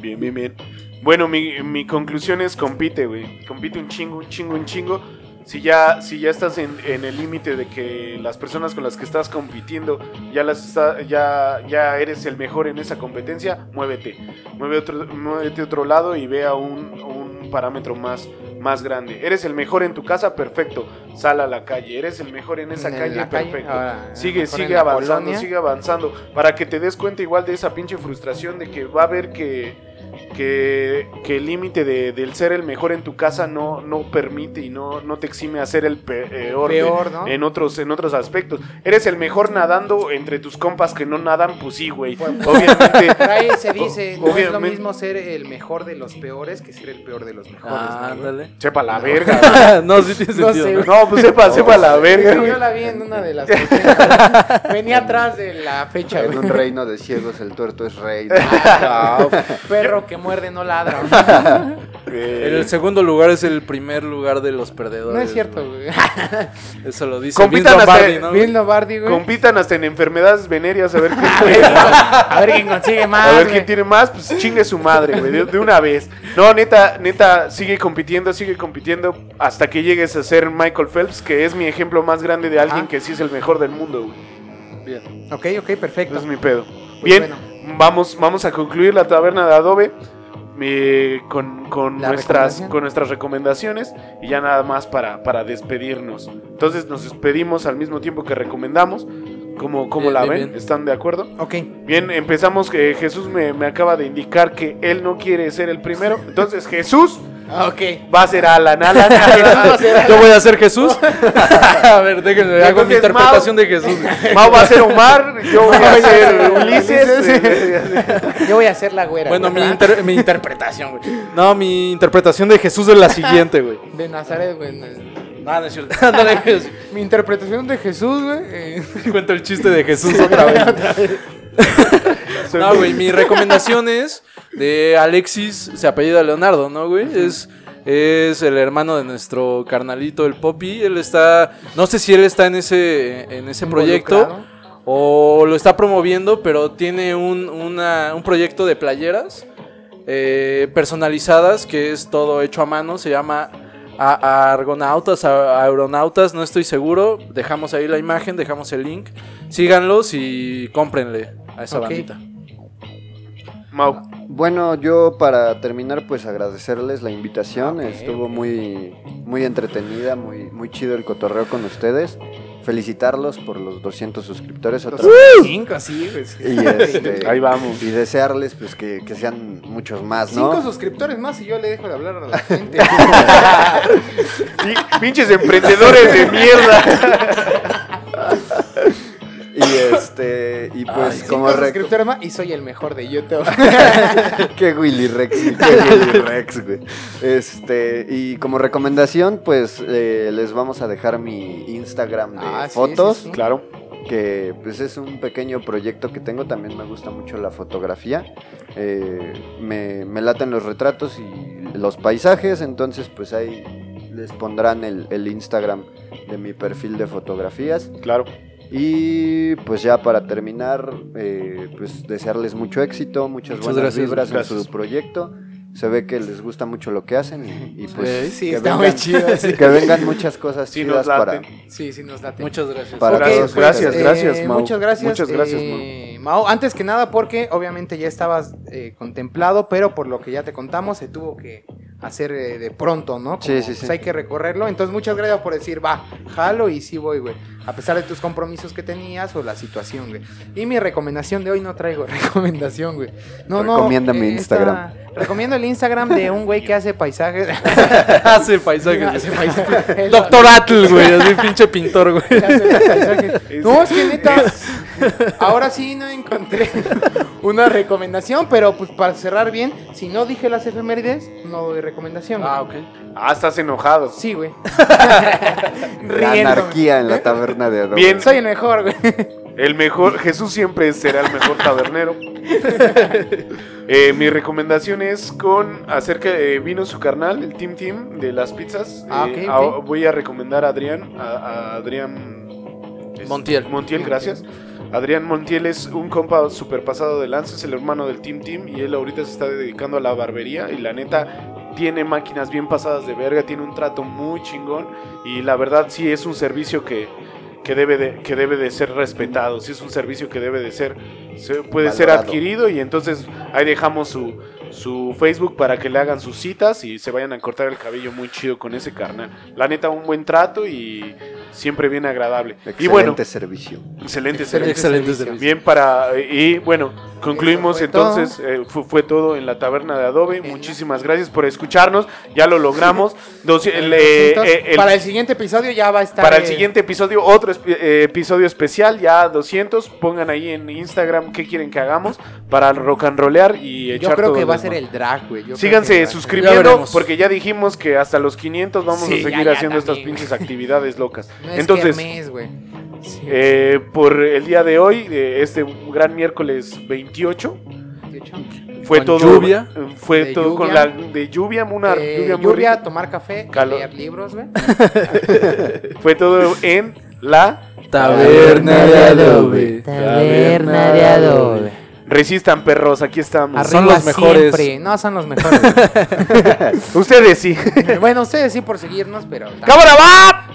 Bien, bien, bien. Bueno, mi, mi conclusión es compite, güey. Compite un chingo, un chingo, un chingo. Si ya, si ya estás en, en el límite de que las personas con las que estás compitiendo ya las ya, ya eres el mejor en esa competencia, muévete. Mueve otro, muévete otro lado y ve a un, un parámetro más, más grande. Eres el mejor en tu casa, perfecto. Sal a la calle. Eres el mejor en esa En calle, perfecto. ahora, sigue, sigue avanzando, colonia. sigue avanzando. Para que te des cuenta igual de esa pinche frustración de que va a haber que que, que el límite de- del ser el mejor en tu casa no, no permite y no, no te exime a ser el pe- peor, de- Peor, ¿no? en, otros, en otros aspectos. Eres el mejor nadando entre tus compas que no nadan, pues sí, güey. Pues, Obviamente. Por ahí se dice, no es lo Obviamente. mismo ser el mejor de los peores que ser el peor de los mejores. Ah, ¿no, ándale. Sepa la verga. no, sí tiene sentido. sé, ¿no? güey. No, pues sepa, sepa la verga, güey. yo la vi en una de las. Venía atrás de la fecha, En un reino de ciegos el tuerto es rey. Perro que muerde no ladra. El segundo lugar es el primer lugar de los perdedores. No es cierto, güey. Eso lo dice Compitan Vince hasta- Lombardi, ¿no? Bill Lombardi, güey. Compitan hasta en enfermedades venéreas a ver quién, A ver quién consigue más. a ver güey. quién tiene más, pues chingue su madre, güey, de, de una vez. No, neta, neta, sigue compitiendo, sigue compitiendo hasta que llegues a ser Michael Phelps, que es mi ejemplo más grande de alguien que sí es el mejor del mundo, güey. Bien. Ok, ok, perfecto. Es mi pedo. Bien, bueno. Vamos, vamos a concluir la taberna de Adobe. eh, con, con nuestras, con nuestras recomendaciones y ya nada más para, para despedirnos. Entonces nos despedimos al mismo tiempo que recomendamos. ¿Cómo, cómo Bien, la bien, ven? bien. ¿Están de acuerdo? Ok. Bien, empezamos que Jesús me, me acaba de indicar que él no quiere ser el primero. Entonces Jesús Ok. va a ser Alan. Alan, Yo voy a ser Jesús. a ver, déjenme, hago mi interpretación Mau- de Jesús. Mau va a ser Omar, yo voy a ser Ulises. Yo voy a hacer la güera. Bueno, mi, güey. inter- mi interpretación, güey. No, mi interpretación de Jesús es la siguiente, güey. De Nazaret, güey. No, no es cierto. Mi interpretación de Jesús, güey. eh, Cuento el chiste de Jesús otra vez. No, güey, mi recomendación es de Alexis, se apellida Leonardo, ¿no, güey? Es, es el hermano de nuestro carnalito, el Poppy. Él está, no sé si él está en ese, en ese proyecto o lo está promoviendo, pero tiene un, una- un proyecto de playeras eh, personalizadas que es todo hecho a mano. Se llama a- Argonautas, a- Aeronautas, no estoy seguro. Dejamos ahí la imagen, dejamos el link. Síganlos y cómprenle a esa Ok. bandita. Mau, Bueno, yo para terminar, pues agradecerles la invitación. Ok, Estuvo muy, muy entretenida, muy, muy chido el cotorreo con ustedes. Felicitarlos por los 200 suscriptores otra vez. Cinco, sí, sí. Y, este, Ahí vamos. y desearles pues que, que sean muchos más, Cinco suscriptores más y yo le dejo de hablar a la gente. Sí, pinches emprendedores de mierda. Y este, y pues Ay, como suscriptores más y soy el mejor de YouTube. Qué Willy Rex, qué Willy Rex, güey. Este, y como recomendación, pues eh, les vamos a dejar mi Instagram de Ah, sí, fotos, sí, sí. Claro. que pues es un pequeño proyecto que tengo. También me gusta mucho la fotografía. Eh, me, me laten los retratos y los paisajes, entonces pues ahí les pondrán el, el Instagram de mi perfil de fotografías. Claro. Y pues ya para terminar, eh, pues desearles mucho éxito, muchas Muchas buenas gracias, vibras en gracias. su proyecto. Se ve que les gusta mucho lo que hacen y, y, pues Sí, que, está vengan, muy chido. Sí, que vengan muchas cosas Sí, chidas nos para... sí, sí nos late. Muchas gracias. Para Gracias, todos gracias, gracias, Eh, Mau. Muchas gracias. Muchas gracias, eh, Mau. Antes que nada, porque obviamente ya estabas eh, contemplado, pero por lo que ya te contamos, se tuvo que hacer eh, de pronto, ¿no? Como, Sí, sí, pues, sí. hay que recorrerlo. Entonces, muchas gracias por decir, va, jalo y sí voy, güey. A pesar de tus compromisos que tenías o la situación, güey. Y mi recomendación de hoy no traigo recomendación, güey. No, no. Recomienda mi eh, Instagram. esta- Recomiendo el Instagram de un güey que hace paisajes. Hace paisajes. Hace paisajes. Doctor Atl, güey, así pinche pintor, güey. No, es que neta, ahora sí no encontré una recomendación, pero pues para cerrar bien, si no dije las efemérides, no doy recomendación. Ah, ok. Ah, estás enojado. Sí, güey. La anarquía en la taberna de Adobe. Bien. Soy el mejor, güey. El mejor, Jesús siempre será el mejor tabernero. Eh, mi recomendación es con acerca de vino su carnal, el Team Team de las pizzas. Ah, Eh, ok, a- ok. voy a recomendar a Adrián, a, a Adrián es- Montiel. Montiel, gracias. Adrián Montiel es un compa super pasado de lanza, es el hermano del Team Team y él ahorita se está dedicando a la barbería y la neta tiene máquinas bien pasadas de verga, tiene un trato muy chingón y la verdad sí es un servicio que, que, debe, de, que debe de ser respetado, sí es un servicio que debe de ser, se- puede ser adquirido y entonces ahí dejamos su, su Facebook para que le hagan sus citas y se vayan a cortar el cabello muy chido con ese carnal. La neta un buen trato y siempre bien agradable. Excelente y bueno, servicio. excelente, Excelente servicio. Excelente servicio. servicio. Bien para... Y bueno, Concluimos fue entonces, eh, fu- fue, todo en la taberna de Adobe. Muchísimas gracias por escucharnos. Ya lo logramos. El, eh, eh, el- para el siguiente episodio ya va a estar. para el siguiente episodio, otro eh, episodio especial, ya 200. Pongan ahí en Instagram qué quieren que hagamos para rock and rollear y echar Yo creo todo que va a ser el drag, güey. Yo creo Síganse Ya suscribiendo porque ya dijimos que hasta los 500 vamos Sí, a seguir ya haciendo estas pinches actividades locas. No es Entonces, kermés, güey. Sí. eh, por el día de hoy, eh, este gran miércoles 28, fue Con todo lluvia. fue todo con la de lluvia, una Eh, lluvia muy lluvia, rica. tomar café, Calor. leer libros, güey. Fue todo en la Taberna de Adobe. Taberna de Adobe. Resistan perros, aquí estamos. Son los mejores. siempre. No, son los mejores. Ustedes sí. bueno, ustedes sí por seguirnos, pero... ¡Cámara va!